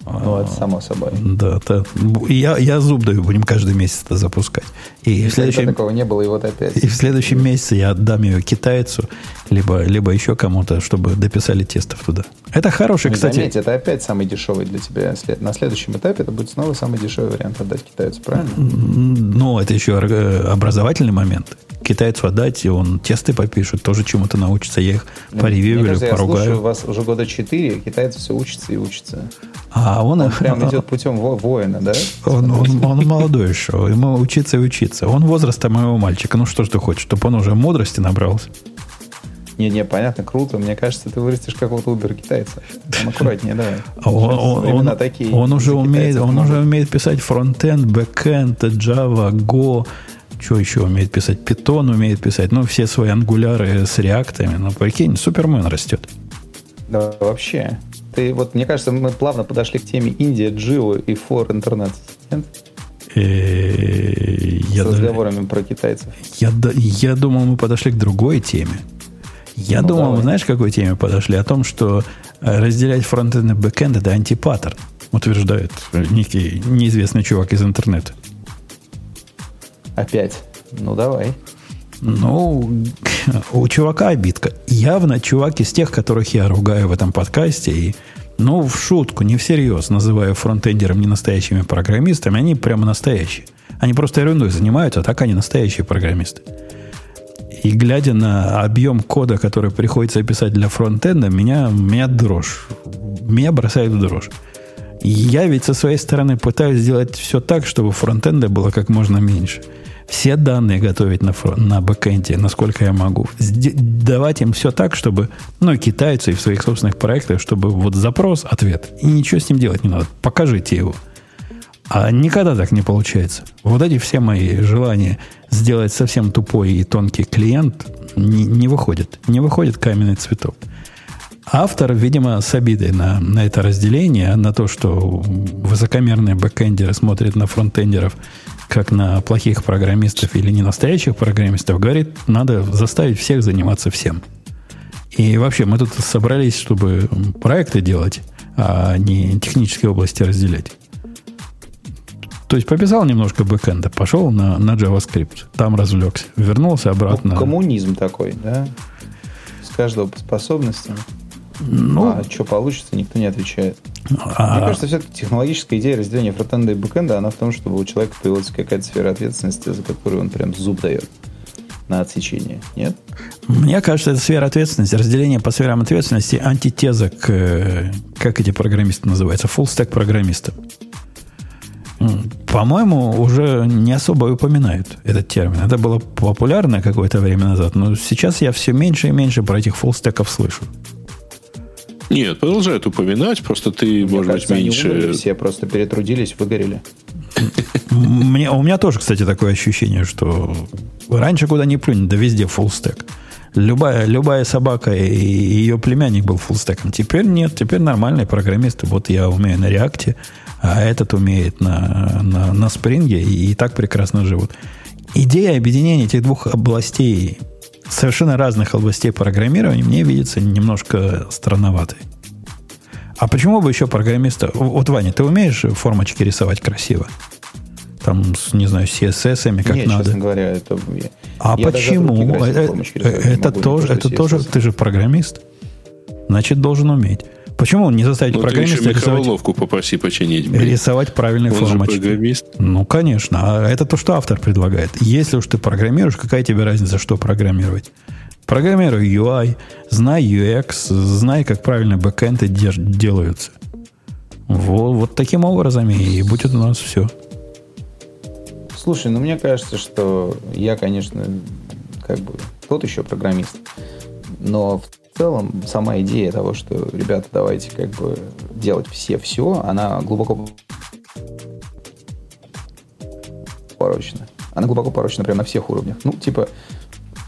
Ну, это само собой. Да, это, я, я зуб даю, будем каждый месяц это запускать. И, в следующем, такого не было, и вот опять. И в следующем месяце я отдам ее китайцу, либо, либо еще кому-то, чтобы дописали тестов туда. Это хороший, Не кстати... Заметьте, это опять самый дешевый для тебя. На следующем этапе это будет снова самый дешевый вариант отдать китайцу, правильно? Ну, это еще образовательный момент. Китайцу отдать, и он тесты попишет, тоже чему-то научится. Я их ну, поревью, поругаю. Я слушаю вас уже года четыре, китайцы все учатся и учатся. А он, он прям идет путем воина, да? Он, он, он молодой еще, ему учиться и учиться. Он возраста моего мальчика. Ну что ж ты хочешь, чтобы он уже мудрости набрался? Не-не, понятно, круто. Мне кажется, ты вырастишь какого-то убер китайца. Там аккуратнее, давай. А он, он, он, такие он уже умеет, он уже умеет писать фронтенд, бэкенд, Java, Go, что еще умеет писать? Python умеет писать. Ну, все свои ангуляры с реактами. Ну, прикинь, супермен растет. Да, вообще. Ты вот, мне кажется, мы плавно подошли к теме Индия, Jio и 4G интернет. Нет? Э, С разговорами про китайцев. Я, я думал, мы подошли к другой теме. Я ну, думал, давай. знаешь, к какой теме подошли? О том, что э, разделять фронтенд и бэкенд – это антипаттерн, утверждает некий неизвестный чувак из интернета. Опять? Ну, давай. Ну, у чувака обидка. Явно чувак из тех, которых я ругаю в этом подкасте, и, ну, в шутку, не всерьез, называю фронтендером не настоящими программистами, они прямо настоящие. Они просто ерундой занимаются, а так они настоящие программисты. И глядя на объем кода, который приходится писать для фронтенда, меня, меня дрожь. Меня бросает в дрожь. Я ведь со своей стороны пытаюсь сделать все так, чтобы фронтенда было как можно меньше – все данные готовить на, фронт, на бэкэнде, насколько я могу. Давать им все так, чтобы, ну, китайцы в своих собственных проектах, чтобы вот запрос, ответ, и ничего с ним делать не надо. Покажите его. А никогда так не получается. Вот эти все мои желания сделать совсем тупой и тонкий клиент не, не выходят. Не выходит каменный цветок. Автор, видимо, с обидой на, на это разделение, на то, что высокомерные бэкэндеры смотрят на фронтендеров как на плохих программистов или не настоящих программистов, говорит, надо заставить всех заниматься всем. И вообще, мы тут собрались, чтобы проекты делать, а не технические области разделять. То есть пописал немножко бэкэнда, пошел на, на JavaScript, там развлекся, вернулся обратно. Ну, коммунизм такой, да? С каждого по способностям. Ну, а что получится, никто не отвечает. А... Мне кажется, все-таки технологическая идея разделения фронтенда и бэкенда, она в том, чтобы у человека появилась какая-то сфера ответственности, за которую он прям зуб дает. на отсечение, нет? Мне кажется, это сфера ответственности, разделение по сферам ответственности, антитеза к, э, как эти программисты называются, full stack программистам. По-моему, уже не особо упоминают этот термин. Это было популярно какое-то время назад, но сейчас я все меньше и меньше про этих фуллстеков слышу. Нет, продолжают упоминать, просто ты, Мне может кажется, быть, меньше... Они умерли, все просто перетрудились, выгорели. Мне, у меня тоже, кстати, такое ощущение, что раньше куда ни плюнь, да везде full stack. Любая, любая собака и ее племянник был фуллстеком. Теперь нет, теперь нормальные программисты. Вот я умею на реакте, а этот умеет на, на, на спринге и, и так прекрасно живут. Идея объединения этих двух областей, совершенно разных областей программирования, мне видится немножко странноватой. А почему бы еще программиста... Вот, Ваня, ты умеешь формочки рисовать красиво? Там, с, не знаю, CSS, как Нет, надо. честно говоря, это... А я почему? Это, это тоже, это тоже... Ты же программист. Значит, должен уметь. Почему он не заставить ну, программиста рисовать... попроси починить. Блин. Рисовать правильные он формочки. Же программист. Ну, конечно. А это то, что автор предлагает. Если уж ты программируешь, какая тебе разница, что программировать? Программируй UI, знай UX, знай, как правильно бэкэнды делаются. Вот, вот таким образом и будет у нас все. Слушай, ну мне кажется, что я, конечно, как бы тот еще программист. Но в целом сама идея того, что, ребята, давайте как бы делать все все, она глубоко порочна. Она глубоко порочна прямо на всех уровнях. Ну, типа,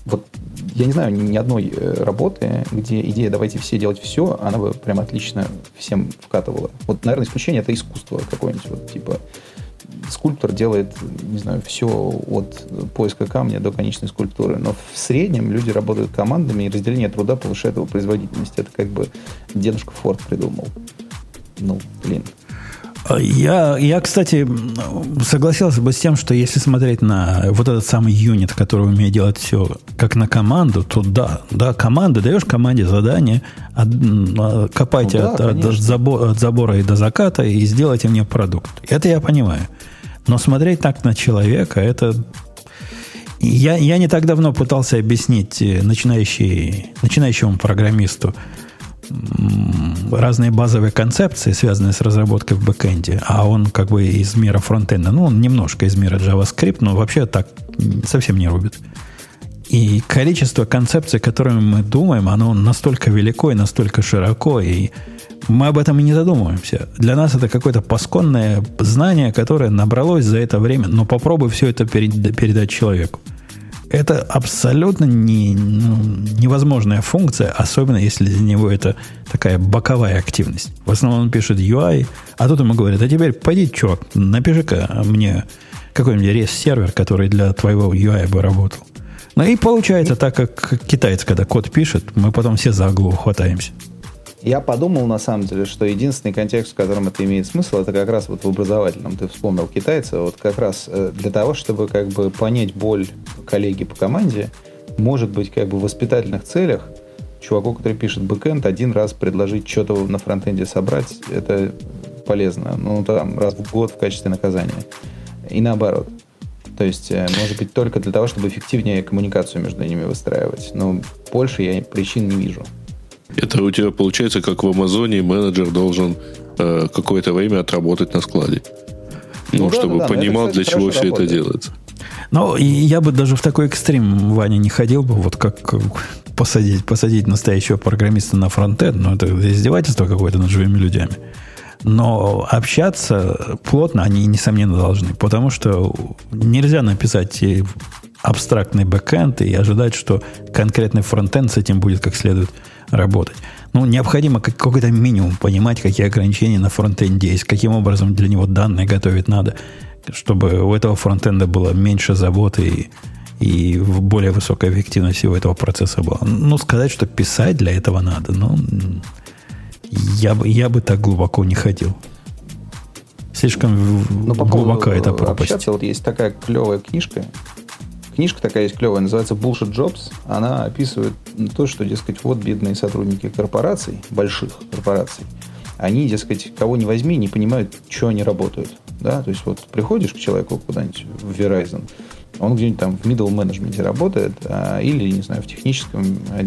вот я не знаю ни одной э, работы, где идея «давайте все делать все», она бы прям отлично всем вкатывала. Вот, наверное, исключение – это искусство какое-нибудь, вот, типа скульптор делает, не знаю, все от поиска камня до конечной скульптуры. Но в среднем люди работают командами, и разделение труда повышает его производительность. Это как бы дедушка Форд придумал. Ну, блин. Я, я, кстати, согласился бы с тем, что если смотреть на вот этот самый юнит, который умеет делать все как на команду, то да, да, команда, даешь команде задание, от, а, копайте ну, да, от, от, забора, от забора и до заката и сделайте мне продукт. Это я понимаю. Но смотреть так на человека, это... Я, я не так давно пытался объяснить э, начинающий, начинающему программисту, разные базовые концепции, связанные с разработкой в бэкэнде, а он как бы из мира фронтенда, ну, он немножко из мира JavaScript, но вообще так совсем не рубит. И количество концепций, которыми мы думаем, оно настолько велико и настолько широко, и мы об этом и не задумываемся. Для нас это какое-то пасконное знание, которое набралось за это время, но попробуй все это передать человеку. Это абсолютно не, ну, невозможная функция, особенно если для него это такая боковая активность. В основном он пишет UI, а тут ему говорят, а теперь пойди, чувак, напиши-ка мне какой-нибудь рес-сервер, который для твоего UI бы работал. Ну и получается так, как китаец, когда код пишет, мы потом все за голову хватаемся. Я подумал, на самом деле, что единственный контекст, в котором это имеет смысл, это как раз вот в образовательном. Ты вспомнил китайца, вот как раз э, для того, чтобы как бы понять боль коллеги по команде, может быть, как бы в воспитательных целях чуваку, который пишет бэкэнд, один раз предложить что-то на фронтенде собрать, это полезно. Ну, там, раз в год в качестве наказания. И наоборот. То есть, э, может быть, только для того, чтобы эффективнее коммуникацию между ними выстраивать. Но больше я причин не вижу. Это у тебя получается, как в Амазоне менеджер должен э, какое-то время отработать на складе. Ну, ну да, чтобы да, понимал, это, кстати, для чего все работает. это делается. Ну, я бы даже в такой экстрим, Ваня, не ходил бы, вот как посадить, посадить настоящего программиста на фронтенд, ну, это издевательство какое-то над живыми людьми. Но общаться плотно они, несомненно, должны, потому что нельзя написать абстрактный бэкэнд и ожидать, что конкретный фронтенд с этим будет как следует работать. Ну, необходимо какой-то минимум понимать, какие ограничения на фронтенде есть, каким образом для него данные готовить надо, чтобы у этого фронтенда было меньше заботы и, и более высокая эффективность всего этого процесса была. Ну, сказать, что писать для этого надо, ну, я бы, я бы так глубоко не ходил. Слишком ну, по глубока эта пропасть. Общаться, вот есть такая клевая книжка, Книжка такая есть клевая, называется Bullshit Jobs. Она описывает то, что, дескать, вот бедные сотрудники корпораций, больших корпораций, они, дескать, кого не возьми, не понимают, что они работают. Да? То есть вот приходишь к человеку куда-нибудь в Verizon, Он где-нибудь там в middle менеджменте работает, а, или, не знаю, в техническом, а,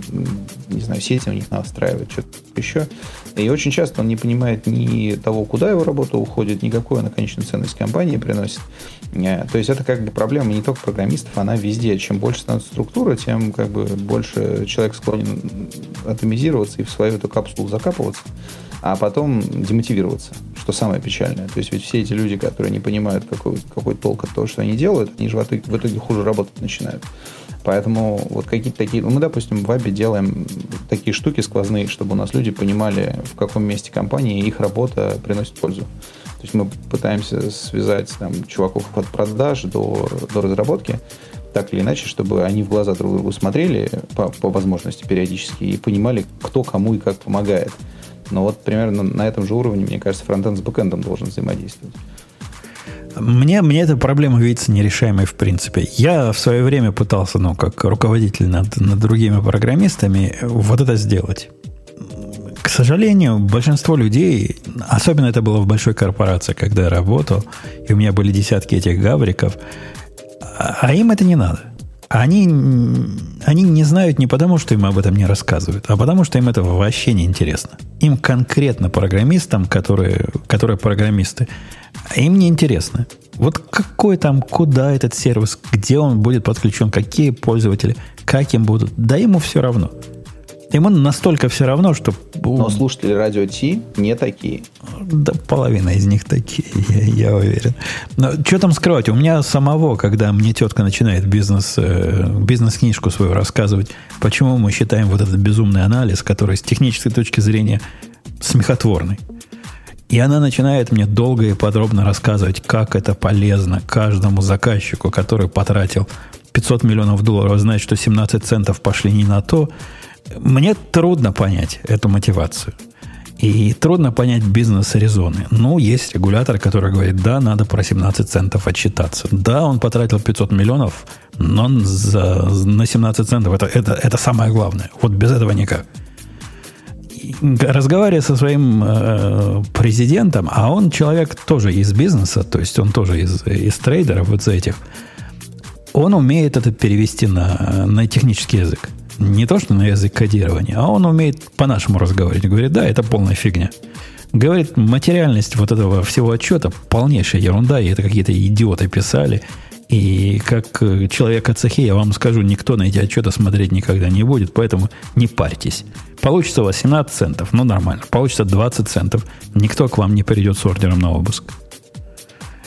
не знаю, сети у них настраивает, что-то еще. И очень часто он не понимает ни того, куда его работа уходит, ни какую она конечную ценность компании приносит. А, то есть это как бы проблема не только программистов, она везде. Чем больше становится структура, тем как бы больше человек склонен атомизироваться и в свою эту капсулу закапываться а потом демотивироваться, что самое печальное. То есть ведь все эти люди, которые не понимают, какой, какой толк от того, что они делают, они же в итоге, в итоге хуже работать начинают. Поэтому вот какие-то такие... Ну, мы, допустим, в Вабе делаем такие штуки сквозные, чтобы у нас люди понимали, в каком месте компании их работа приносит пользу. То есть мы пытаемся связать там, чуваков от продаж до, до разработки, так или иначе, чтобы они в глаза друг другу смотрели по, по возможности периодически и понимали, кто кому и как помогает. Но вот примерно на этом же уровне, мне кажется, фронтенд с бэкэндом должен взаимодействовать. Мне, мне эта проблема видится нерешаемой в принципе. Я в свое время пытался, ну, как руководитель над, над другими программистами, вот это сделать. К сожалению, большинство людей, особенно это было в большой корпорации, когда я работал, и у меня были десятки этих гавриков, а, а им это не надо. Они, они не знают не потому, что им об этом не рассказывают, а потому, что им это вообще не интересно. Им конкретно программистам, которые, которые программисты, им не интересно. Вот какой там, куда этот сервис, где он будет подключен, какие пользователи, как им будут, да ему все равно. Ему настолько все равно, что... Но слушатели радио Ти не такие. Да половина из них такие, я, я уверен. Но что там скрывать? У меня самого, когда мне тетка начинает бизнес, э, бизнес-книжку свою рассказывать, почему мы считаем вот этот безумный анализ, который с технической точки зрения смехотворный. И она начинает мне долго и подробно рассказывать, как это полезно каждому заказчику, который потратил 500 миллионов долларов, знать, что 17 центов пошли не на то, мне трудно понять эту мотивацию. И трудно понять бизнес-резоны. Ну, есть регулятор, который говорит, да, надо про 17 центов отчитаться. Да, он потратил 500 миллионов, но за, на 17 центов это, это, это самое главное. Вот без этого никак. разговаривая со своим э, президентом, а он человек тоже из бизнеса, то есть он тоже из, из трейдеров вот за этих, он умеет это перевести на, на технический язык не то, что на язык кодирования, а он умеет по-нашему разговаривать. Говорит, да, это полная фигня. Говорит, материальность вот этого всего отчета полнейшая ерунда, и это какие-то идиоты писали. И как э, человек от цехи, я вам скажу, никто на эти отчеты смотреть никогда не будет, поэтому не парьтесь. Получится у вас 17 центов, ну нормально. Получится 20 центов, никто к вам не придет с ордером на обыск.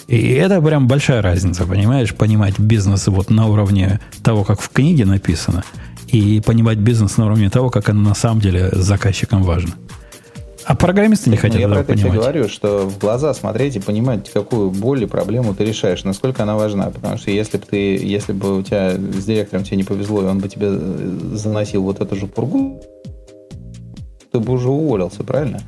И это прям большая разница, понимаешь, понимать бизнес вот на уровне того, как в книге написано – и понимать бизнес на уровне того, как оно на самом деле заказчикам важно. А программисты не хотят ну, этого Я про это тебе говорю, что в глаза смотреть и понимать, какую боль и проблему ты решаешь, насколько она важна. Потому что если бы ты, если бы у тебя с директором тебе не повезло, и он бы тебе э, заносил вот эту же пургу, ты бы уже уволился, правильно?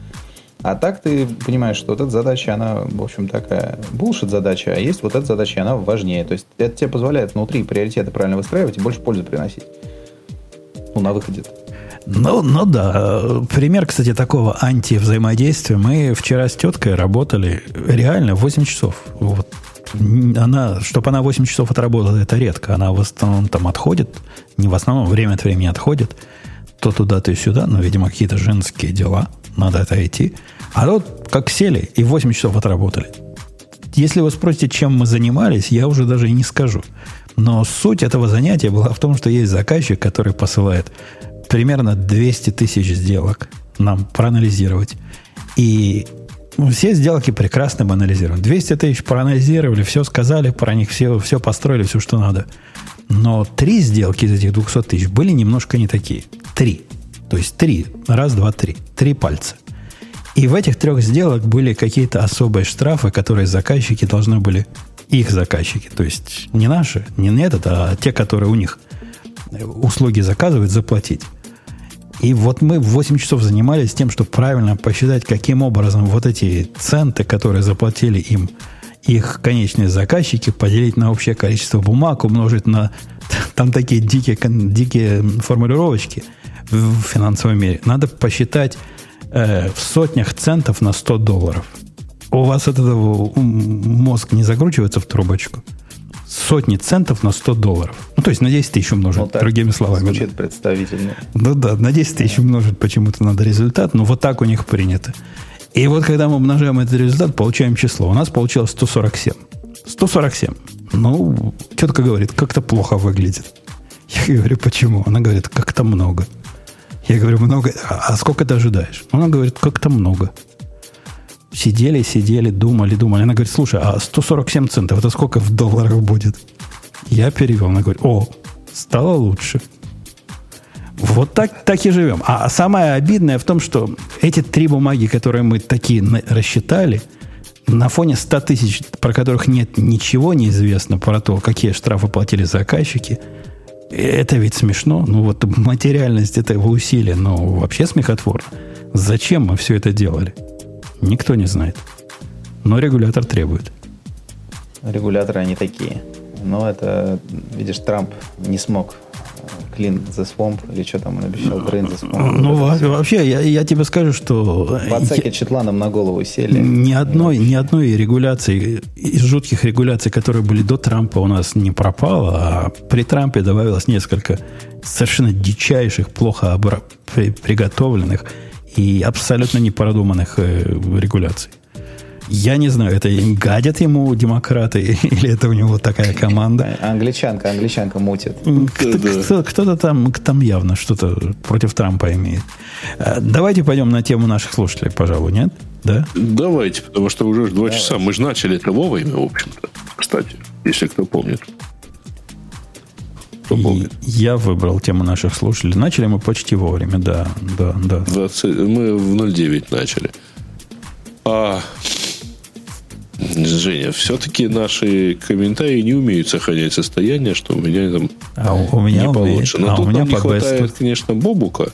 А так ты понимаешь, что вот эта задача, она, в общем, такая булшит задача, а есть вот эта задача, она важнее. То есть это тебе позволяет внутри приоритеты правильно выстраивать и больше пользы приносить ну, на выходе. Ну, ну да. Пример, кстати, такого антивзаимодействия. Мы вчера с теткой работали реально 8 часов. Вот. Она, чтобы она 8 часов отработала, это редко. Она в основном там отходит. Не в основном, время от времени отходит. То туда, то сюда. Но, видимо, какие-то женские дела. Надо это идти. А тут как сели и 8 часов отработали. Если вы спросите, чем мы занимались, я уже даже и не скажу. Но суть этого занятия была в том, что есть заказчик, который посылает примерно 200 тысяч сделок нам проанализировать. И все сделки прекрасно мы анализируем. 200 тысяч проанализировали, все сказали про них, все, все построили, все, что надо. Но три сделки из этих 200 тысяч были немножко не такие. Три. То есть три. Раз, два, три. Три пальца. И в этих трех сделок были какие-то особые штрафы, которые заказчики должны были их заказчики, то есть не наши, не этот, а те, которые у них услуги заказывают, заплатить. И вот мы 8 часов занимались тем, чтобы правильно посчитать, каким образом вот эти центы, которые заплатили им их конечные заказчики, поделить на общее количество бумаг, умножить на там такие дикие, дикие формулировочки в финансовом мире. Надо посчитать э, в сотнях центов на 100 долларов – у вас от этого мозг не закручивается в трубочку? сотни центов на 100 долларов. Ну, то есть на 10 тысяч умножить, Ну, другими словами. Звучит представительно. Ну да, на 10 тысяч умножить почему-то надо результат, но вот так у них принято. И вот когда мы умножаем этот результат, получаем число. У нас получилось 147. 147. Ну, тетка говорит, как-то плохо выглядит. Я говорю, почему? Она говорит, как-то много. Я говорю, много. А, а сколько ты ожидаешь? Она говорит, как-то много. Сидели, сидели, думали, думали. Она говорит, слушай, а 147 центов, это сколько в долларах будет? Я перевел. Она говорит, о, стало лучше. Вот так, так и живем. А самое обидное в том, что эти три бумаги, которые мы такие рассчитали, на фоне 100 тысяч, про которых нет ничего неизвестно, про то, какие штрафы платили заказчики, это ведь смешно. Ну вот материальность этого усилия, ну вообще смехотворно. Зачем мы все это делали? Никто не знает. Но регулятор требует. Регуляторы они такие. Но это, видишь, Трамп не смог клин the swamp, или что там он обещал, drain the swamp. Ну, во- вообще, я, я тебе скажу, что... В Ацеке Четланом на голову сели. Ни одной, ни одной регуляции, из жутких регуляций, которые были до Трампа, у нас не пропало, а при Трампе добавилось несколько совершенно дичайших, плохо обра- при- приготовленных и абсолютно непродуманных э, регуляций. Я не знаю, это им гадят ему демократы, или это у него такая команда. А- Англичанка, англичанка мутит. Кто- кто- Кто-то там, там явно что-то против Трампа имеет. Э, Давайте пойдем на тему наших слушателей, пожалуй, нет? Да? Давайте, потому что уже два часа. Мы же начали это вовремя, в общем-то. Кстати, если кто помнит. Кто И помнит. я выбрал тему наших слушателей. Начали мы почти вовремя, да, да, да. 20 мы в 09 начали. А, Женя, все-таки наши комментарии не умеют сохранять состояние, что у меня там А у, меня не умеет. получше. Но а тут у меня нам не хватает, бесту. конечно, Бобука.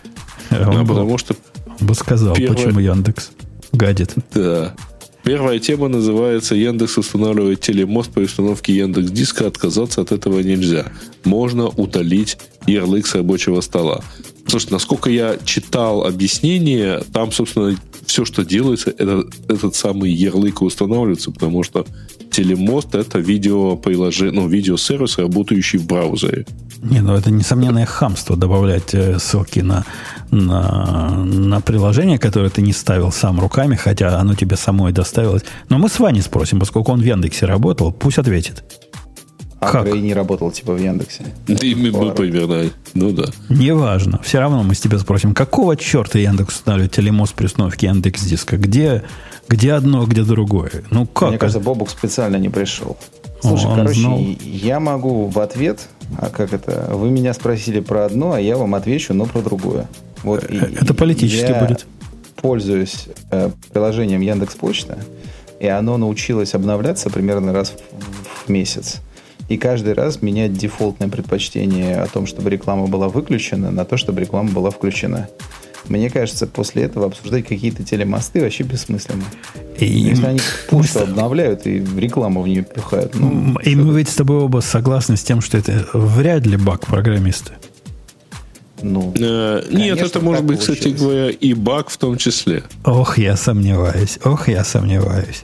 Он а бы- потому что, он бы сказал, первое- почему Яндекс гадит. да. Первая тема называется «Яндекс устанавливает телемост при установке Яндекс Диска. Отказаться от этого нельзя. Можно удалить ярлык с рабочего стола». Слушай, насколько я читал объяснение, там, собственно, все, что делается, это, этот самый ярлык устанавливается, потому что телемост это видеоприложение, ну, видеосервис, работающий в браузере. Не, ну это несомненное хамство добавлять э, ссылки на, на, на приложение, которое ты не ставил сам руками, хотя оно тебе самой доставилось. Но мы с Ваней спросим, поскольку он в Яндексе работал, пусть ответит. А Как? Грей не работал типа в Яндексе. И мы, мы Ладно. примерно, ну да. Неважно. Все равно мы с тебя спросим, какого черта Яндекс устанавливает телемост при установке Яндекс Диска? Где, где одно, где другое? Ну как? Мне кажется, Бобук специально не пришел. Слушай, Он короче, знал. я могу в ответ, а как это, вы меня спросили про одно, а я вам отвечу, но про другое. Вот, и- это политически я будет. пользуюсь э, приложением Яндекс Почта, и оно научилось обновляться примерно раз в, в месяц. И каждый раз менять дефолтное предпочтение о том, чтобы реклама была выключена, на то, чтобы реклама была включена. Мне кажется, после этого обсуждать какие-то телемосты вообще бессмысленно. И- Если они с- обновляют и рекламу в нее пихают. Ну, И мы ведь с тобой оба согласны с тем, что это вряд ли баг программиста. ну, Э, Конечно, Нет, это может быть, кстати получилось. говоря, и баг в том числе. Ох, я сомневаюсь. Ох, я сомневаюсь.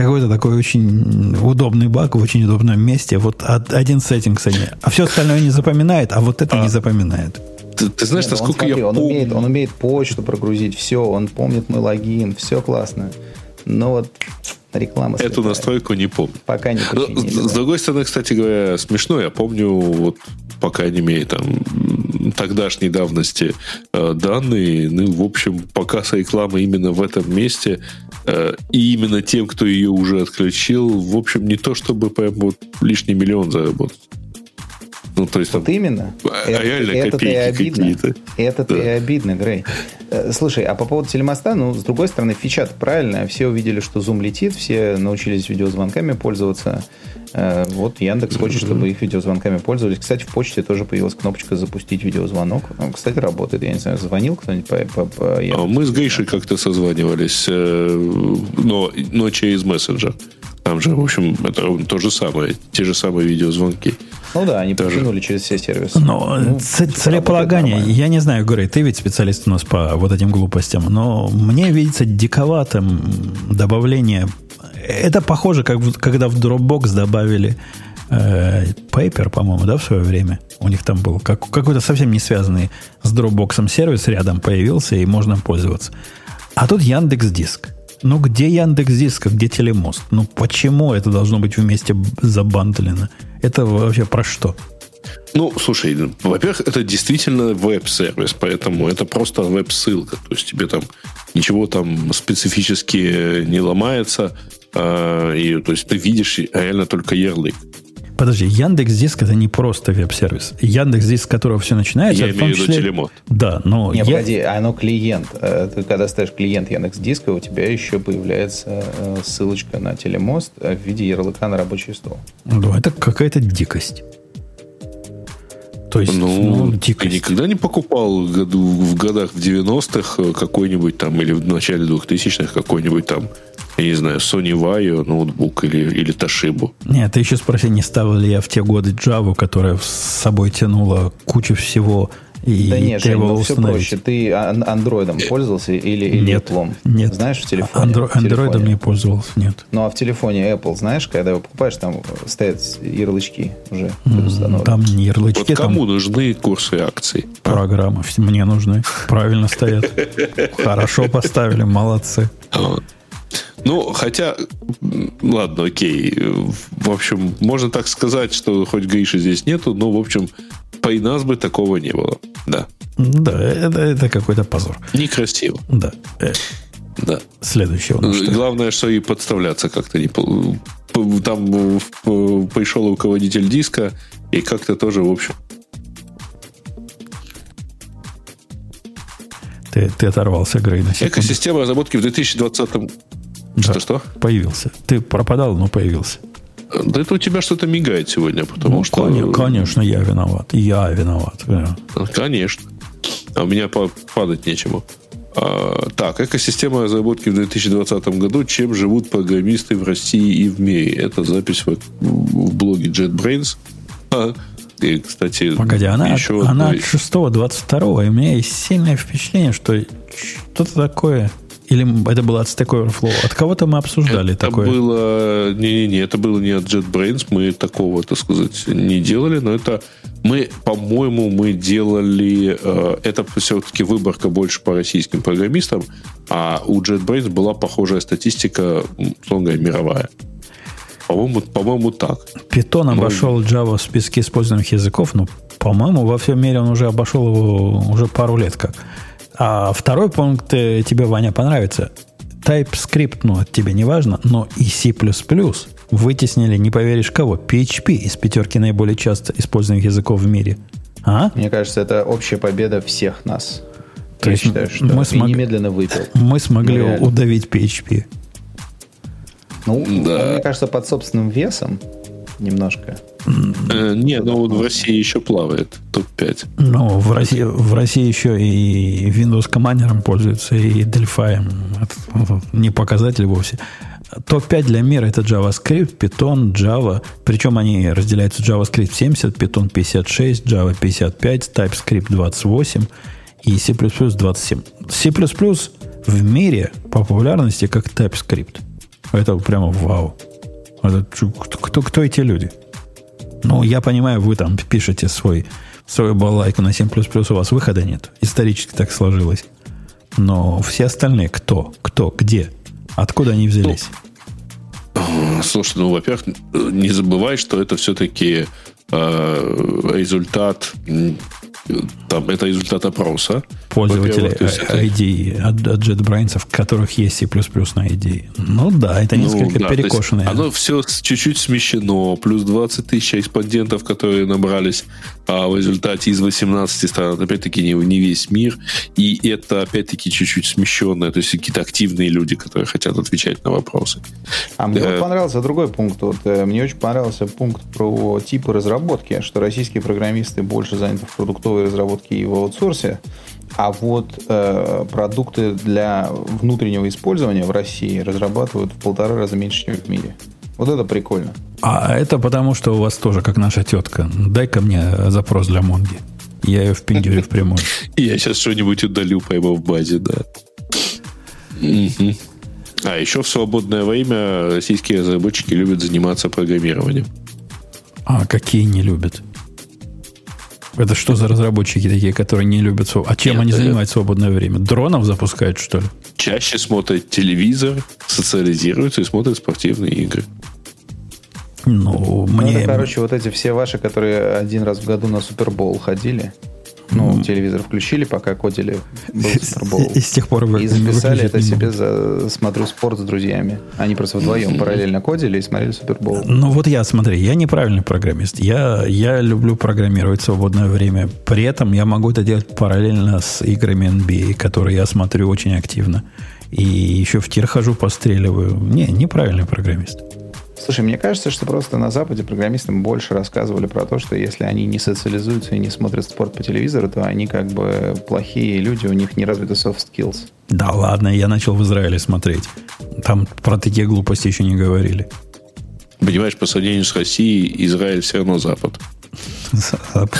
Какой-то такой очень удобный баг в очень удобном месте. Вот од- один сеттинг, кстати. А все остальное не запоминает, а вот это не запоминает. Ты, ты знаешь, Нет, он, насколько смотри, я он, помню... умеет, он умеет почту прогрузить, все, он помнит мой логин, все классно. Но вот реклама Эту слетает. настройку не помню. Пока не Но, починили. с да. с другой стороны, кстати говоря, смешно. Я помню, вот, по крайней мере, там, тогдашней давности э, данные. Ну, в общем, показ рекламы именно в этом месте э, и именно тем, кто ее уже отключил, в общем, не то, чтобы прям вот лишний миллион заработать. Ну, то есть, там, Вот именно. А реально это-то и копейки обидно. какие-то. Это-то Да. и обидно, Грей. Э, Слушай, а по поводу телемоста, ну, с другой стороны, фича правильная. Все увидели, что Zoom летит, все научились видеозвонками пользоваться. Э, Вот Яндекс хочет, чтобы их видеозвонками пользовались. Кстати, в почте тоже появилась кнопочка «Запустить видеозвонок». Ну, Кстати, работает. Я не знаю, звонил кто-нибудь по, по- по А Яндексу? Мы с Гейшей как-то созванивались, э, но, но через мессенджер. Там же, в общем, это то же самое, те же самые видеозвонки. Ну да, они Тоже. потянули через все сервисы. Но Ну, ц- работает целеполагание, я не знаю, Грей, ты ведь специалист у нас по вот этим глупостям, но мне видится диковатым добавление. Это похоже, как в- когда в Dropbox добавили э, Paper, по-моему, да, в свое время. У них там был как, какой-то совсем не связанный с Dropbox сервис рядом появился, и можно пользоваться. А тут Яндекс Диск. Ну, где Яндекс Диск, а где Телемост? Ну, почему это должно быть вместе забандлено? Это вообще про что? Ну, слушай, во-первых, это действительно веб-сервис, поэтому это просто веб-ссылка. То есть тебе там ничего там специфически не ломается. А, и, то есть ты видишь реально только ярлык. Подожди, Яндекс Диск это не просто веб-сервис. Яндекс Диск, с которого все начинается. Я имею в виду телемод. Да, но... Не, я... погоди, оно клиент. Э, ты когда ставишь клиент Яндекс Диска, у тебя еще появляется э, ссылочка на телемост в виде ярлыка на рабочий стол. Ну, это какая-то дикость. То есть, ну, ну дикость. ты никогда не покупал году, в годах в 90-х какой-нибудь там, или в начале 2000-х какой-нибудь там я не знаю, Sony Vaio ноутбук или, или Toshiba. Нет, ты еще спроси, не ставил ли я в те годы Java, которая с собой тянула кучу всего и да нет, Жень, ну все проще. Ты андроидом пользовался или, или нет, Apple? Нет. Знаешь в телефоне? Андро, андроидом не пользовался, нет. Ну, а в телефоне Apple, знаешь, когда его покупаешь, там стоят ярлычки уже mm, Там не ярлычки. Вот кому там нужны курсы акций? Программы. Мне нужны. Правильно стоят. Хорошо поставили, молодцы. Ну, хотя, ладно, окей. В общем, можно так сказать, что хоть Гриши здесь нету, но, в общем, по нас бы такого не было. Да. Да, это, это какой-то позор. Некрасиво. Да. Э, да. Следующее. Главное, что и подставляться как-то не... Там пришел руководитель диска, и как-то тоже, в общем, Ты, ты оторвался, Грей, на секунду. Экосистема разработки в 2020 что-что? Появился. Ты пропадал, но появился. Да это у тебя что-то мигает сегодня, потому ну, что... Конечно, конечно, я виноват. Я виноват. Конечно. А у меня падать нечему. А, так, экосистема разработки в 2020 году. Чем живут программисты в России и в мире? Это запись в, в блоге JetBrains. А, и, кстати, Погоди, она, еще она одной... от 6.22, и у меня есть сильное впечатление, что что-то такое или это было от Stack Overflow? От кого-то мы обсуждали это такое? было... Не-не-не, это было не от JetBrains. Мы такого, так сказать, не делали. Но это... Мы, по-моему, мы делали... Э, это все-таки выборка больше по российским программистам. А у JetBrains была похожая статистика, условно мировая. По-моему, по-моему, так. Python Но... обошел Java в списке используемых языков. Ну, по-моему, во всем мире он уже обошел его уже пару лет как. А второй пункт э, тебе, Ваня, понравится. TypeScript, ну, тебе не важно, но и C++ вытеснили, не поверишь кого, PHP из пятерки наиболее часто используемых языков в мире. А? Мне кажется, это общая победа всех нас. То Я есть считаю, что мы смог... немедленно выпил. Мы смогли ну, удавить PHP. Ну, да. мне кажется, под собственным весом немножко. Э, не, ну в России еще плавает топ-5. Ну, в России, в России еще и Windows Commander пользуется, и Delphi. Это не показатель вовсе. Топ-5 для мира это JavaScript, Python, Java. Причем они разделяются JavaScript 70, Python 56, Java 55, TypeScript 28 и C++ 27. C++ в мире по популярности как TypeScript. Это прямо вау. Это, кто, кто эти люди? Ну, я понимаю, вы там пишете свой, свою балайку на 7++, у вас выхода нет. Исторически так сложилось. Но все остальные кто? Кто? Где? Откуда они взялись? Ну, слушай, ну, во-первых, не забывай, что это все-таки э, результат там, это результат опроса. Пользователи ID от, от JetBrains, в которых есть C++ на ID. Ну да, это ну несколько ну, да, перекошенное. Оно все чуть-чуть смещено. Плюс 20 тысяч респондентов, которые набрались а в результате из 18 стран. Опять-таки не, не весь мир. И это опять-таки чуть-чуть смещенное. То есть какие-то активные люди, которые хотят отвечать на вопросы. А мне э, понравился другой пункт. Вот, э, мне очень понравился пункт про типы разработки, что российские программисты больше заняты в продуктовой продуктовой разработки и в аутсорсе, а вот э, продукты для внутреннего использования в России разрабатывают в полтора раза меньше, чем в мире. Вот это прикольно. А это потому, что у вас тоже, как наша тетка, дай-ка мне запрос для Монги. Я ее в пиндюре в прямой. Я сейчас что-нибудь удалю прямо в базе, да. А еще в свободное время российские разработчики любят заниматься программированием. А какие не любят? Это что за разработчики такие, которые не любят своб- А чем Нет, они это- занимают свободное время? Дронов запускают, что ли? Чаще смотрят телевизор, социализируются и смотрят спортивные игры. Ну, Ну, мне... это, короче, вот эти все ваши, которые один раз в году на Супербол ходили, ну, телевизор включили, пока кодили был Супербол. И, с тех пор вы И записали это себе за «Смотрю спорт» с друзьями. Они просто вдвоем параллельно кодили и смотрели Супербол. Ну вот я, смотри, я неправильный программист. Я, я люблю программировать в свободное время. При этом я могу это делать параллельно с играми NBA, которые я смотрю очень активно. И еще в тир хожу, постреливаю. Не, неправильный программист. Слушай, мне кажется, что просто на Западе программистам больше рассказывали про то, что если они не социализуются и не смотрят спорт по телевизору, то они как бы плохие люди, у них не развиты soft skills. Да ладно, я начал в Израиле смотреть. Там про такие глупости еще не говорили. Понимаешь, по сравнению с Россией, Израиль все равно Запад.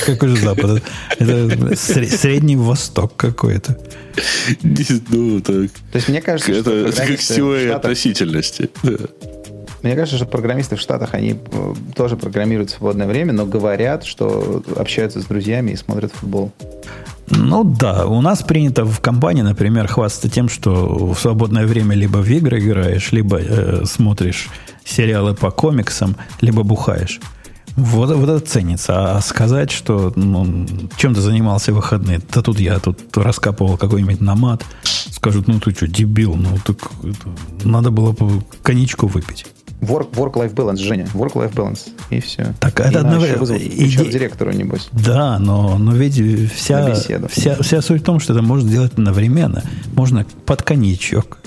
Какой же Запад? Это сре- Средний Восток какой-то. Ну, так. То есть мне кажется, Это, что это как программисты с в теорией Штатах- относительности. Мне кажется, что программисты в Штатах, они э, тоже программируют в свободное время, но говорят, что общаются с друзьями и смотрят футбол. Ну да, у нас принято в компании, например, хвастаться тем, что в свободное время либо в игры играешь, либо э, смотришь сериалы по комиксам, либо бухаешь. Вот, вот это ценится. А сказать, что ну, чем ты занимался в выходные, да тут я тут раскапывал какой-нибудь намат, скажут, ну ты что, дебил, ну так надо было бы коньячку выпить. Work, work-life balance, Женя. Work-life balance. И все. Так и это одновременно- иде- директору, небось. Да, но, но ведь вся, вся, вся суть в том, что это можно сделать одновременно. Можно под коньячок,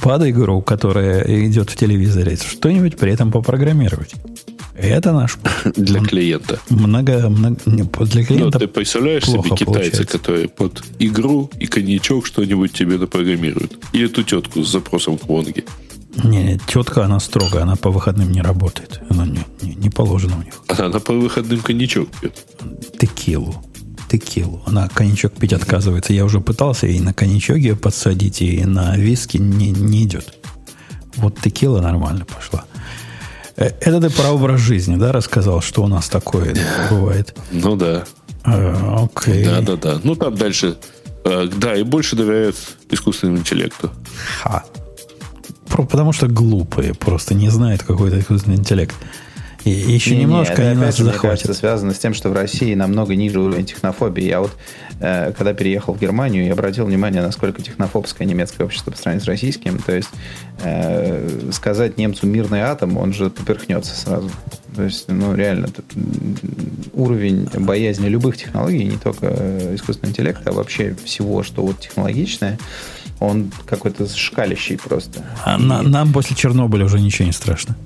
под игру, которая идет в телевизоре, что-нибудь при этом попрограммировать. Это наш Для клиента. много, много не, для Ну, клиента. ты представляешь себе китайца, получается. который под игру и коньячок что-нибудь тебе напрограммирует? Или ту тетку с запросом к Вонге? Не, не, тетка, она строгая, она по выходным не работает. Она не, не, не положено у них. Она по выходным коньячок пьет. Текилу. Текилу. Она коньячок пить отказывается. Я уже пытался и на коньячок ее подсадить, и на виски не, не идет. Вот текила нормально пошла. Э, Это ты про образ жизни, да, рассказал, что у нас такое бывает? Ну да. Э, Окей. Да, да, да. Ну там дальше. э, Да, и больше доверяют искусственному интеллекту. Ха. Потому что глупые, просто не знают какой-то искусственный интеллект. И еще Не-не, немножко это, они нас же, захватят. кажется, связано с тем, что в России намного ниже уровень технофобии. Я вот, э, когда переехал в Германию, я обратил внимание, насколько технофобское немецкое общество по сравнению с российским. То есть э, сказать немцу «мирный атом», он же поперхнется сразу. То есть, ну, реально, тут, уровень боязни любых технологий, не только э, искусственного интеллекта, а вообще всего, что вот технологичное, он какой-то шкалящий просто. А на- нам после Чернобыля уже ничего не страшно.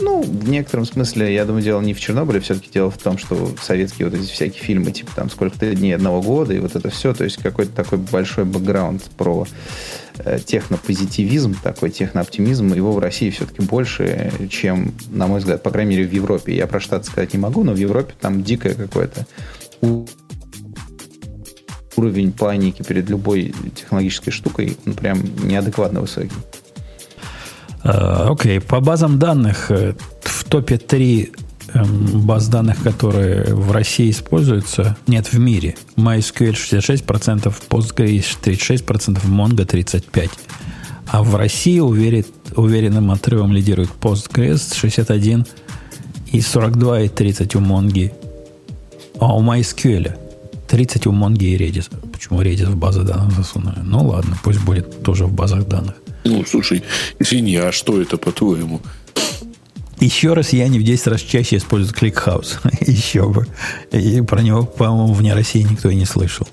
ну, в некотором смысле, я думаю, дело не в Чернобыле, все-таки дело в том, что советские вот эти всякие фильмы, типа там сколько-то дней одного года, и вот это все, то есть какой-то такой большой бэкграунд про э, технопозитивизм, такой технооптимизм, его в России все-таки больше, чем, на мой взгляд, по крайней мере, в Европе. Я про Штаты сказать не могу, но в Европе там дикое какое-то уровень паники перед любой технологической штукой, он прям неадекватно высокий. А, Окей, по базам данных э, в топе 3 баз данных, которые в России используются, нет, в мире. MySQL 66%, Postgres 36%, Mongo 35%. А в России уверен, уверенным отрывом лидирует Postgres 61 и 42 и 30 у Mongo. А у MySQL 30 у Mongo и Redis. Почему Redis в базы данных засунули? Ну ладно, пусть будет тоже в базах данных. Ну, слушай, извини, а что это по-твоему? Еще раз я не в 10 раз чаще использую ClickHouse. Еще бы. И про него, по-моему, вне России никто и не слышал.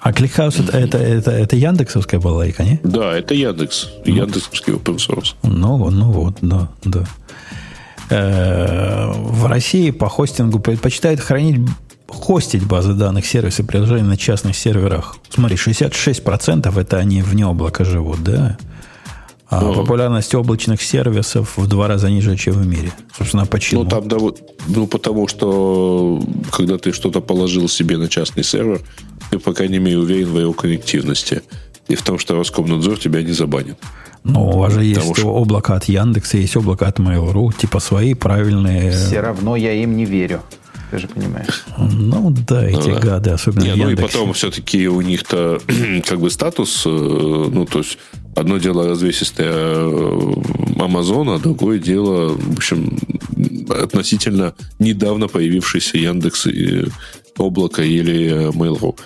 А ClickHouse это, это, это, это Яндексовская балайка, не? Да, это Яндекс. Яндексовский open source. Ну, ну вот, да, да. Э, В России по хостингу предпочитают хранить, хостить базы данных, сервисы, приложения на частных серверах. Смотри, 66% это они вне облака живут, да? А Ну. популярность облачных сервисов в два раза ниже, чем в мире. Собственно, почему? Ну, там, да, вот, ну, потому что, когда ты что-то положил себе на частный сервер, ты, по крайней мере, уверен в его коннективности. И в том, что Роскомнадзор тебя не забанит. Ну, у вас же есть Потому что- облако от Яндекса, есть облако от Mail.ru, типа свои правильные. Все равно я им не верю. Ты же понимаешь. Ну да, эти да. гады, особенно Не, ну и потом все-таки у них-то как бы статус, э, ну то есть одно дело развесистая э, а другое дело, в общем, относительно недавно появившийся Яндекс и облако или э, Mail.ru.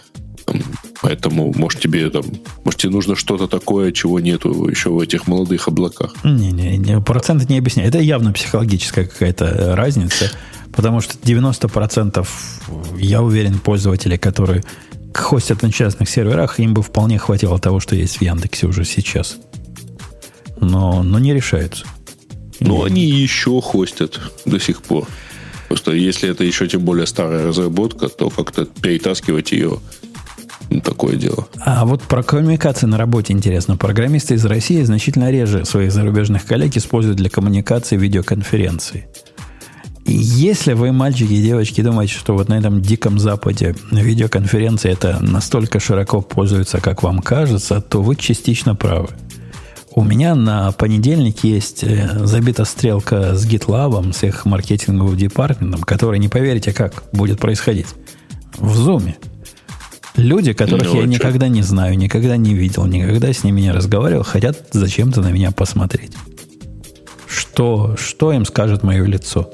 Поэтому, может, тебе там, может, тебе нужно что-то такое, чего нету еще в этих молодых облаках. Не-не-не, проценты не объясняю. Это явно психологическая какая-то э, разница, потому что 90% я уверен, пользователей, которые хостят на частных серверах, им бы вполне хватило того, что есть в Яндексе уже сейчас. Но, но не решаются. Но они еще хостят до сих пор. Просто если это еще тем более старая разработка, то как-то перетаскивать ее ну, такое дело. А вот про коммуникации на работе интересно. Программисты из России значительно реже своих зарубежных коллег используют для коммуникации видеоконференции. Если вы, мальчики и девочки, думаете, что вот на этом диком западе видеоконференции это настолько широко пользуется, как вам кажется, то вы частично правы. У меня на понедельник есть э, забита стрелка с GitLab, с их маркетинговым департаментом, который, не поверите, как будет происходить. В Zoom. Люди, которых Ну, я а никогда не знаю, никогда не видел, никогда с ними не разговаривал, хотят зачем-то на меня посмотреть. Что, что им скажет мое лицо?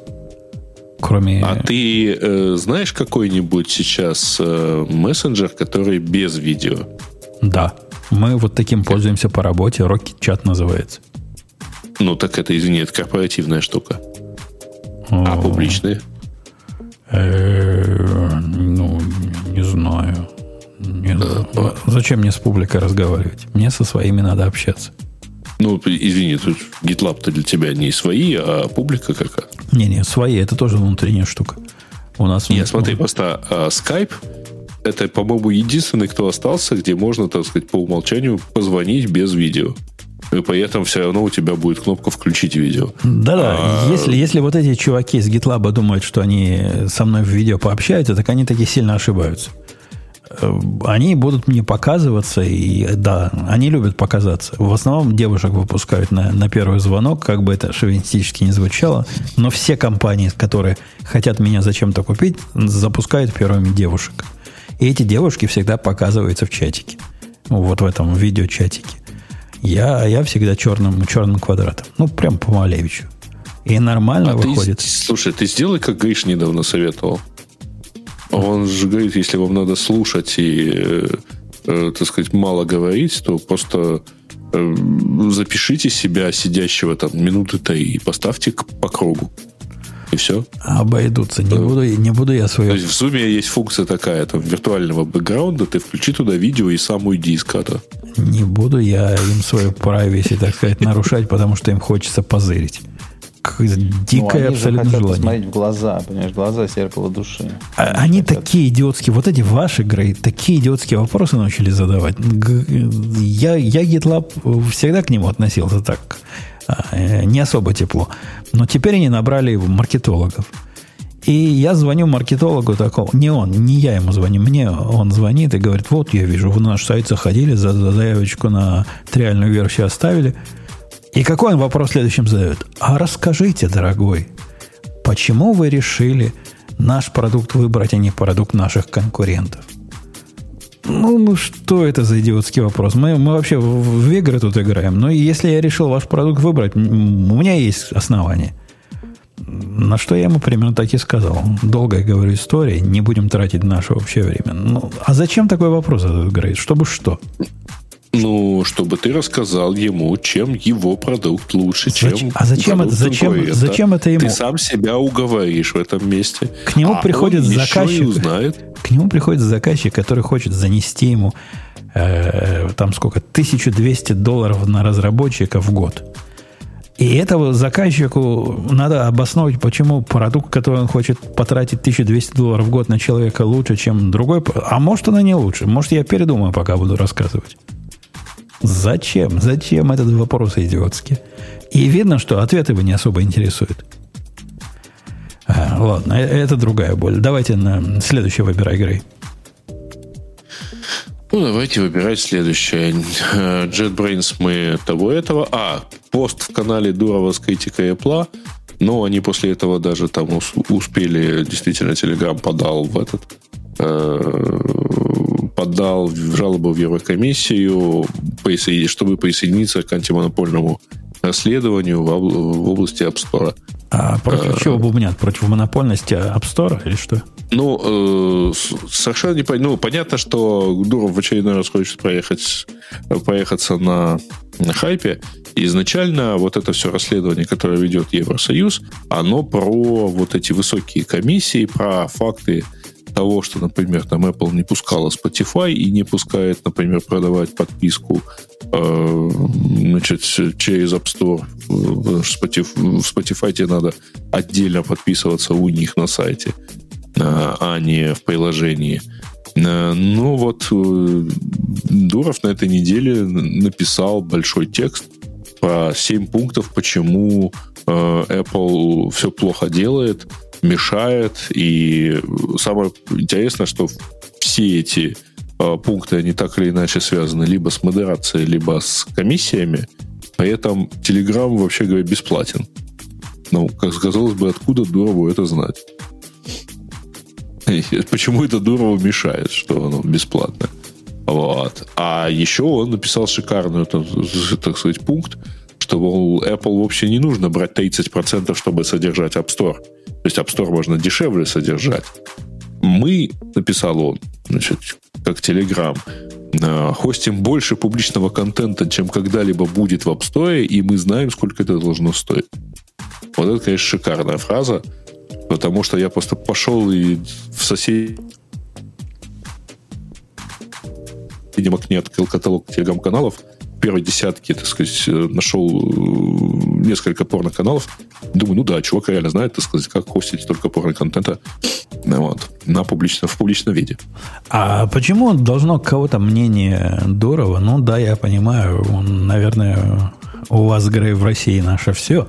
Кроме... А ты э, знаешь какой-нибудь сейчас э, мессенджер, который без видео? Да. Мы вот таким пользуемся по работе. Rocket чат называется. Ну, так это, извини, это корпоративная штука. А публичные? э, Ну. Не знаю. Зачем мне с публикой разговаривать? Мне со своими надо общаться. Ну, извини, тут GitLab-то для тебя не свои, а публика какая. Не-не, свои, это тоже внутренняя штука. У нас... Ну, смотри, просто а, Skype это, по-моему, единственный, кто остался, где можно, так сказать, по умолчанию позвонить без видео. И при этом все равно у тебя будет кнопка «Включить видео». Да-да, А- если, если вот эти чуваки из GitLab думают, что они со мной в видео пообщаются, так они таки сильно ошибаются. Э, Они будут мне показываться, и да, они любят показаться. В основном девушек выпускают на, на первый звонок, как бы это шовинистически не звучало, но все компании, которые хотят меня зачем-то купить, запускают первыми девушек. И эти девушки всегда показываются в чатике. Вот в этом видеочатике. Я, я всегда черным, черным квадратом. Ну, прям по Малевичу. И нормально А ты, выходит. слушай, ты сделай, как Гриш недавно советовал. Он же говорит, если вам надо слушать и, э, э, так сказать, мало говорить, то просто э, запишите себя, сидящего там минуты три, и поставьте к- по кругу. И все. Обойдутся. Не буду, не буду я То свое... есть в Zoom есть функция такая, там, виртуального бэкграунда, ты включи туда видео и сам уйди из кадра. Не буду я им свою privacy, так сказать, нарушать, потому что им хочется позырить. Ну, дикое они же абсолютно хотят желание. посмотреть в глаза, понимаешь, глаза зеркало души. А Они хотят. такие идиотские, вот эти ваши игры, такие идиотские вопросы научились задавать. Я, я GitLab всегда к нему относился так, а, э, не особо тепло. Но теперь они набрали маркетологов. И я звоню маркетологу такого, не он, не я ему звоню, мне он звонит и говорит, вот я вижу, вы на наш сайт заходили, за, за заявочку на триальную версию оставили. И какой он вопрос следующим задает? А расскажите, дорогой, почему вы решили наш продукт выбрать, а не продукт наших конкурентов? Ну, ну что это за идиотский вопрос? Мы, мы вообще в, в игры тут играем. Но если я решил ваш продукт выбрать, у меня есть основания. На что я ему примерно так и сказал. Долго я говорю история, не будем тратить наше общее время. Ну, а зачем такой вопрос этот говорит? Чтобы что? Ну, чтобы ты рассказал ему, чем его продукт лучше, Зач- чем а зачем это- зачем- конкурента. зачем это ему? Ты сам себя уговоришь в этом месте. К нему А приходит заказчик. и узнает. К нему приходит заказчик, который хочет занести ему э, там сколько, 1200 долларов на разработчика в год. И этого заказчику надо обосновать, почему продукт, который он хочет потратить 1200 долларов в год на человека лучше, чем другой. А может, она не лучше. Может, я передумаю, пока буду рассказывать. Зачем? Зачем этот вопрос идиотский? И видно, что ответ его не особо интересует. А, ладно, э- это другая боль. Давайте на следующий выбирай, Грей. Ну, давайте выбирать следующее. JetBrains мы того-этого. А, пост в канале Дурова с критикой Apple. Но они после этого даже там успели, действительно, Telegram подал в этот э, подал жалобу в Еврокомиссию, чтобы присоединиться к антимонопольному расследованию в области App Store. А против чего бубнят? Против монопольности App Store или что? Ну, э, совершенно не понятно. Ну, понятно, что Дуров в очередной раз хочет проехать, проехаться на, на хайпе. Изначально вот это все расследование, которое ведет Евросоюз, оно про вот эти высокие комиссии, про факты того, что, например, там Apple не пускала Spotify и не пускает, например, продавать подписку э, значит, через App Store. В Spotify, Spotify тебе надо отдельно подписываться у них на сайте, э, а не в приложении. Э, ну вот э, Дуров на этой неделе написал большой текст про 7 пунктов, почему Apple все плохо делает, мешает. И самое интересное, что все эти э, пункты, они так или иначе связаны либо с модерацией, либо с комиссиями. При этом Telegram, вообще говоря, бесплатен. Ну, как сказалось бы, откуда Дурову это знать? Почему это Дурову мешает, что оно бесплатно? Вот. А еще он написал шикарную, так сказать, пункт, что Apple вообще не нужно брать 30%, чтобы содержать App Store. То есть App Store можно дешевле содержать. Мы, написал он, значит, как Telegram, э, хостим больше публичного контента, чем когда-либо будет в App Store, и мы знаем, сколько это должно стоить. Вот это, конечно, шикарная фраза, потому что я просто пошел и в сосед видимо, не открыл каталог телеграм-каналов, первой десятке, так сказать, э, нашел э, несколько порно-каналов. Думаю, ну да, чувак реально знает, так сказать, как хостить только порно-контента вот, на публично, в публичном виде. А почему должно кого-то мнение Дурова? Ну да, я понимаю, он, наверное, у вас, Грей, в России наше все.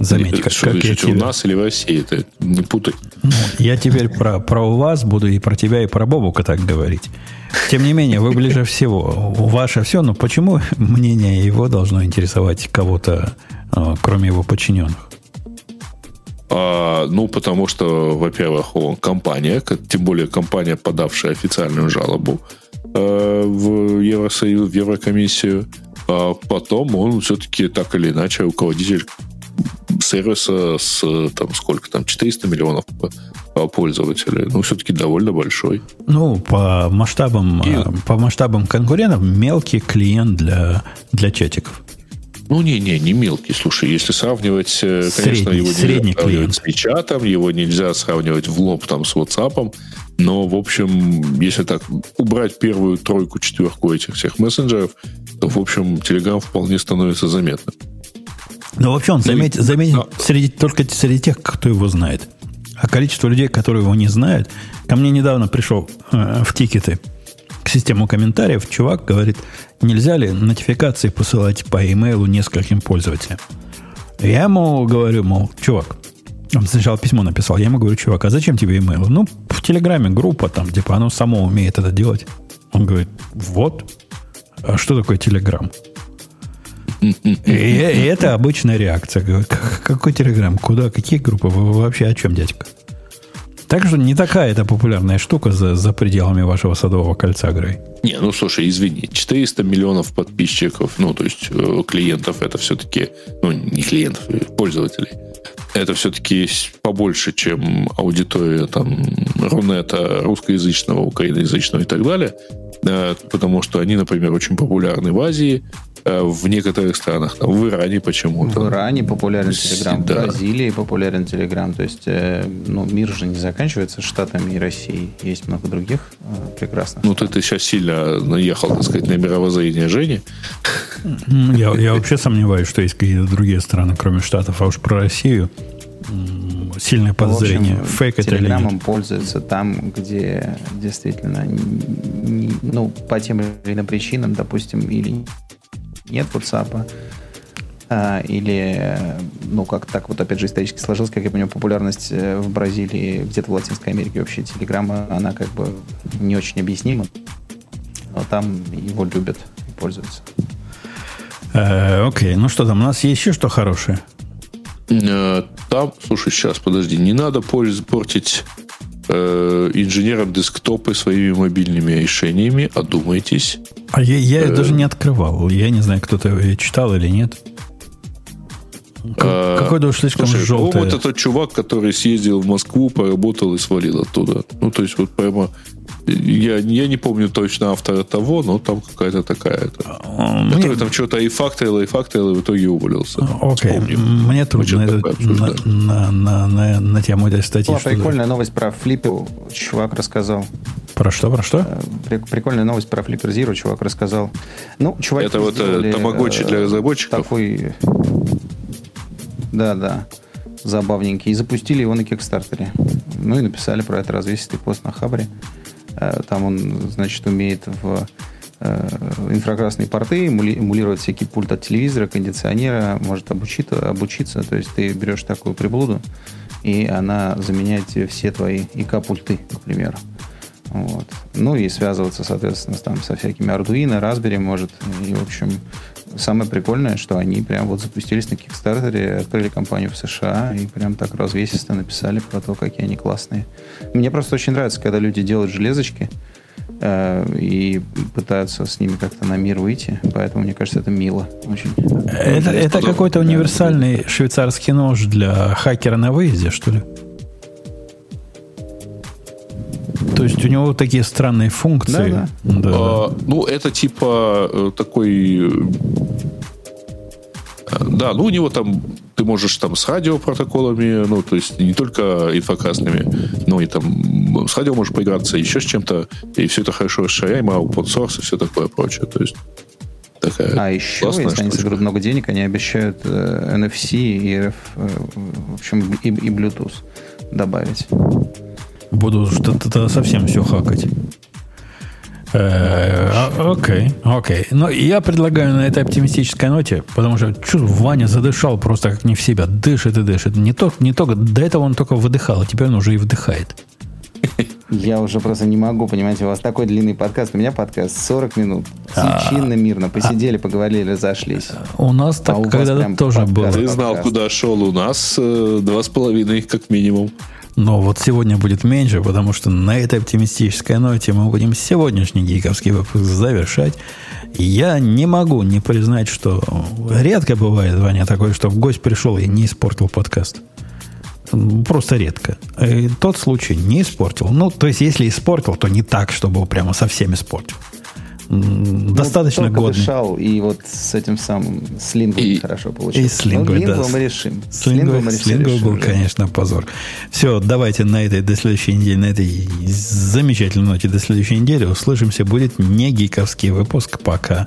Заметь, как, как я тебе... у нас или в России, это не путай. Ну, я теперь про, про вас буду и про тебя, и про Бобука так говорить. Тем не менее, вы ближе всего. Ваше все, но почему мнение его должно интересовать кого-то, а, кроме его подчиненных? А, ну, потому что, во-первых, он компания, тем более компания, подавшая официальную жалобу э, в Евросоюз, в Еврокомиссию. А потом он все-таки так или иначе руководитель сервиса с там сколько там 400 миллионов пользователей. Ну, все-таки довольно большой. Ну, по масштабам, И... Э, по масштабам конкурентов мелкий клиент для, для чатиков. Ну, не-не, не мелкий. Слушай, если сравнивать, э, конечно, средний, его нельзя средний сравнивать с WeChat, его нельзя сравнивать в лоб там с WhatsApp, но, в общем, если так убрать первую тройку, четверку этих всех мессенджеров, то, в общем, Telegram вполне становится заметным. Ну, вообще он заметь, ну, заметит но... среди, только среди тех, кто его знает. А количество людей, которые его не знают, ко мне недавно пришел э, в тикеты к систему комментариев, чувак говорит, нельзя ли нотификации посылать по имейлу нескольким пользователям. Я ему говорю, мол, чувак, он сначала письмо написал, я ему говорю, чувак, а зачем тебе имейл? Ну, в Телеграме группа там, типа, оно само умеет это делать. Он говорит, вот. А что такое Телеграм? И, и это обычная реакция. Какой телеграм? Куда? Какие группы? Вы вообще о чем, дядька? Так что не такая это популярная штука за, за пределами вашего садового кольца, Грей. Не, ну слушай, извини, 400 миллионов подписчиков, ну, то есть э, клиентов, это все-таки, ну, не клиентов, а пользователей. Это все-таки побольше, чем аудитория там Рунета русскоязычного, украиноязычного и так далее. Э, потому что они, например, очень популярны в Азии, Э, в некоторых странах. Там, в Иране почему-то. В Иране популярен Телеграм, да. в Бразилии популярен Телеграм. То есть, э, ну, мир же не заканчивается Штатами и Россией. Есть много других э, прекрасных. Ну, ты, ты сейчас сильно наехал, так сказать, на мировоззрение Жени. Я, я вообще сомневаюсь, что есть какие-то другие страны, кроме Штатов. А уж про Россию сильное подозрение. В общем, Фейк это Телеграмом пользуются там, где действительно, не, ну, по тем или иным причинам, допустим, или нет WhatsApp. А, или, ну, как так вот, опять же, исторически сложилось, как я понимаю, популярность э, в Бразилии, где-то в Латинской Америке вообще Телеграма, она как бы не очень объяснима. там его любят и пользуются. Э, окей, ну что там, у нас есть еще что хорошее? Э, там, слушай, сейчас, подожди, не надо портить э, инженерам десктопы своими мобильными решениями, одумайтесь. А я, я э, даже не открывал. Я не знаю, кто-то читал или нет. А, Какой-то уж слишком слушай, желтый. Вот этот чувак, который съездил в Москву, поработал и свалил оттуда. Ну, то есть, вот прямо я, я не помню точно автора того, но там какая-то такая. А, Мне... Который там что-то и фактовал, и фактовал, и в итоге уволился. Окей. Okay. Мне трудно это, на, на, на, на, на тему этой статьи. Была прикольная новость про Flipper. Чувак рассказал. Про что, про что? Э, прикольная новость про Flipper Zero. Чувак рассказал. Ну, чувак Это вот э, тамагочи для разработчиков? Такой... Да, да забавненький. И запустили его на Кикстартере. Ну и написали про это развесистый пост на Хабре. Э, там он, значит, умеет в э, инфракрасные порты, эмулировать всякий пульт от телевизора, кондиционера, может обучиться, обучиться. То есть ты берешь такую приблуду, и она заменяет все твои ИК-пульты, к примеру. Вот. Ну и связываться, соответственно, там, со всякими Arduino, Raspberry может. И, в общем, самое прикольное, что они прям вот запустились на Кикстартере, открыли компанию в США и прям так развесисто написали про то, какие они классные. Мне просто очень нравится, когда люди делают железочки э, и пытаются с ними как-то на мир выйти. Поэтому, мне кажется, это мило. Очень. Это, это какой-то универсальный швейцарский нож для хакера на выезде, что ли? То есть у него такие странные функции. Да, да. да. А, ну, это типа э, такой... Э, да, ну у него там ты можешь там с радиопротоколами, ну, то есть не только инфокрасными, но и там с радио можешь поиграться, еще с чем-то, и все это хорошо расширяемо, open source и все такое прочее. То есть такая А еще, если штучка. они соберут много денег, они обещают э, NFC и RF, э, в общем, и, и Bluetooth добавить. Буду что-то совсем все хакать. Э, а, окей, окей. Но я предлагаю на этой оптимистической ноте, потому что чё, Ваня задышал просто как не в себя. Дышит и дышит. Не только, не только, до этого он только выдыхал, а теперь он уже и вдыхает. Я уже просто не могу, понимаете, у вас такой длинный подкаст, у меня подкаст 40 минут. А. Чинно, мирно, посидели, поговорили, разошлись. У нас так а когда-то тоже было. Ты знал, куда шел, у нас э, два с половиной как минимум. Но вот сегодня будет меньше, потому что на этой оптимистической ноте мы будем сегодняшний гиковский выпуск завершать. Я не могу не признать, что редко бывает, Ваня, такое, что в гость пришел и не испортил подкаст. Просто редко. И тот случай не испортил. Ну, то есть, если испортил, то не так, чтобы прямо совсем испортил. Ну, достаточно ну, годный. дышал, и вот с этим самым слингом и, хорошо получилось. И слингой, ну, да. мы решим. Мы слингой был, да. конечно, позор. Все, давайте на этой до следующей недели, на этой замечательной ноте до следующей недели услышимся. Будет не гиковский выпуск. Пока.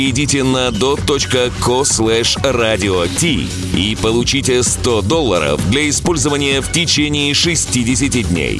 Перейдите на dot.co slash radio t и получите 100 долларов для использования в течение 60 дней.